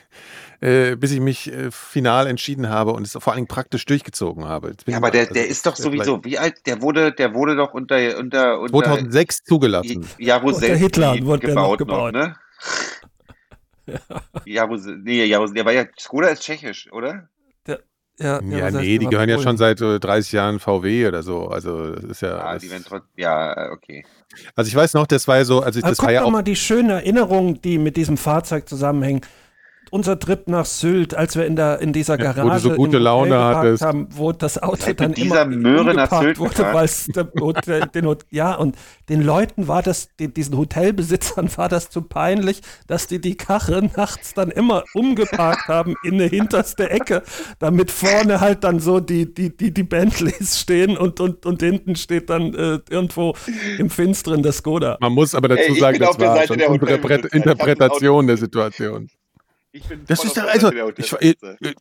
äh, bis ich mich äh, final entschieden habe und es vor allen Dingen praktisch durchgezogen habe. Ja, aber der, also der das ist doch sowieso, wie alt? Der wurde, der wurde doch unter, unter, unter 2006 zugelassen. Jaruzelski Unter Hitler wurde der noch gebaut, gebaut. ne? (laughs) Jaruse, nee, Jaruse, der war ja, Skoda ist tschechisch, oder? Ja, Ja, nee, die gehören ja schon seit äh, 30 Jahren VW oder so. Also das ist ja. Ja, das, die werden trotzdem, ja, okay. also ich weiß noch, das war ja so, also Aber das guck war ja doch auch. mal die schönen Erinnerungen, die mit diesem Fahrzeug zusammenhängen. Unser Trip nach Sylt, als wir in, der, in dieser Ja, Garage wo du so gute Laune geparkt hattest. haben, wo das Auto dann dieser immer Möhre nach umgeparkt Sylt wurde, weil es der Hotel, den, Hot- ja und den Leuten war das, den, diesen Hotelbesitzern war das zu peinlich, dass die die Karre nachts dann immer umgeparkt haben in eine hinterste Ecke, damit vorne halt dann so die die die die Bentleys stehen und und und hinten steht dann äh, irgendwo im Finsteren das Skoda. Man muss aber dazu sagen, das der war schon der. Interpre- Interpretation der Situation. Ich bin Das ist doch, also, ich, Hotelbesitzer. äh,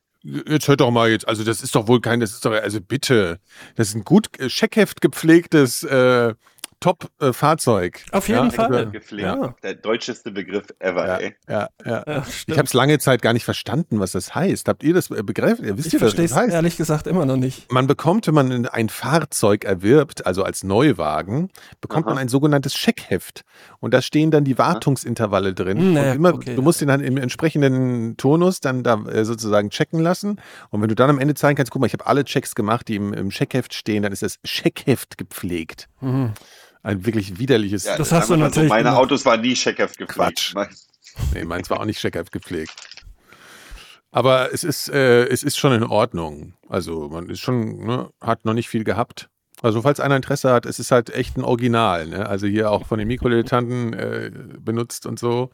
jetzt hört doch mal jetzt, also das ist doch wohl kein, das ist doch, also bitte, das ist ein gut äh, Scheckheft gepflegtes äh, Top-Fahrzeug. Auf jeden Fall. also, Gepflegt. Ja. Der deutscheste Begriff ever, Ja, ey. ja, ja. Ja, Ich habe es lange Zeit gar nicht verstanden, was das heißt. Habt ihr das äh, begriffen? Ihr wisst Ich ihr, was verstehe das es heißt? ehrlich gesagt immer noch nicht. Man bekommt, wenn man ein Fahrzeug erwirbt, also als Neuwagen, bekommt Aha. man ein sogenanntes Checkheft. Und da stehen dann die Wartungsintervalle drin. Hm, naja, und immer, okay. Du musst den dann im entsprechenden Turnus dann da äh, sozusagen checken lassen. Und wenn du dann am Ende zeigen kannst, guck mal, ich habe alle Checks gemacht, die im, im Checkheft stehen, dann ist das Checkheft gepflegt. Mhm. Ein wirklich widerliches. Ja, Das sagen hast du natürlich Meine gemacht. Autos waren nie Checkheft gepflegt. Quatsch. Mein- Nee, meins war auch nicht Checkheft gepflegt. Aber es ist, äh, es ist schon in Ordnung. Also man ist schon, ne, hat noch nicht viel gehabt. Also falls einer Interesse hat, es ist halt echt ein Original. Ne? Also hier auch von den Mikrodilettanten äh, benutzt und so.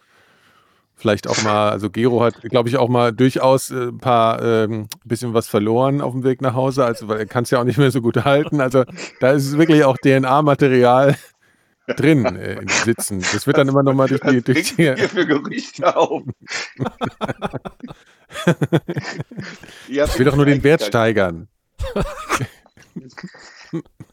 vielleicht auch mal, also Gero hat, glaube ich, auch mal durchaus äh, ein paar ähm, bisschen was verloren auf dem Weg nach Hause, also weil er kann es ja auch nicht mehr so gut halten. Also da ist wirklich auch DNA-Material drin äh, in Sitzen. Das wird dann immer nochmal durch die, durch die hier für Gerüchte auf? (laughs) Ich will doch nur den Wert steigern. (laughs)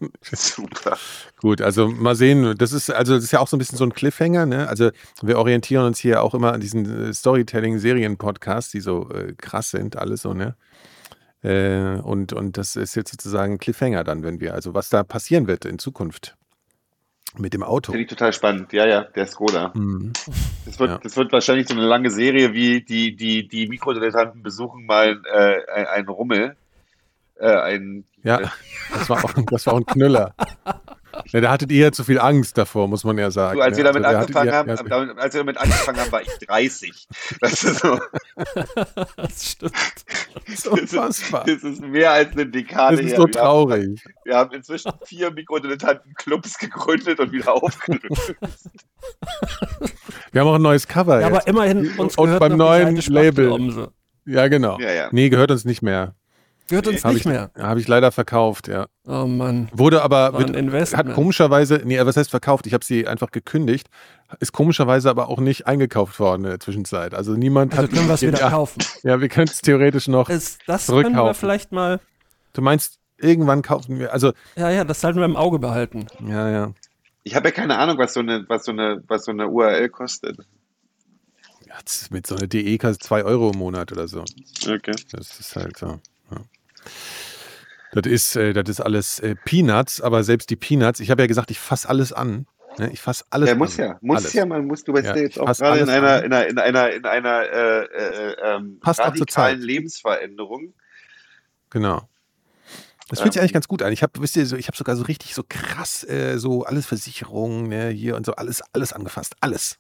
(laughs) Super. Gut, also mal sehen, das ist also das ist ja auch so ein bisschen so ein Cliffhanger, ne? Also wir orientieren uns hier auch immer an diesen äh, Storytelling-Serien-Podcasts, die so äh, krass sind, alles so, ne? Äh, und, und das ist jetzt sozusagen ein Cliffhanger dann, wenn wir, also was da passieren wird in Zukunft mit dem Auto. Finde ich total spannend. Ja, ja, der Skoda. Mhm. Das wird, Ja. das wird wahrscheinlich so eine lange Serie wie die, die, die Mikrodilettanten besuchen mal äh, ein, ein Rummel. Äh, ein, Ja, das war auch, das war auch ein Knüller. Ja, da hattet ihr ja zu viel Angst davor, muss man ja sagen. Du, als wir damit Also angefangen ihr- haben, ja, als wir damit angefangen haben, war ich 30. Das ist, so, Das stimmt. das ist unfassbar. das ist mehr als eine Dekade Das ist her. so Wir haben- traurig. Wir haben inzwischen vier Mikrodilettanten-Clubs gegründet und wieder aufgelöst. Wir haben auch ein neues Cover Ja, jetzt. aber immerhin uns Und gehört beim neuen Label. Ja, genau. Ja, ja. Nee, gehört uns nicht mehr. Gehört uns Hab nicht ich, mehr. Habe ich leider verkauft, ja. Oh Mann. Wurde aber, War ein wird, hat komischerweise, nee, was heißt verkauft? Ich habe sie einfach gekündigt. Ist komischerweise aber auch nicht eingekauft worden in der Zwischenzeit. Also niemand Also hat. können wir es (laughs) wieder ja, kaufen. Ja, wir können es theoretisch noch. Ist, das können wir Zurückkaufen. vielleicht mal, Du meinst, irgendwann kaufen wir. Also, ja, ja, das sollten wir im Auge behalten. ja, ja. Ich habe ja keine Ahnung, was so eine, was so eine, was so eine URL kostet. Ja, Mit so einer DE kostet 2 Euro im Monat oder so. Okay. Das ist halt so. Das ist, äh, das ist alles äh, Peanuts, aber selbst die Peanuts, ich habe ja gesagt, ich fasse alles an. Ne? Ich fasse alles Ja, an. muss ja, muss alles. ja, man muss, du bist Ja, ja, jetzt auch gerade in einer, an. in einer, in einer, in einer äh, äh, ähm, radikalen. Lebensveränderung. Genau. Das fühlt sich eigentlich ganz gut an. Ich habe, wisst ihr, so, ich habe sogar so richtig so krass äh, so alles Versicherungen ne, hier und so alles, alles angefasst, alles.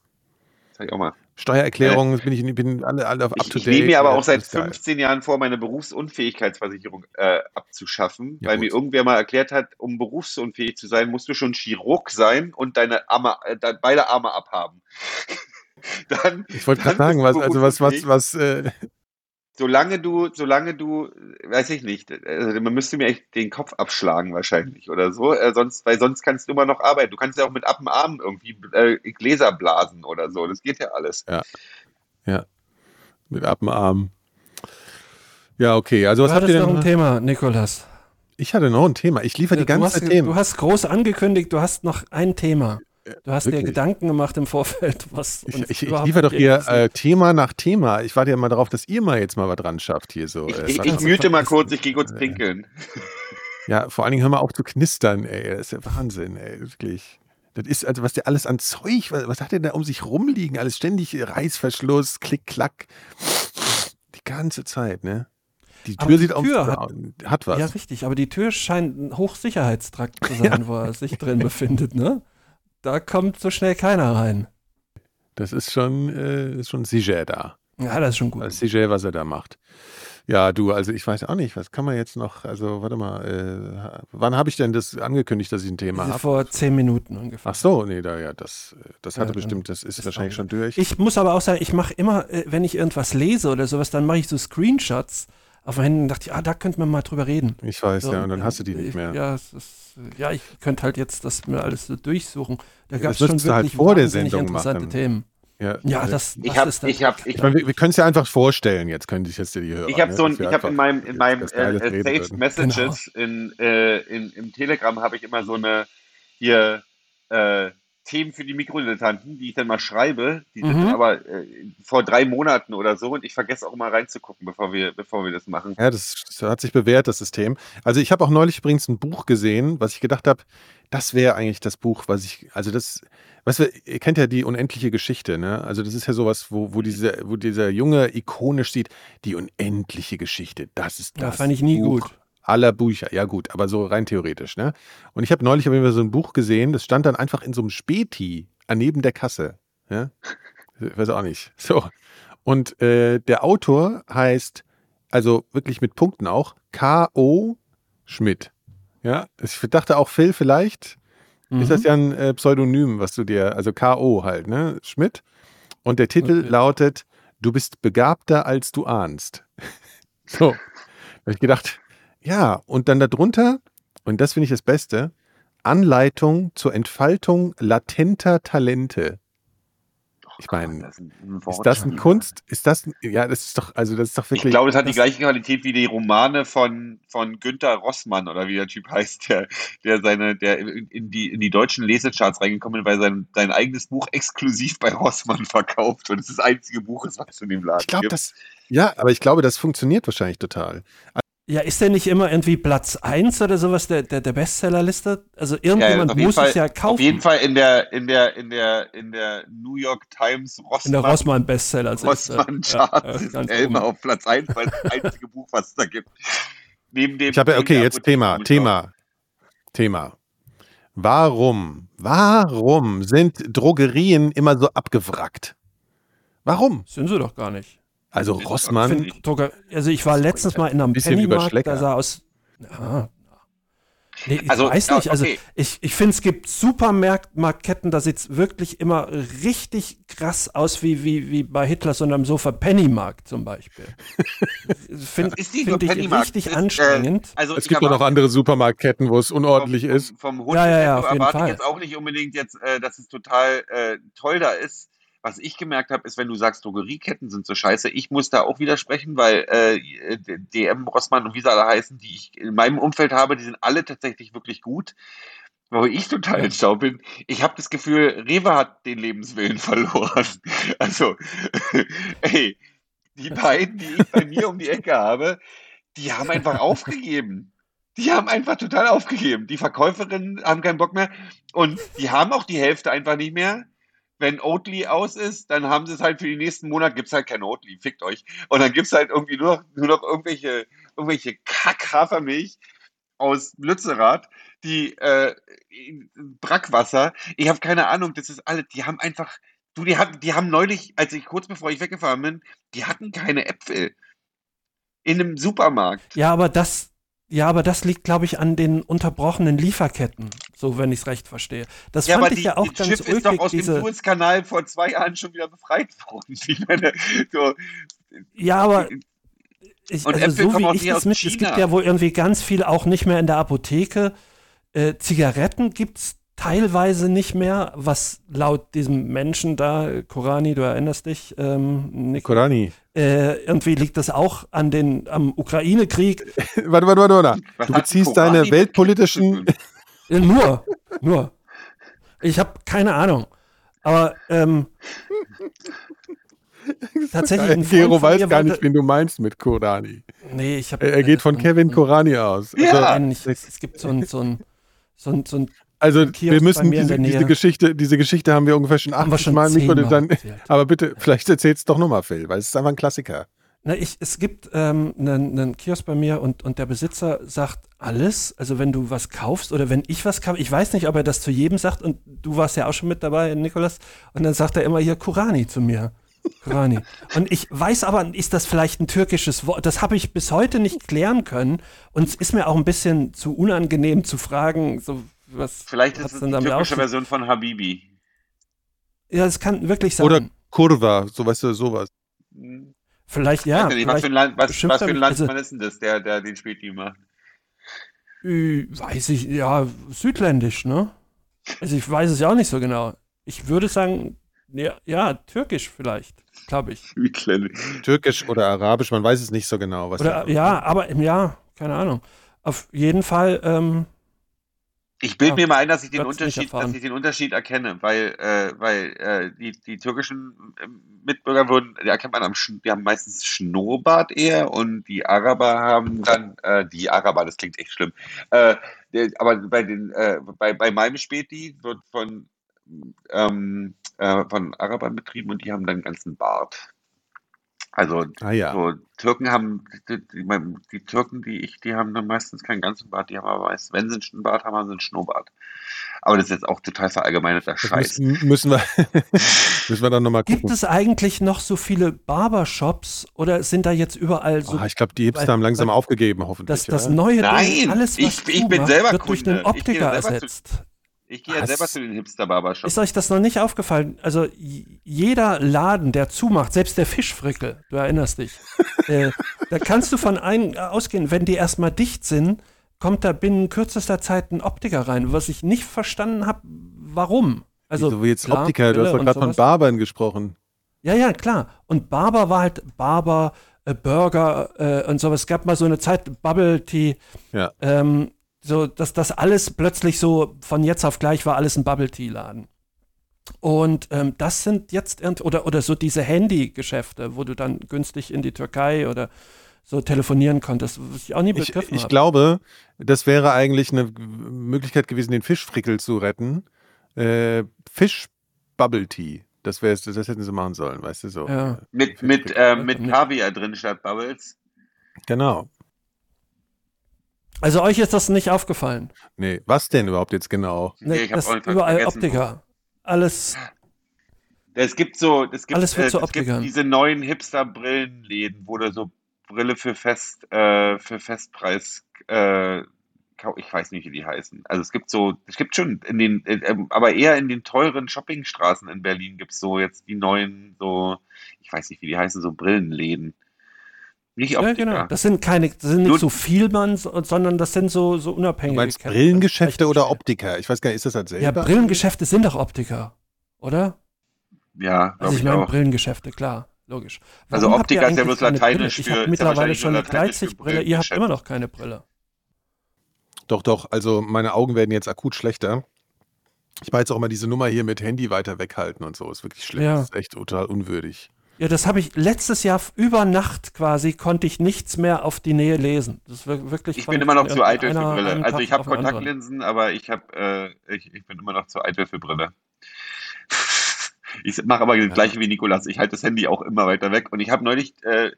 Sag ich auch mal. Steuererklärungen bin ich bin alle, alle up Ich, to ich date. nehme mir aber äh, auch seit das ist geil. 15 Jahren vor, meine Berufsunfähigkeitsversicherung äh, abzuschaffen, Ja, weil gut. mir irgendwer mal erklärt hat, um berufsunfähig zu sein, musst du schon Chirurg sein und deine Arme, äh, de- beide Arme abhaben. (laughs) Dann, Ich wollte gerade sagen, was, also was, was, was, äh, Solange du, solange du, weiß ich nicht, also man müsste mir echt den Kopf abschlagen wahrscheinlich oder so, äh, sonst, weil sonst kannst du immer noch arbeiten. Du kannst ja auch mit ab dem Arm irgendwie äh, Gläser blasen oder so. Das geht ja alles. mit ab dem Arm. Ja, okay. Also was du habt ihr noch ein denn? Thema, Nikolas. Ich hatte noch ein Thema. Ich liefere die du, ganze hast, Zeit Themen. du hast groß angekündigt, du hast noch ein Thema. Du hast dir wirklich? Gedanken gemacht im Vorfeld, was Ich, uns ich, ich liefere doch hier äh, Thema nach Thema. Ich warte ja mal darauf, dass ihr mal jetzt mal was dran schafft hier so. Ich, äh, ich, ich mute mal kurz, ich gehe kurz pinkeln. ja, vor allen Dingen hör mal auf zu knistern, ey. Das ist ja Wahnsinn, ey. Wirklich. Das ist, also was der alles an Zeug, was, was hat der da um sich rumliegen? Alles ständig Reißverschluss, Klick, Klack. Die ganze Zeit, ne? Die Tür die sieht aus, Tür hat, hat was. Ja, richtig, aber die Tür scheint ein Hochsicherheitstrakt zu sein, wo er sich drin befindet, ne? Da kommt so schnell keiner rein. Das ist schon, äh, ist schon sicher da. Ja, das ist schon gut. Das ist sicher, was er da macht. Ja, du, also ich weiß auch nicht, was kann man jetzt noch, also warte mal, äh, wann habe ich denn das angekündigt, dass ich ein Thema habe? Vor zehn Minuten ungefähr. Ach so, nee, da ja, das, das Ja, hatte dann bestimmt, das ist ist wahrscheinlich schon durch. Ich muss aber auch sagen, ich mache immer, äh, wenn ich irgendwas lese oder sowas, dann mache ich so Screenshots auf meinen Händen und dachte, ah, da könnte man mal drüber reden. Ich weiß, So, ja, und dann äh, hast du die nicht ich- mehr. Ja, es ist, äh, ja, ich könnte halt jetzt das mir alles so durchsuchen. Da gab es Das schon halt wirklich vor der Sendung interessante machen. Themen. Ja, Ja, äh, das, Ich das habe, ist dann- ich habe, ich Ich meine, wir, wir können es ja einfach vorstellen, jetzt könnte ich jetzt dir die hören. Ich habe ne, so ein, ich habe in meinem, in meinem äh, äh, Saved würden. Messages in, äh, in, im Telegram habe ich immer so eine hier äh, Themen für die Mikrodilettanten, die ich dann mal schreibe. Die sind Mhm. aber äh, vor drei Monaten oder so und ich vergesse auch immer reinzugucken, bevor wir, bevor wir das machen. Ja, das, das hat sich bewährt, das System. Also ich habe auch neulich übrigens ein Buch gesehen, was ich gedacht habe, das wäre eigentlich das Buch, was ich, also das, weißt du, ihr kennt ja die unendliche Geschichte, ne? Also das ist ja sowas, wo, wo, diese, wo dieser Junge ikonisch sieht, die unendliche Geschichte, das ist Ja, das fand ich nie Buch gut. Aller Bücher. Ja gut, aber so rein theoretisch, ne? Und ich habe neulich auf jeden Fall so ein Buch gesehen, das stand dann einfach in so einem Späti neben der Kasse, ja? Ich weiß auch nicht. So. Und äh, der Autor heißt, also wirklich mit Punkten auch, K.O. Schmidt. Ja, ich dachte auch Phil vielleicht. Mhm. Ist das ja ein äh, Pseudonym, was du dir, also K.O. halt, ne? Schmidt. Und der Titel Okay. lautet Du bist begabter, als du ahnst. (laughs) So. Da habe ich gedacht, ja, und dann darunter, und das finde ich das Beste, Anleitung zur Entfaltung latenter Talente. Ich meine, Das ist ist das ein. Kunst? Ist das, ein- ja, das ist doch, also das ist doch Ich wirklich. glaube, es hat die das- gleiche Qualität wie die Romane von, von Günter Rossmann oder wie der Typ heißt, der, der seine, der in die, in die deutschen Lesecharts reingekommen ist, weil sein, sein eigenes Buch exklusiv bei Rossmann verkauft und es das einzige Buch ist, was in dem Laden ich glaube, das, ja, aber ich glaube, das funktioniert wahrscheinlich total. Ja, ist der nicht immer irgendwie Platz 1 oder sowas der, der, der Bestsellerliste? Also Ja, irgendjemand jeden muss Fall, es ja kaufen. Auf jeden Fall in der, in der, in der, in der New York Times Rossmann, In der. Rossmann ja, Charts ja, ist Elmer oben. auf Platz 1, weil es das einzige Buch, was es da gibt. Neben dem. Ich habe ja, okay, jetzt Thema. Thema, Thema. Warum, warum sind Drogerien immer so abgewrackt? Warum? Sind sie doch gar nicht. Also Ich Rossmann, finde- Find, also ich war letztens mal in einem bisschen Pennymarkt, da sah aus. Ja. Nee, ich Also, weiß ja, nicht. Also okay. ich, ich finde, es gibt Supermarktketten, da sieht es wirklich immer richtig krass aus, wie, wie, wie bei Hitlers unterm Sofa Pennymarkt zum Beispiel. (laughs) Finde find ich Pennymarkt, richtig ist, äh, anstrengend. Also es ich gibt doch noch andere Supermarktketten, wo es unordentlich vom, ist. Vom, vom Ja, ja, ja, auf jeden erwarte Fall. ich jetzt auch nicht unbedingt jetzt, äh, dass es total äh, toll da ist. Was ich gemerkt habe, ist, wenn du sagst, Drogerieketten sind so scheiße, ich muss da auch widersprechen, weil äh, DM, Rossmann und wie sie alle heißen, die ich in meinem Umfeld habe, die sind alle tatsächlich wirklich gut. Wo ich total in Stau bin, ich habe das Gefühl, Rewe hat den Lebenswillen (laughs) verloren. Also, (laughs) ey, die beiden, die ich bei mir um die Ecke habe, die haben einfach (laughs) aufgegeben. Die haben einfach total aufgegeben. Die Verkäuferinnen haben keinen Bock mehr und die haben auch die Hälfte einfach nicht mehr. Wenn Oatly aus ist, dann haben sie es halt für den nächsten Monat, gibt's halt kein Oatly, fickt euch. Und dann gibt's halt irgendwie nur noch, nur noch irgendwelche, irgendwelche Kack-Hafermilch aus Lützerath, die äh, Brackwasser. Ich habe keine Ahnung, das ist alles, die haben einfach, du, die hatten, die haben neulich, als ich kurz bevor ich weggefahren bin, die hatten keine Äpfel. In einem Supermarkt. Ja, aber das, ja, aber das liegt, glaube ich, an den unterbrochenen Lieferketten, so wenn ich es recht verstehe. Das Ja, fand aber ich die, ja auch ganz Schiff ist doch ulkig, aus dem diese. Suezkanal vor zwei Jahren schon wieder befreit worden. (laughs) Ich meine, so, Ja, aber ich, Und also Äpfel so wie ich das mit, es gibt ja wohl irgendwie ganz viel auch nicht mehr in der Apotheke. Äh, Zigaretten gibt es teilweise nicht mehr, was laut diesem Menschen da, Korani, du erinnerst dich, ähm, Nico, Korani. äh, irgendwie liegt das auch an den, am Ukraine-Krieg. (laughs) Warte, warte, warte, warte. Du beziehst deine weltpolitischen. Äh, nur, nur. Ich habe keine Ahnung. Aber ähm, (laughs) tatsächlich ein Gero weiß gar nicht, wen du meinst mit Korani. Nee, ich habe. Er, er geht von Kevin Korani aus. Also, Ja. Nein, ich, es gibt so ein, so ein, so ein, so ein also Kiosk wir müssen diese, diese. Geschichte, diese Geschichte haben wir ungefähr schon Haben wir 80 schon Mal, zehnmal dann, aber bitte, vielleicht erzähl's doch nochmal, Phil, weil es ist einfach ein Klassiker. Na, ich, es gibt ähm, einen, einen Kiosk bei mir und, und der Besitzer sagt alles. Also wenn du was kaufst oder wenn ich was kaufe, ich weiß nicht, ob er das zu jedem sagt und du warst ja auch schon mit dabei, Nikolas, und dann sagt er immer hier Kurani zu mir. Kurani. (laughs) Und ich weiß aber, ist das vielleicht ein türkisches Wort? Das habe ich bis heute nicht klären können und es ist mir auch ein bisschen zu unangenehm zu fragen, so was Vielleicht ist es die damit türkische Version von Habibi. Ja, es kann wirklich sein. Oder Kurva, so weißt du, sowas. Vielleicht ja. Was, vielleicht, für ein Land, was, für ein Landsmann also- ist denn das, der, der den Späti macht? Weiß ich, ja, südländisch, ne? Also ich weiß es ja auch nicht so genau. Ich würde sagen, ja, ja türkisch vielleicht, glaube ich. Südländisch. Türkisch oder Arabisch, man weiß es nicht so genau. Was Oder ja, aber im Jahr, keine Ahnung. Auf jeden Fall, ähm, Ich bilde mir mal ein, dass ich den Unterschied, dass ich den Unterschied erkenne, weil, äh, weil äh, die, die türkischen ähm, Mitbürger würden, die erkennt man am, die haben meistens Schnurrbart eher und die Araber haben dann, äh, die Araber, das klingt echt schlimm. Äh, aber bei den, äh, bei, bei meinem Späti wird von, ähm, äh, von Arabern betrieben und die haben dann einen ganzen Bart. Also Ah ja. so, Türken haben, die, die, die Türken, die ich, die haben dann meistens keinen ganzen Bart, die haben aber meist, wenn sie einen Bart haben, haben sie einen Schnurrbart. Aber das ist jetzt auch total verallgemeinerter Das Scheiß. müssen, müssen wir, (laughs) müssen wir dann nochmal gibt gucken. es eigentlich noch so viele Barbershops oder sind da jetzt überall so Oh, ich glaube, die Hipster haben langsam weil- aufgegeben, hoffentlich. das, das neue Nein, Ding, alles was ich- ich bin machst, selber wird durch Kunde. einen Ich gehe Optiker selber zu- ersetzt. Ich gehe ja selber zu den Hipster-Barbershop. Ist euch das noch nicht aufgefallen? Also jeder Laden, der zumacht, selbst der Fischfrickel, du erinnerst dich, (laughs) äh, da kannst du von ein, ausgehen, wenn die erstmal dicht sind, kommt da binnen kürzester Zeit ein Optiker rein, was ich nicht verstanden habe, warum. Also so wie jetzt klar, Optiker, du hast doch gerade von. Barbern gesprochen. Ja, ja, klar. Und Barber war halt Barber, äh, Burger äh, und sowas. Es gab mal so eine Zeit, Bubble Tea, Ja. ähm, so, dass das alles plötzlich so von jetzt auf gleich war alles ein Bubble Tea Laden. Und ähm, das sind jetzt irgend- oder oder so diese Handy-Geschäfte, wo du dann günstig in die Türkei oder so telefonieren konntest, was ich auch nie Ich, begriffen ich habe. glaube, das wäre eigentlich eine Möglichkeit gewesen, den Fischfrickel zu retten. Äh, Fisch Bubble Tea. Das, wär's, das hätten sie machen sollen, weißt du so. Ja. Mit, mit, äh, mit Kaviar drin statt Bubbles. Genau. Also euch ist das nicht aufgefallen. Nee, was denn überhaupt jetzt genau? Nee, Ne, ich hab das auch nicht überall vergessen. Optiker. Alles Es gibt so, es gibt, Alles wird äh, zu es gibt Optikern. diese neuen Hipster-Brillenläden, wo du so Brille für Fest, äh, für Festpreis, äh, ich weiß nicht, wie die heißen. Also es gibt so, es gibt schon in den, äh, ähm, aber eher in den teuren Shoppingstraßen in Berlin gibt es so jetzt die neuen, so, ich weiß nicht, wie die heißen, so Brillenläden. Nicht Ja, Optiker. genau. Das sind keine, das sind nicht Nur- so viel Mann, so- sondern das sind so, so Du unabhängige. meinst Ketten. Brillengeschäfte oder Optiker? Ich weiß gar nicht, ist das halt Ja? Brillengeschäfte sind doch Optiker, oder? Ja, Also ich ich meine auch. Brillengeschäfte, klar, logisch. Also Warum habt Optiker ist ja bloß lateinisch für- Ich habe ja mittlerweile schon eine Gleitsichtbrille, ihr habt immer noch keine Brille. Doch, doch. Also meine Augen werden jetzt akut schlechter. Ich war jetzt auch immer diese Nummer hier mit Handy weiter weghalten und so. Ist wirklich schlimm. Ja. Das ist echt total unwürdig. Ja, das habe ich letztes Jahr über Nacht quasi, konnte ich nichts mehr auf die Nähe lesen. Das wirklich Ich bin immer noch zu eitel für Brille. Also ich habe. Kontaktlinsen, aber ich habe, äh, ich, ich bin immer noch zu eitel für Brille. Ich mache aber das gleiche wie Nikolas. Ich halte das Handy auch immer weiter weg. Und ich habe neulich, äh,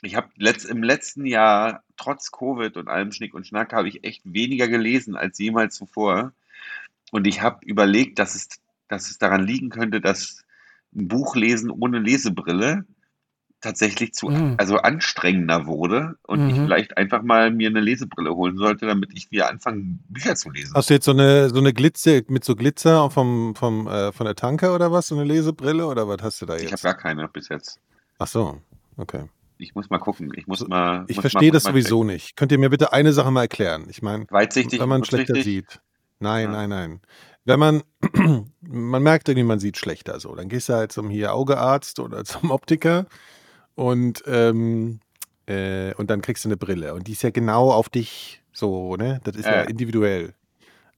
ich habe letzt, im letzten Jahr, trotz Covid und allem Schnick und Schnack, habe ich echt weniger gelesen als jemals zuvor. Und ich habe überlegt, dass es, dass es daran liegen könnte, dass ein Buch lesen ohne Lesebrille tatsächlich zu, Mhm. also anstrengender wurde und ich Mhm. vielleicht einfach mal mir eine Lesebrille holen sollte, damit ich wieder anfange, Bücher zu lesen. Hast du jetzt so eine, so eine Glitzer mit so Glitzer vom, vom, äh, von der Tanke oder was? So eine Lesebrille oder was hast du da Ich habe jetzt? gar keine bis jetzt. Ach so, okay. Ich muss mal gucken. Ich muss mal. Ich muss verstehe mal, das mal sowieso nicht. Könnt ihr mir bitte eine Sache mal erklären? Ich meine, checken. Weitsichtig, wenn man schlechter sieht. Nein, Ja. nein, nein. Wenn man, (clears throat) man merkt irgendwie, man sieht schlechter so. Dann gehst du halt zum hier Augearzt oder (laughs) zum Optiker und, ähm, äh, und dann kriegst du eine Brille. Und die ist ja genau auf dich so, ne? Das ist ja, Ja. individuell.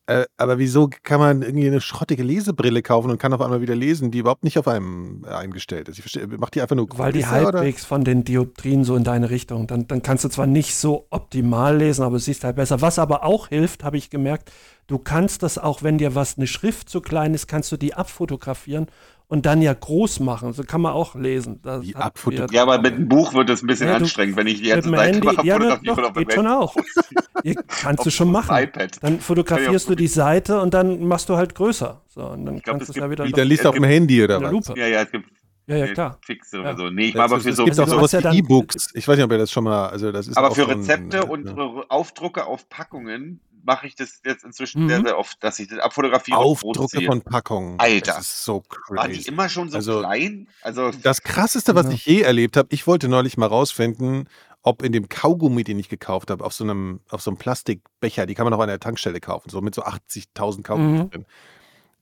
Äh, aber wieso kann man irgendwie eine schrottige Lesebrille kaufen und kann auf einmal wieder lesen, die überhaupt nicht auf einem äh, eingestellt ist? Ich verstehe, macht die einfach nur Weil die größer, oder? halbwegs von den Dioptrien so in deine Richtung. Dann, dann kannst du zwar nicht so optimal lesen, aber es siehst halt besser. Was aber auch hilft, habe ich gemerkt, du kannst das auch, wenn dir was eine Schrift zu klein ist, kannst du die abfotografieren und dann ja groß machen. So kann man auch lesen. Das abfotografieren? wieder- Ja, aber mit einem Buch wird es ein bisschen Ja, du- anstrengend, wenn ich die mit ganze Seite Handy, mal ja, fotografiere doch, dem geht schon auch. Ihr, kannst du schon machen. iPad. Dann fotografierst du die Seite und dann machst du halt größer. So, und dann glaub, kannst es du es ja gibt wieder Wie, dann liest du auf dem Handy oder was? Lupe. Ja, ja, es gibt Ja, ja, klar. Fixe Ja. oder so. Nee, ich war aber für es so, gibt Also auch sowas wie E-Books. Ich weiß nicht, ob ihr das schon mal, also das ist aber für so ein- Rezepte äh, und ja. äh, Aufdrucke auf Packungen mache ich das jetzt inzwischen Mhm. sehr, sehr oft, dass ich das abfotografiere Aufdrucke von Packungen. Alter. Das ist so Waren die crazy. immer schon so Also- klein? Also, Das krasseste, was Ja. ich je erlebt habe, ich wollte neulich mal rausfinden, ob in dem Kaugummi, den ich gekauft habe, auf so einem, auf so einem Plastikbecher, die kann man auch an der Tankstelle kaufen, so mit so 80.000 Kaugummis Mhm. drin.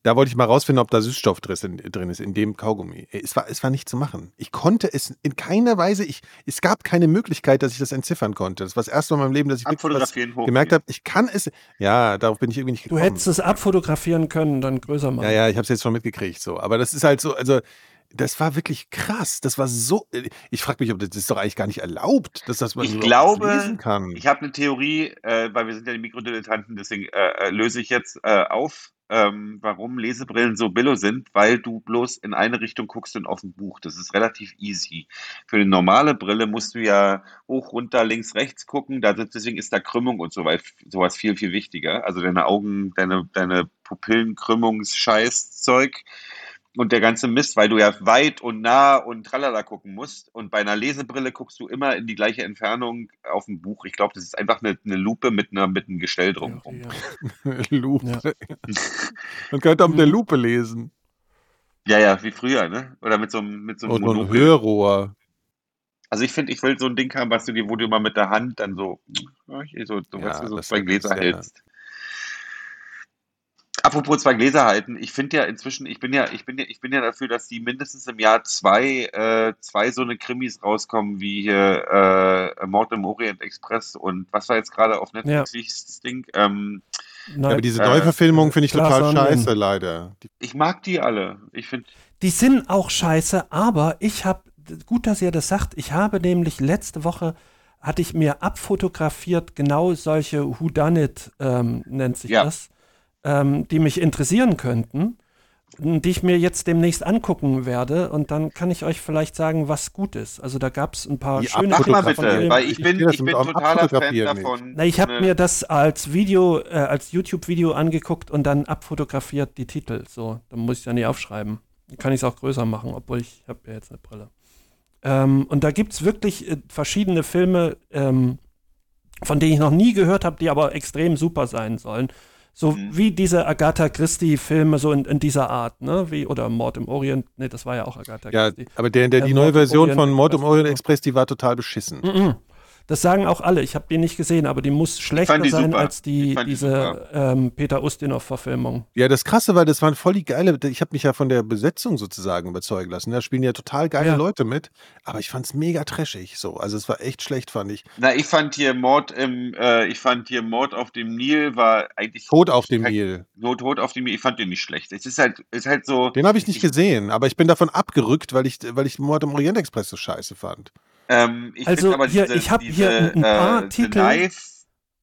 Da wollte ich mal rausfinden, ob da Süßstoff drin ist, in, dem Kaugummi. Es war, es war nicht zu machen. Ich konnte es in keiner Weise, ich, es gab keine Möglichkeit, dass ich das entziffern konnte. Das war das erste Mal in meinem Leben, dass ich gemerkt habe, ich kann es, ja, darauf bin ich irgendwie nicht Du gekommen. hättest es abfotografieren können, dann größer machen. Ja, ja, ich habe es jetzt schon mitgekriegt so. Aber das ist halt so, also das war wirklich krass. Das war so. Ich frage mich, ob das, das ist doch eigentlich gar nicht erlaubt, dass das man Ich glaube, lesen kann. Ich habe eine Theorie, äh, weil wir sind ja die Mikrodilettanten, deswegen äh, äh, löse ich jetzt äh, auf, ähm, warum Lesebrillen so billo sind, weil du bloß in eine Richtung guckst und auf ein Buch. Das ist relativ easy. Für eine normale Brille musst du ja hoch, runter, links, rechts gucken. Da, deswegen ist da Krümmung und so weit, sowas viel, viel wichtiger. Also deine Augen, deine, deine Pupillenkrümmungsscheißzeug. Und der ganze Mist, weil du ja weit und nah und tralala gucken musst. Und bei einer Lesebrille guckst du immer in die gleiche Entfernung auf ein Buch. Ich glaube, das ist einfach eine, eine Lupe mit, einer, mit einem Gestell drumherum. Ja. (laughs) Lupe. (laughs) Man könnte auch mit der Lupe lesen. Ja, ja, wie früher, ne? Oder mit so einem, mit so einem Und ein Monokel. Hörrohr. Also ich finde, ich will so ein Ding haben, was du dir, wo du mal mit der Hand dann so, so, so, Ja, weißt du, so das zwei Gläser ja- hältst. Apropos zwei Gläser halten, ich finde ja inzwischen, ich bin ja, ich bin ja, ich bin ja dafür, dass die mindestens im Jahr zwei, äh, zwei so eine Krimis rauskommen, wie hier äh, Mord im Orient Express und was war jetzt gerade auf Netflix, wie hieß das Ding? Ähm, Nein, Ja, aber diese Äh, Neuverfilmung finde ich total scheiße, leider. Die, ich mag die alle. Ich finde, Die sind auch scheiße, aber ich habe, gut, dass ihr das sagt, ich habe nämlich letzte Woche, hatte ich mir abfotografiert, genau solche Whodunit, ähm, nennt sich Ja. das, ähm, die mich interessieren könnten, die ich mir jetzt demnächst angucken werde und dann kann ich euch vielleicht sagen, was gut ist. Also da gab es ein paar Die schöne mach mal bitte, weil ich Ich bin, ich mit bin totaler Fan nicht. davon. Na, ich habe mir das als Video, äh, als YouTube-Video angeguckt und dann abfotografiert die Titel. So, dann muss ich ja nie aufschreiben. Dann kann ich es auch größer machen, obwohl ich habe ja jetzt eine Brille. Ähm, und da gibt es wirklich äh, verschiedene Filme, ähm, von denen ich noch nie gehört habe, die aber extrem super sein sollen. So Mhm. wie diese Agatha Christie-Filme, so in, in dieser Art, ne? Wie, oder Mord im Orient, ne, das war ja auch Agatha ja, Christie. aber der, der, die Äh, neue Version Orient von Mord im. Orient Express, die war total beschissen. Mhm. Das sagen auch alle. Ich habe die nicht gesehen, aber die muss schlechter die sein super. als die, fand die diese ähm, Peter Ustinov-Verfilmung. Ja, das Krasse war, das waren voll die geile, ich habe mich ja von der Besetzung sozusagen überzeugen lassen. Da spielen ja total geile Ja. Leute mit, aber ich fand's mega trashig so. Also es war echt schlecht, fand ich. Na, ich fand hier Mord im, äh, ich fand hier Mord auf dem Nil war eigentlich Tod auf dem kein- Nil. Not, Tod auf dem Nil. Ich fand den nicht schlecht. Es ist halt, ist halt so. Den habe ich nicht Ich- gesehen, aber ich bin davon abgerückt, weil ich, weil ich Mord im Orient Express so scheiße fand. Ähm, ich Also aber hier, diese, ich hab diese, hier ein- ein paar äh, Titel. The Knife,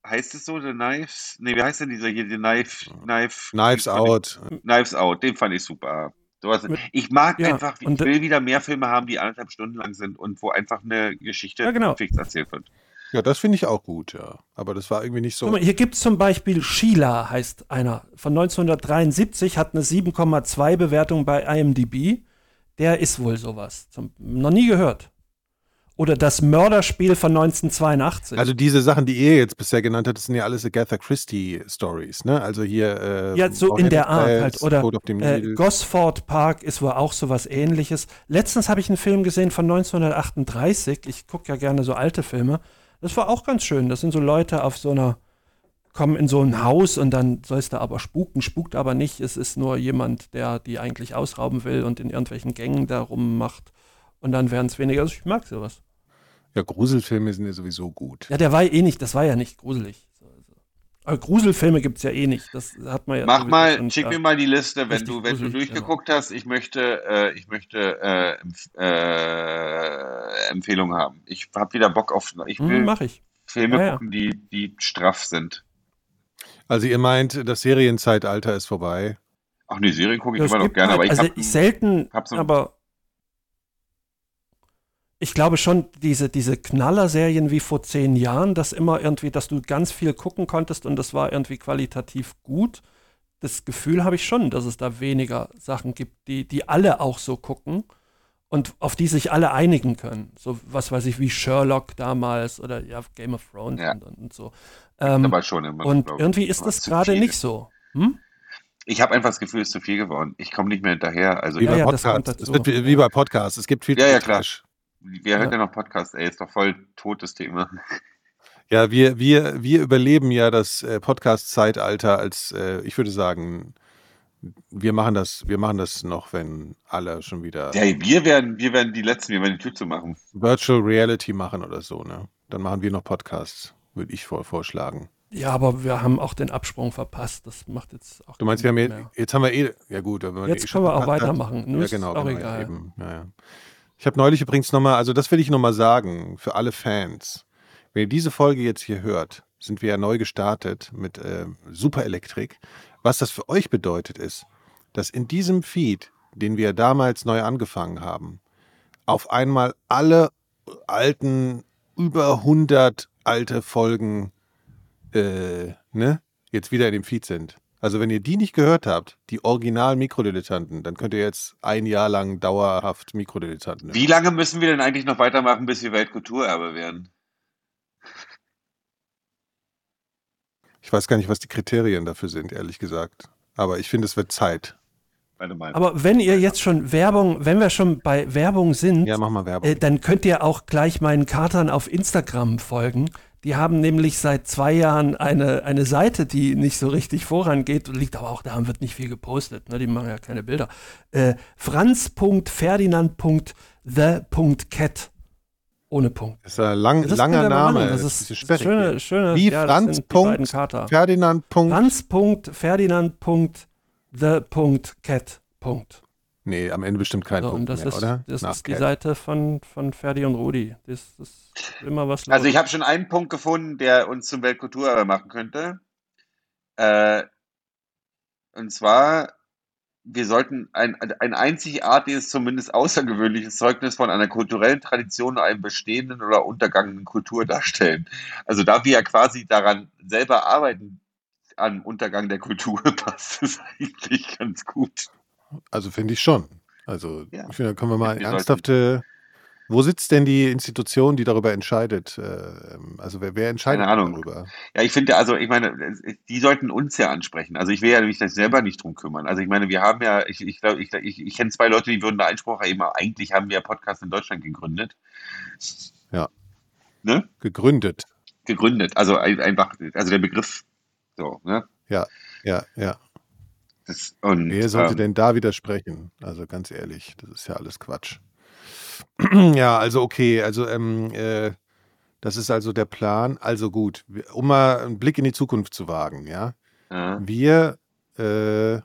heißt es so, The Knives? Nee, wie heißt denn dieser hier? The Knife, Knife. Knives Out. Ich, Knives Out, den fand ich super. Sowas, Mit- ich mag ja, einfach, ich und- will wieder mehr Filme haben, die anderthalb Stunden lang sind und wo einfach eine Geschichte Ja, genau. fix erzählt wird. Ja, das finde ich auch gut, ja. Aber das war irgendwie nicht so. Guck mal, hier gibt es zum Beispiel Sheila, heißt einer, von 1973, hat eine 7,2 Bewertung bei IMDb. Der ist wohl sowas. Zum, noch nie gehört. Oder das Mörderspiel von 1982. Also diese Sachen, die ihr jetzt bisher genannt habt, das sind ja alles Agatha Christie Stories, ne? Also hier äh, ja, so in der Art halt. Oder äh. Gosford Park ist wohl auch sowas ähnliches. Letztens habe ich einen Film gesehen von 1938. Ich gucke ja gerne so alte Filme. Das war auch ganz schön. Das sind so Leute auf so einer, kommen in so ein Haus und dann soll es da aber spuken, spukt aber nicht. Es ist nur jemand, der die eigentlich ausrauben will und in irgendwelchen Gängen da rummacht. Und dann werden es weniger. Also ich mag sowas. Ja, Gruselfilme sind ja sowieso gut. Ja, der war eh nicht, das war ja nicht gruselig. Aber Gruselfilme gibt es ja eh nicht. Das hat man ja. Mach mal, schon schick da. mir mal die Liste, wenn du, wenn du gruselig, durchgeguckt hast. Ich möchte, äh, ich möchte äh, Empf- äh, Empfehlungen haben. Ich habe wieder Bock auf, ich will Hm, mach ich. Filme Ja, ja. gucken, die, die straff sind. Also ihr meint, das Serienzeitalter ist vorbei. Ach nee, Serien gucke ich Das immer noch gerne, halt, aber ich also habe ich selten, hab so- aber ich glaube schon, diese, diese Knaller-Serien wie vor zehn Jahren, dass immer irgendwie, dass du ganz viel gucken konntest und das war irgendwie qualitativ gut. Das Gefühl habe ich schon, dass es da weniger Sachen gibt, die, die alle auch so gucken und auf die sich alle einigen können. So was weiß ich, wie Sherlock damals oder ja, Game of Thrones Ja. und, und so. Ähm, aber schon immer. und glaub irgendwie ist das gerade nicht so. Hm? Ich habe einfach das Gefühl, es ist zu viel geworden. Ich komme nicht mehr hinterher. Also Wie Ja, bei ja, wird wie, wie bei Podcasts. Es gibt viel Ja, zu ja. Trash. Wer hört Ja. denn noch Podcast? Ey, ist doch voll totes Thema. (laughs) Ja, wir, wir, wir überleben ja das äh, Podcast-Zeitalter als, äh, ich würde sagen, wir machen das, wir machen das noch, wenn alle schon wieder Ja, wir werden, wir werden die Letzten, wir werden die Tür zu machen. Virtual Reality machen oder so, ne? Dann machen wir noch Podcasts, würde ich vor, vorschlagen. Ja, aber wir haben auch den Absprung verpasst. Das macht jetzt auch Du meinst, wir haben mehr. jetzt haben wir eh, ja gut, Jetzt eh können wir auch hat- weitermachen. Nur Ja, ist genau, auch genau, egal. Eben. Ja, ja. Ich habe neulich übrigens nochmal, also das will ich nochmal sagen, für alle Fans. Wenn ihr diese Folge jetzt hier hört, sind wir ja neu gestartet mit äh, Super Elektrik. Was das für euch bedeutet ist, dass in diesem Feed, den wir damals neu angefangen haben, auf einmal alle alten, über 100 alte Folgen, äh, ne, jetzt wieder in dem Feed sind. Also wenn ihr die nicht gehört habt, die original Mikrodilettanten, dann könnt ihr jetzt ein Jahr lang dauerhaft Mikrodilettanten. Wie lange müssen wir denn eigentlich noch weitermachen, bis wir Weltkulturerbe werden? Ich weiß gar nicht, was die Kriterien dafür sind, ehrlich gesagt. Aber ich finde, es wird Zeit. Meine Meinung. Aber wenn ihr jetzt schon Werbung, wenn wir schon bei Werbung sind, Ja, mach mal Werbung. äh, dann könnt ihr auch gleich meinen Katern auf Instagram folgen. Die haben nämlich seit zwei Jahren eine, eine Seite, die nicht so richtig vorangeht, liegt aber auch da, wird nicht viel gepostet, ne? die machen ja keine Bilder. Äh, franz.ferdinand.the.cat ohne Punkt. Das ist ein lang, Das langer mal Name. Das Das ist ist das schöne, schöne, Wie ja, Franz. die beiden Punkt Kater. Ferdinand. Punkt. Franz.ferdinand.the.cat. Punkt. Nee, am Ende bestimmt kein So, Punkt und das mehr, ist, oder? das Nach ist die Cat. Seite von, von Ferdi und Rudi. Das, das ist immer was los. Also ich habe schon einen Punkt gefunden, der uns zum Weltkulturerbe machen könnte. Äh, und zwar, wir sollten ein, ein einzigartiges, zumindest außergewöhnliches Zeugnis von einer kulturellen Tradition, einem bestehenden oder untergangenen Kultur darstellen. Also da wir ja quasi daran selber arbeiten, am Untergang der Kultur, passt es (laughs) eigentlich ganz gut. Also finde ich schon. Also Ja. ich finde, da können wir mal Wir ernsthafte. Wo sitzt denn die Institution, die darüber entscheidet? Äh, also wer, wer entscheidet Keine Ahnung. darüber? Ja, ich finde, also ich meine, die sollten uns ja ansprechen. Also ich will ja mich da selber nicht drum kümmern. Also ich meine, wir haben ja, ich, ich glaube, ich, ich, ich kenne zwei Leute, die würden da Einspruch erheben, aber eigentlich haben wir ja Podcast in Deutschland gegründet. Ja. Ne? Gegründet. Gegründet. Also ein- einfach, also der Begriff so, ne? Ja, ja. Das, und, Wer sollte ähm, denn da widersprechen? Also ganz ehrlich, das ist ja alles Quatsch. (clears throat) ja, also okay, also ähm, äh, das ist also der Plan. Also gut, um mal einen Blick in die Zukunft zu wagen, ja. äh, Wir äh, äh,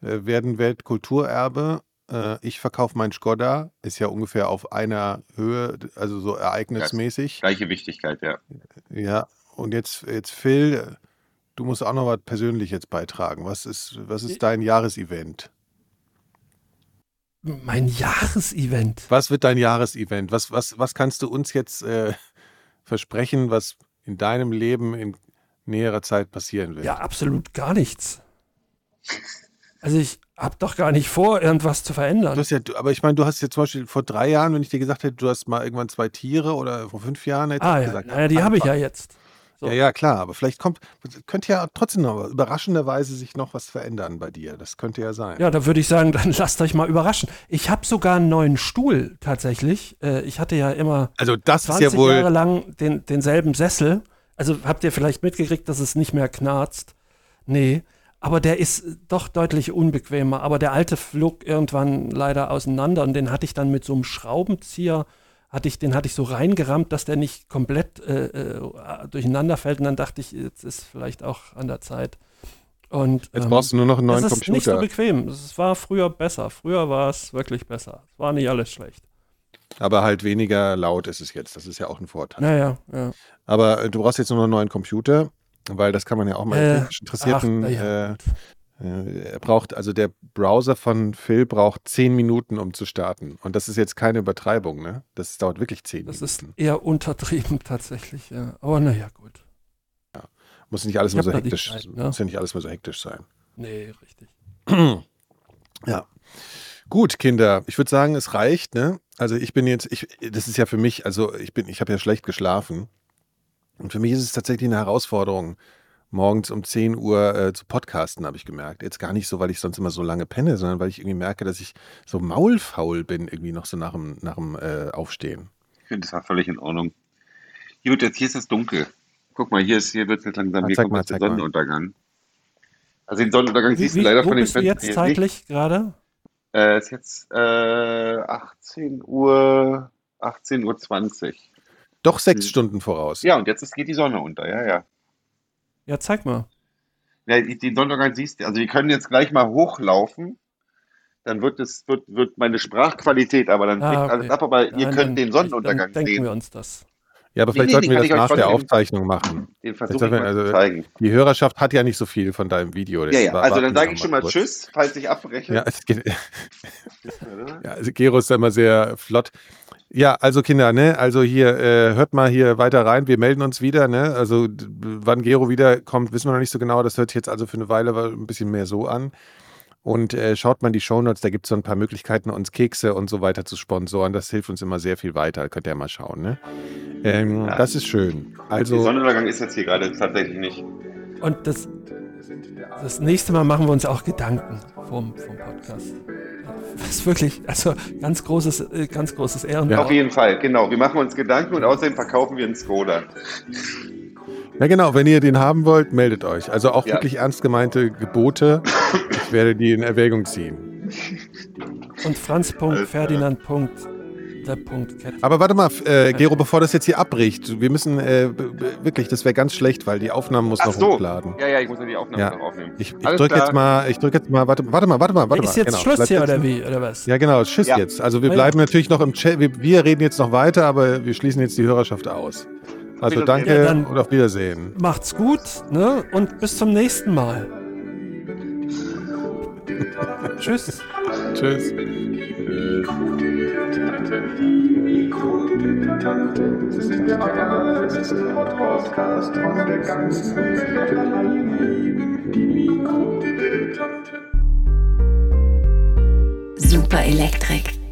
werden Weltkulturerbe. Äh, ich verkaufe mein Skoda, ist ja ungefähr auf einer Höhe, also so ereignismäßig. gleiche Wichtigkeit, ja. Ja, und jetzt, jetzt Phil, du musst auch noch was Persönliches beitragen. Was ist, was ist dein Jahresevent? mein Jahresevent. Was wird dein Jahresevent? Was, was, was kannst du uns jetzt äh, versprechen, was in deinem Leben in näherer Zeit passieren wird? Ja, absolut gar nichts. Also ich habe doch gar nicht vor, irgendwas zu Du verändern. hast ja, aber ich meine, du hast jetzt zum Beispiel vor drei Jahren, wenn ich dir gesagt hätte, du hast mal irgendwann zwei Tiere oder vor fünf Jahren, hätte Ah ich ja, gesagt, naja, die habe ich ja jetzt. So. Ja, ja, klar, aber vielleicht kommt, könnte ja trotzdem noch überraschenderweise sich noch was verändern bei dir. Das könnte ja sein. Ja, da würde ich sagen, (laughs) dann lasst euch mal überraschen. Ich habe sogar einen neuen Stuhl tatsächlich. Äh, ich hatte ja immer Also das ist 20 ja wohl. Jahre lang den, denselben Sessel. Also habt ihr vielleicht mitgekriegt, dass es nicht mehr knarzt? Nee. Aber der ist doch deutlich unbequemer. Aber der alte flog irgendwann leider auseinander und den hatte ich dann mit so einem Schraubenzieher, hatte ich, den hatte ich so reingerammt, dass der nicht komplett äh, äh, durcheinander fällt. Und dann dachte ich, jetzt ist vielleicht auch an der Zeit. Und, Jetzt ähm, brauchst du nur noch einen neuen das ist nicht so Computer. bequem. Es war früher besser. Früher war es wirklich besser. Es war nicht alles schlecht. aber halt weniger laut ist es jetzt. Das ist ja auch ein Vorteil. Naja, ja. Aber äh, du brauchst jetzt nur noch einen neuen Computer, weil das kann man ja auch mal Äh, Interessierten. ach, ja, äh, er braucht, also der Browser von Phil braucht zehn Minuten, um zu starten. Und das ist jetzt keine Übertreibung, ne? Das dauert wirklich zehn Das ist Minuten. eher untertrieben (laughs) tatsächlich, ja. Aber naja, gut. Muss nicht alles Ich hab so hektisch, Zeit, ne? muss ja nicht alles mehr so hektisch sein. Nee, richtig. (clears throat) Ja. Gut, Kinder, ich würde sagen, es reicht, ne? Also ich bin jetzt, ich, das ist ja für mich, also ich bin, ich habe ja schlecht geschlafen. Und für mich ist es tatsächlich eine Herausforderung, morgens um 10 Uhr äh, zu podcasten, habe ich gemerkt. Jetzt gar nicht so, weil ich sonst immer so lange penne, sondern weil ich irgendwie merke, dass ich so maulfaul bin, irgendwie noch so nach dem, nach dem äh, Aufstehen. Ich finde, das war völlig in Ordnung. Gut, jetzt hier ist es dunkel. Guck mal, hier ist, hier wird es jetzt langsam, Ah, hier kommt mal, der zeig mal. Sonnenuntergang. Also den Sonnenuntergang Wie, siehst du wie, leider wo von dem bist du jetzt zeitlich gerade? Äh, ist jetzt äh, 18 Uhr, 18 Uhr 20. Doch sechs Hm. Stunden voraus. Ja, und jetzt ist, geht die Sonne unter, ja, ja. Ja, zeig mal. Ja, den Sonnenuntergang siehst du. Also wir können jetzt gleich mal hochlaufen. Dann wird es, wird, wird meine Sprachqualität, aber dann Ah, bricht okay. alles ab, aber ihr Nein, könnt dann- den Sonnenuntergang dann denken sehen. wir uns das. Ja, aber vielleicht nee, sollten wir das nach der Aufzeichnung machen. Den versuche ich mal man- zu zeigen. Die Hörerschaft hat ja nicht so viel von deinem Video. Ja, ja, also dann sage ich schon mal kurz. Tschüss, falls ich abbreche. Ja, es geht, (laughs) ja, also Gero ist da immer sehr flott. Ja, also Kinder, ne? Also hier, äh, hört mal hier weiter rein. Wir melden uns wieder, ne? Also wann Gero wiederkommt, wissen wir noch nicht so genau. Das hört sich jetzt also für eine Weile ein bisschen mehr so an. Und äh, schaut mal in die Shownotes, da gibt es so ein paar Möglichkeiten, uns Kekse und so weiter zu sponsoren. Das hilft uns immer sehr viel weiter. Könnt ihr ja mal schauen, ne? Ähm, Ja. Das ist schön. Der Also, Sonnenuntergang ist jetzt hier gerade tatsächlich nicht. Und das, das nächste Mal machen wir uns auch Gedanken vom, vom Podcast. Das ist wirklich, also ganz großes, äh, ganz großes Ehrenwort. Auf jeden Fall, genau. Wir machen uns Gedanken und außerdem verkaufen wir einen Skoda. ja genau, wenn ihr den haben wollt, meldet euch. Also auch Ja. wirklich ernst gemeinte Gebote. Ich werde die in Erwägung ziehen. Und Cat. Aber warte mal, äh, Gero, bevor das jetzt hier abbricht, wir müssen äh, wirklich, das wäre ganz schlecht, weil die Aufnahmen muss Ach noch so. hochladen. Ja, ja, ich muss nur die Aufnahme Ja. noch aufnehmen. Ich, ich drücke jetzt mal, ich drücke jetzt mal, warte, warte mal, warte mal, warte ist mal. jetzt genau. Schluss Bleib hier jetzt- oder wie? Oder was? Ja, genau, Tschüss Ja. jetzt. Also wir ja. bleiben natürlich noch im Chat, wir, wir reden jetzt noch weiter, aber wir schließen jetzt die Hörerschaft aus. Also danke Ja, und auf Wiedersehen. Macht's gut, ne? Und bis zum nächsten Mal. (laughs) Tschüss. Tschüss. Das ist der allerletzte Podcast von der ganzen Welt. Die Mikrodilettanten. Super Elektrik.